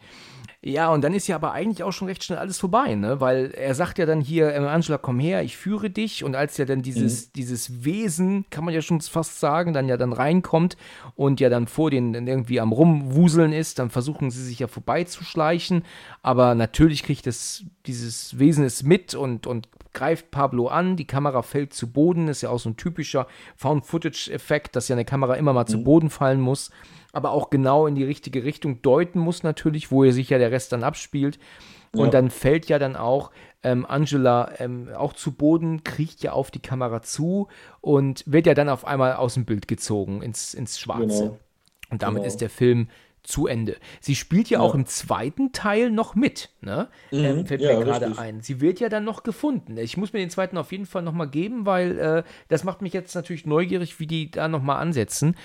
Ja, und dann ist ja aber eigentlich auch schon recht schnell alles vorbei, ne? Weil er sagt ja dann hier, ähm, Angela, komm her, ich führe dich. Und als ja dann dieses, Mhm. dieses Wesen, kann man ja schon fast sagen, dann ja dann reinkommt und ja dann vor denen irgendwie am Rumwuseln ist, dann versuchen sie sich ja vorbeizuschleichen. Aber natürlich kriegt das, dieses Wesen es mit und, und greift Pablo an, die Kamera fällt zu Boden, ist ja auch so ein typischer Found-Footage-Effekt, dass ja eine Kamera immer mal zu Boden fallen muss. Aber auch genau in die richtige Richtung deuten muss natürlich, wo sich ja der Rest dann abspielt. Und ja. dann fällt ja dann auch ähm, Angela ähm, auch zu Boden, kriecht ja auf die Kamera zu und wird ja dann auf einmal aus dem Bild gezogen ins, ins Schwarze. Genau. Und damit genau. ist der Film zu Ende. Sie spielt ja, ja, auch im zweiten Teil noch mit, ne? Mhm, ähm, fällt ja, mir gerade ein. Sie wird ja dann noch gefunden. Ich muss mir den zweiten auf jeden Fall nochmal geben, weil äh, das macht mich jetzt natürlich neugierig, wie die da nochmal ansetzen.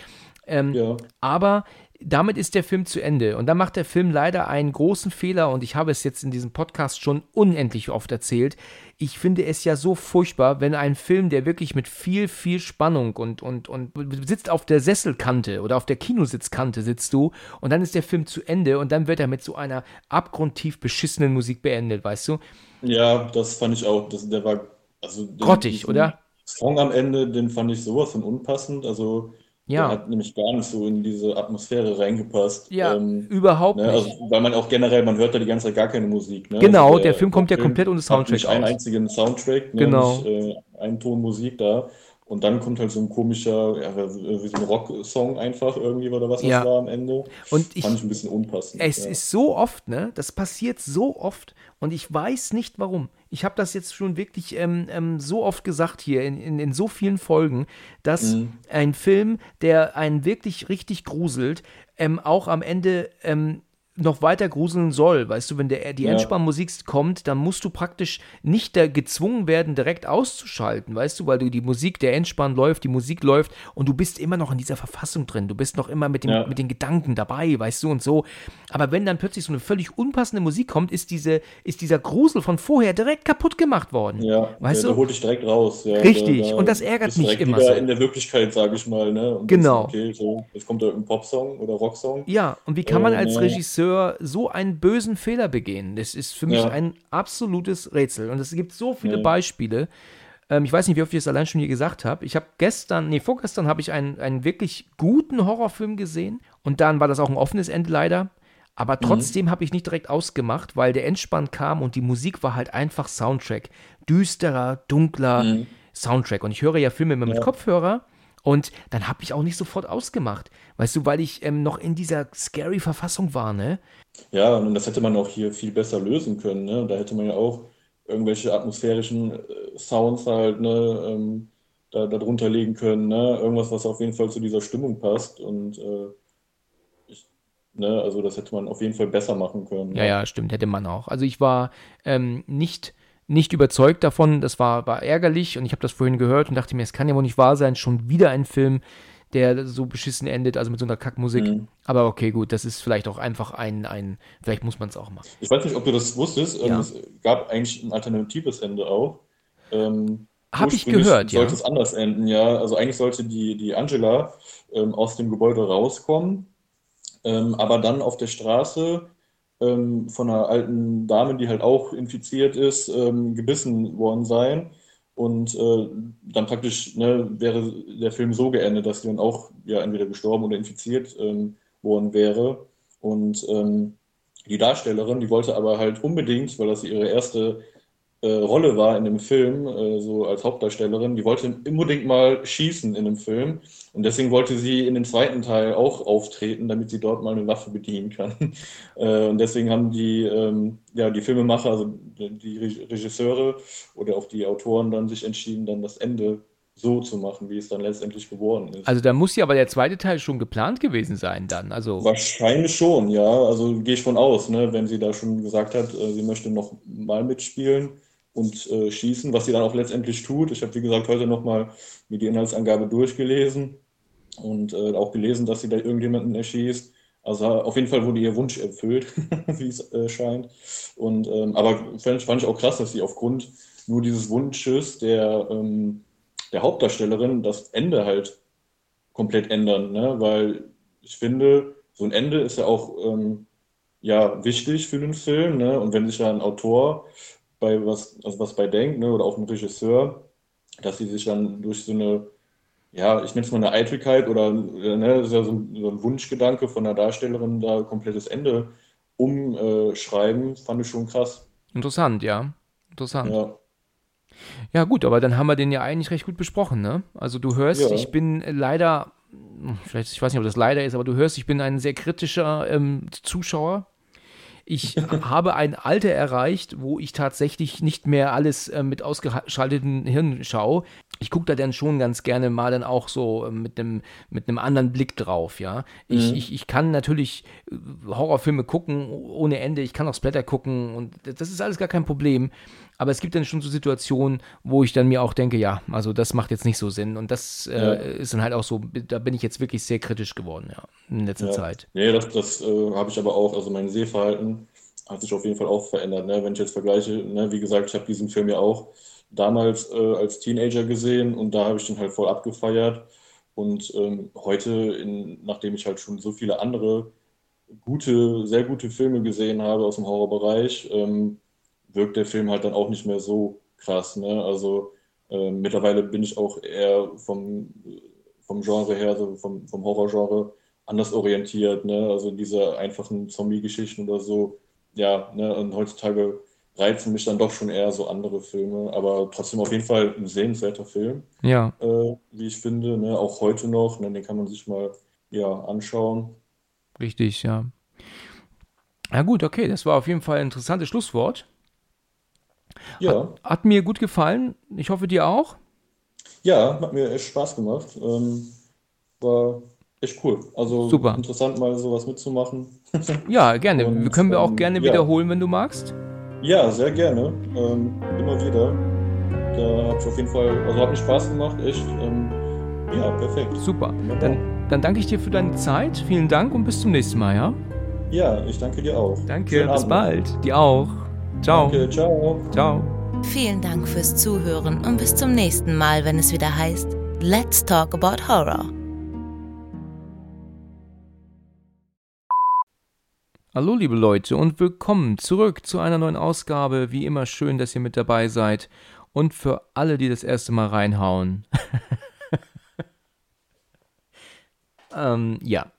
Ähm, ja. Aber damit ist der Film zu Ende. Und da macht der Film leider einen großen Fehler und ich habe es jetzt in diesem Podcast schon unendlich oft erzählt. Ich finde es ja so furchtbar, wenn ein Film, der wirklich mit viel, viel Spannung und, und, und sitzt auf der Sesselkante oder auf der Kinositzkante sitzt du und dann ist der Film zu Ende und dann wird er mit so einer abgrundtief beschissenen Musik beendet, weißt du? Ja, das fand ich auch. Das, der war also grottig, oder? Song am Ende, den fand ich sowas von unpassend. Also ja. Der hat nämlich gar nicht so in diese Atmosphäre reingepasst. Ja, ähm, überhaupt ne, also, weil man auch generell, man hört da die ganze Zeit gar keine Musik. Ne? Genau, also der, der, Film kommt ja komplett ohne Soundtrack nicht einen einzigen Soundtrack, ne? genau. nicht äh, einen Ton Musik da. Und dann kommt halt so ein komischer, ja, wie so ein Rock-Song einfach irgendwie oder was ja. das war am Ende. Und ich, Fand ich ein bisschen unpassend. Es ja. ist so oft, ne? Das passiert so oft und ich weiß nicht warum. Ich habe das jetzt schon wirklich ähm, ähm, so oft gesagt hier in, in, in so vielen Folgen, dass mhm. ein Film, der einen wirklich richtig gruselt, ähm, auch am Ende ähm, noch weiter gruseln soll. Weißt du, wenn der, die ja. Endspannmusik kommt, dann musst du praktisch nicht da gezwungen werden, direkt auszuschalten, weißt du, weil du die Musik, der Entspann läuft, die Musik läuft und du bist immer noch in dieser Verfassung drin. Du bist noch immer mit, dem, ja. mit den Gedanken dabei, weißt du, und so. Aber wenn dann plötzlich so eine völlig unpassende Musik kommt, ist, diese, ist dieser Grusel von vorher direkt kaputt gemacht worden. Ja, weißt der, du? Der holt dich direkt raus. Ja, Richtig, der, der und das ärgert mich immer so. in der Wirklichkeit, sage ich mal. Ne? Und genau. okay, so, jetzt kommt da ein Popsong oder Rocksong. Ja, und wie kann man als Regisseur Regisseur so einen bösen Fehler begehen? Das ist für mich ja. ein absolutes Rätsel. Und es gibt so viele ja. Beispiele. Ähm, ich weiß nicht, wie oft ich es allein schon hier gesagt habe. Ich habe gestern, nee, vorgestern habe ich einen, einen wirklich guten Horrorfilm gesehen. Und dann war das auch ein offenes Ende leider. Aber mhm. trotzdem mhm. habe ich nicht direkt ausgemacht, weil der Endspann kam und die Musik war halt einfach Soundtrack. Düsterer, dunkler mhm. Soundtrack. Und ich höre ja Filme immer ja. mit Kopfhörer. Und dann habe ich auch nicht sofort ausgemacht. Weißt du, weil ich ähm, noch in dieser scary Verfassung war, ne? Ja, und das hätte man auch hier viel besser lösen können, ne? Da hätte man ja auch irgendwelche atmosphärischen äh, Sounds halt, ne, ähm, da, drunter legen können, ne? Irgendwas, was auf jeden Fall zu dieser Stimmung passt. Und äh, ich, ne, also das hätte man auf jeden Fall besser machen können. Ja, ja, ja stimmt, hätte man auch. Also ich war ähm, nicht nicht überzeugt davon. Das war, war ärgerlich und ich habe das vorhin gehört und dachte mir, es kann ja wohl nicht wahr sein, schon wieder ein Film, der so beschissen endet, also mit so einer Kackmusik. Mhm. Aber okay, gut, das ist vielleicht auch einfach ein, ein vielleicht muss man es auch machen. Ich weiß nicht, ob du das wusstest, ähm, ja. es gab eigentlich ein alternatives Ende auch. Ähm, habe ich gehört, ja. Sollte es anders enden, ja. Also eigentlich sollte die, die Angela ähm, aus dem Gebäude rauskommen, ähm, aber dann auf der Straße ähm, von einer alten Dame, die halt auch infiziert ist, ähm, gebissen worden sein. Und äh, dann praktisch ne, wäre der Film so geendet, dass sie dann auch ja entweder gestorben oder infiziert ähm, worden wäre. Und ähm, die Darstellerin, die wollte aber halt unbedingt, weil das ihre erste äh, Rolle war in dem Film, äh, so als Hauptdarstellerin, die wollte unbedingt mal schießen in dem Film. Und deswegen wollte sie in den zweiten Teil auch auftreten, damit sie dort mal eine Waffe bedienen kann. <laughs> äh, und deswegen haben die, ähm, ja, die Filmemacher, also die Regisseure oder auch die Autoren dann sich entschieden, dann das Ende so zu machen, wie es dann letztendlich geworden ist. Also da muss ja aber der zweite Teil schon geplant gewesen sein dann. Also Wahrscheinlich schon, ja. Also gehe ich von aus, ne? wenn sie da schon gesagt hat, äh, sie möchte noch mal mitspielen und äh, schießen, was sie dann auch letztendlich tut. Ich habe, wie gesagt, heute nochmal mir die Inhaltsangabe durchgelesen und äh, auch gelesen, dass sie da irgendjemanden erschießt. Also auf jeden Fall wurde ihr Wunsch erfüllt, <laughs> wie es äh, scheint. Und, ähm, aber fand, fand, ich auch krass, dass sie aufgrund nur dieses Wunsches der, ähm, der Hauptdarstellerin das Ende halt komplett ändern. Ne? Weil ich finde, so ein Ende ist ja auch ähm, ja, wichtig für den Film. Ne? Und wenn sich da ein Autor bei was, also was bei denkt, ne, oder auch ein Regisseur, dass sie sich dann durch so eine, ja, ich nenne es mal eine Eitelkeit oder ne, das ist ja so ein, so ein Wunschgedanke von der Darstellerin, da komplettes Ende umschreiben, fand ich schon krass. Interessant, ja. Interessant. Ja. Ja, gut, aber dann haben wir den ja eigentlich recht gut besprochen, ne? Also du hörst, ja. ich bin leider vielleicht, ich weiß nicht, ob das leider ist, aber du hörst, ich bin ein sehr kritischer ähm, Zuschauer. Ich habe ein Alter erreicht, wo ich tatsächlich nicht mehr alles äh, mit ausgeschalteten Hirn schaue. Ich gucke da dann schon ganz gerne mal dann auch so äh, mit einem mit anderen Blick drauf, ja. Ich, mhm. ich, ich kann natürlich äh, Horrorfilme gucken ohne Ende, ich kann auch Splatter gucken und das ist alles gar kein Problem. Aber es gibt dann schon so Situationen, wo ich dann mir auch denke, ja, also das macht jetzt nicht so Sinn. Und das äh, ja. ist dann halt auch so, da bin ich jetzt wirklich sehr kritisch geworden, ja, in letzter ja. Zeit. Nee, das, das äh, habe ich aber auch, also mein Sehverhalten hat sich auf jeden Fall auch verändert. Ne? Wenn ich jetzt vergleiche, ne? wie gesagt, ich habe diesen Film ja auch damals äh, als Teenager gesehen und da habe ich den halt voll abgefeiert. Und ähm, heute, in, nachdem ich halt schon so viele andere gute, sehr gute Filme gesehen habe aus dem Horrorbereich, ähm, wirkt der Film halt dann auch nicht mehr so krass. Ne? Also äh, mittlerweile bin ich auch eher vom, vom Genre her, also vom, vom Horrorgenre, anders orientiert. Ne? Also diese einfachen Zombie-Geschichten oder so. Ja, ne? und heutzutage reizen mich dann doch schon eher so andere Filme, aber trotzdem auf jeden Fall ein sehenswerter Film. Ja. Äh, wie ich finde, ne? auch heute noch. Ne? Den kann man sich mal ja, anschauen. Richtig, ja. Na gut, okay, das war auf jeden Fall ein interessantes Schlusswort. Ja. Hat, hat, mir gut gefallen. Ich hoffe, dir auch. Ja, hat mir echt Spaß gemacht. Ähm, war echt cool. Also Super. interessant, mal sowas mitzumachen. <laughs> ja, gerne. Und, Können wir auch ähm, gerne ja. wiederholen, wenn du magst. Ja, sehr gerne. Ähm, immer wieder. Da ich auf jeden Fall, also hat mir Spaß gemacht, echt. Ähm, ja, perfekt. Super. Dann, dann danke ich dir für deine Zeit. Vielen Dank und bis zum nächsten Mal, ja? Ja, ich danke dir auch. Danke, Schönen bis Abend. bald. Dir auch. Ciao. Danke, ciao. Ciao. Vielen Dank fürs Zuhören und bis zum nächsten Mal, wenn es wieder heißt Let's Talk About Horror. Hallo liebe Leute und willkommen zurück zu einer neuen Ausgabe. Wie immer schön, dass ihr mit dabei seid. Und für alle, die das erste Mal reinhauen. <laughs> ähm, ja,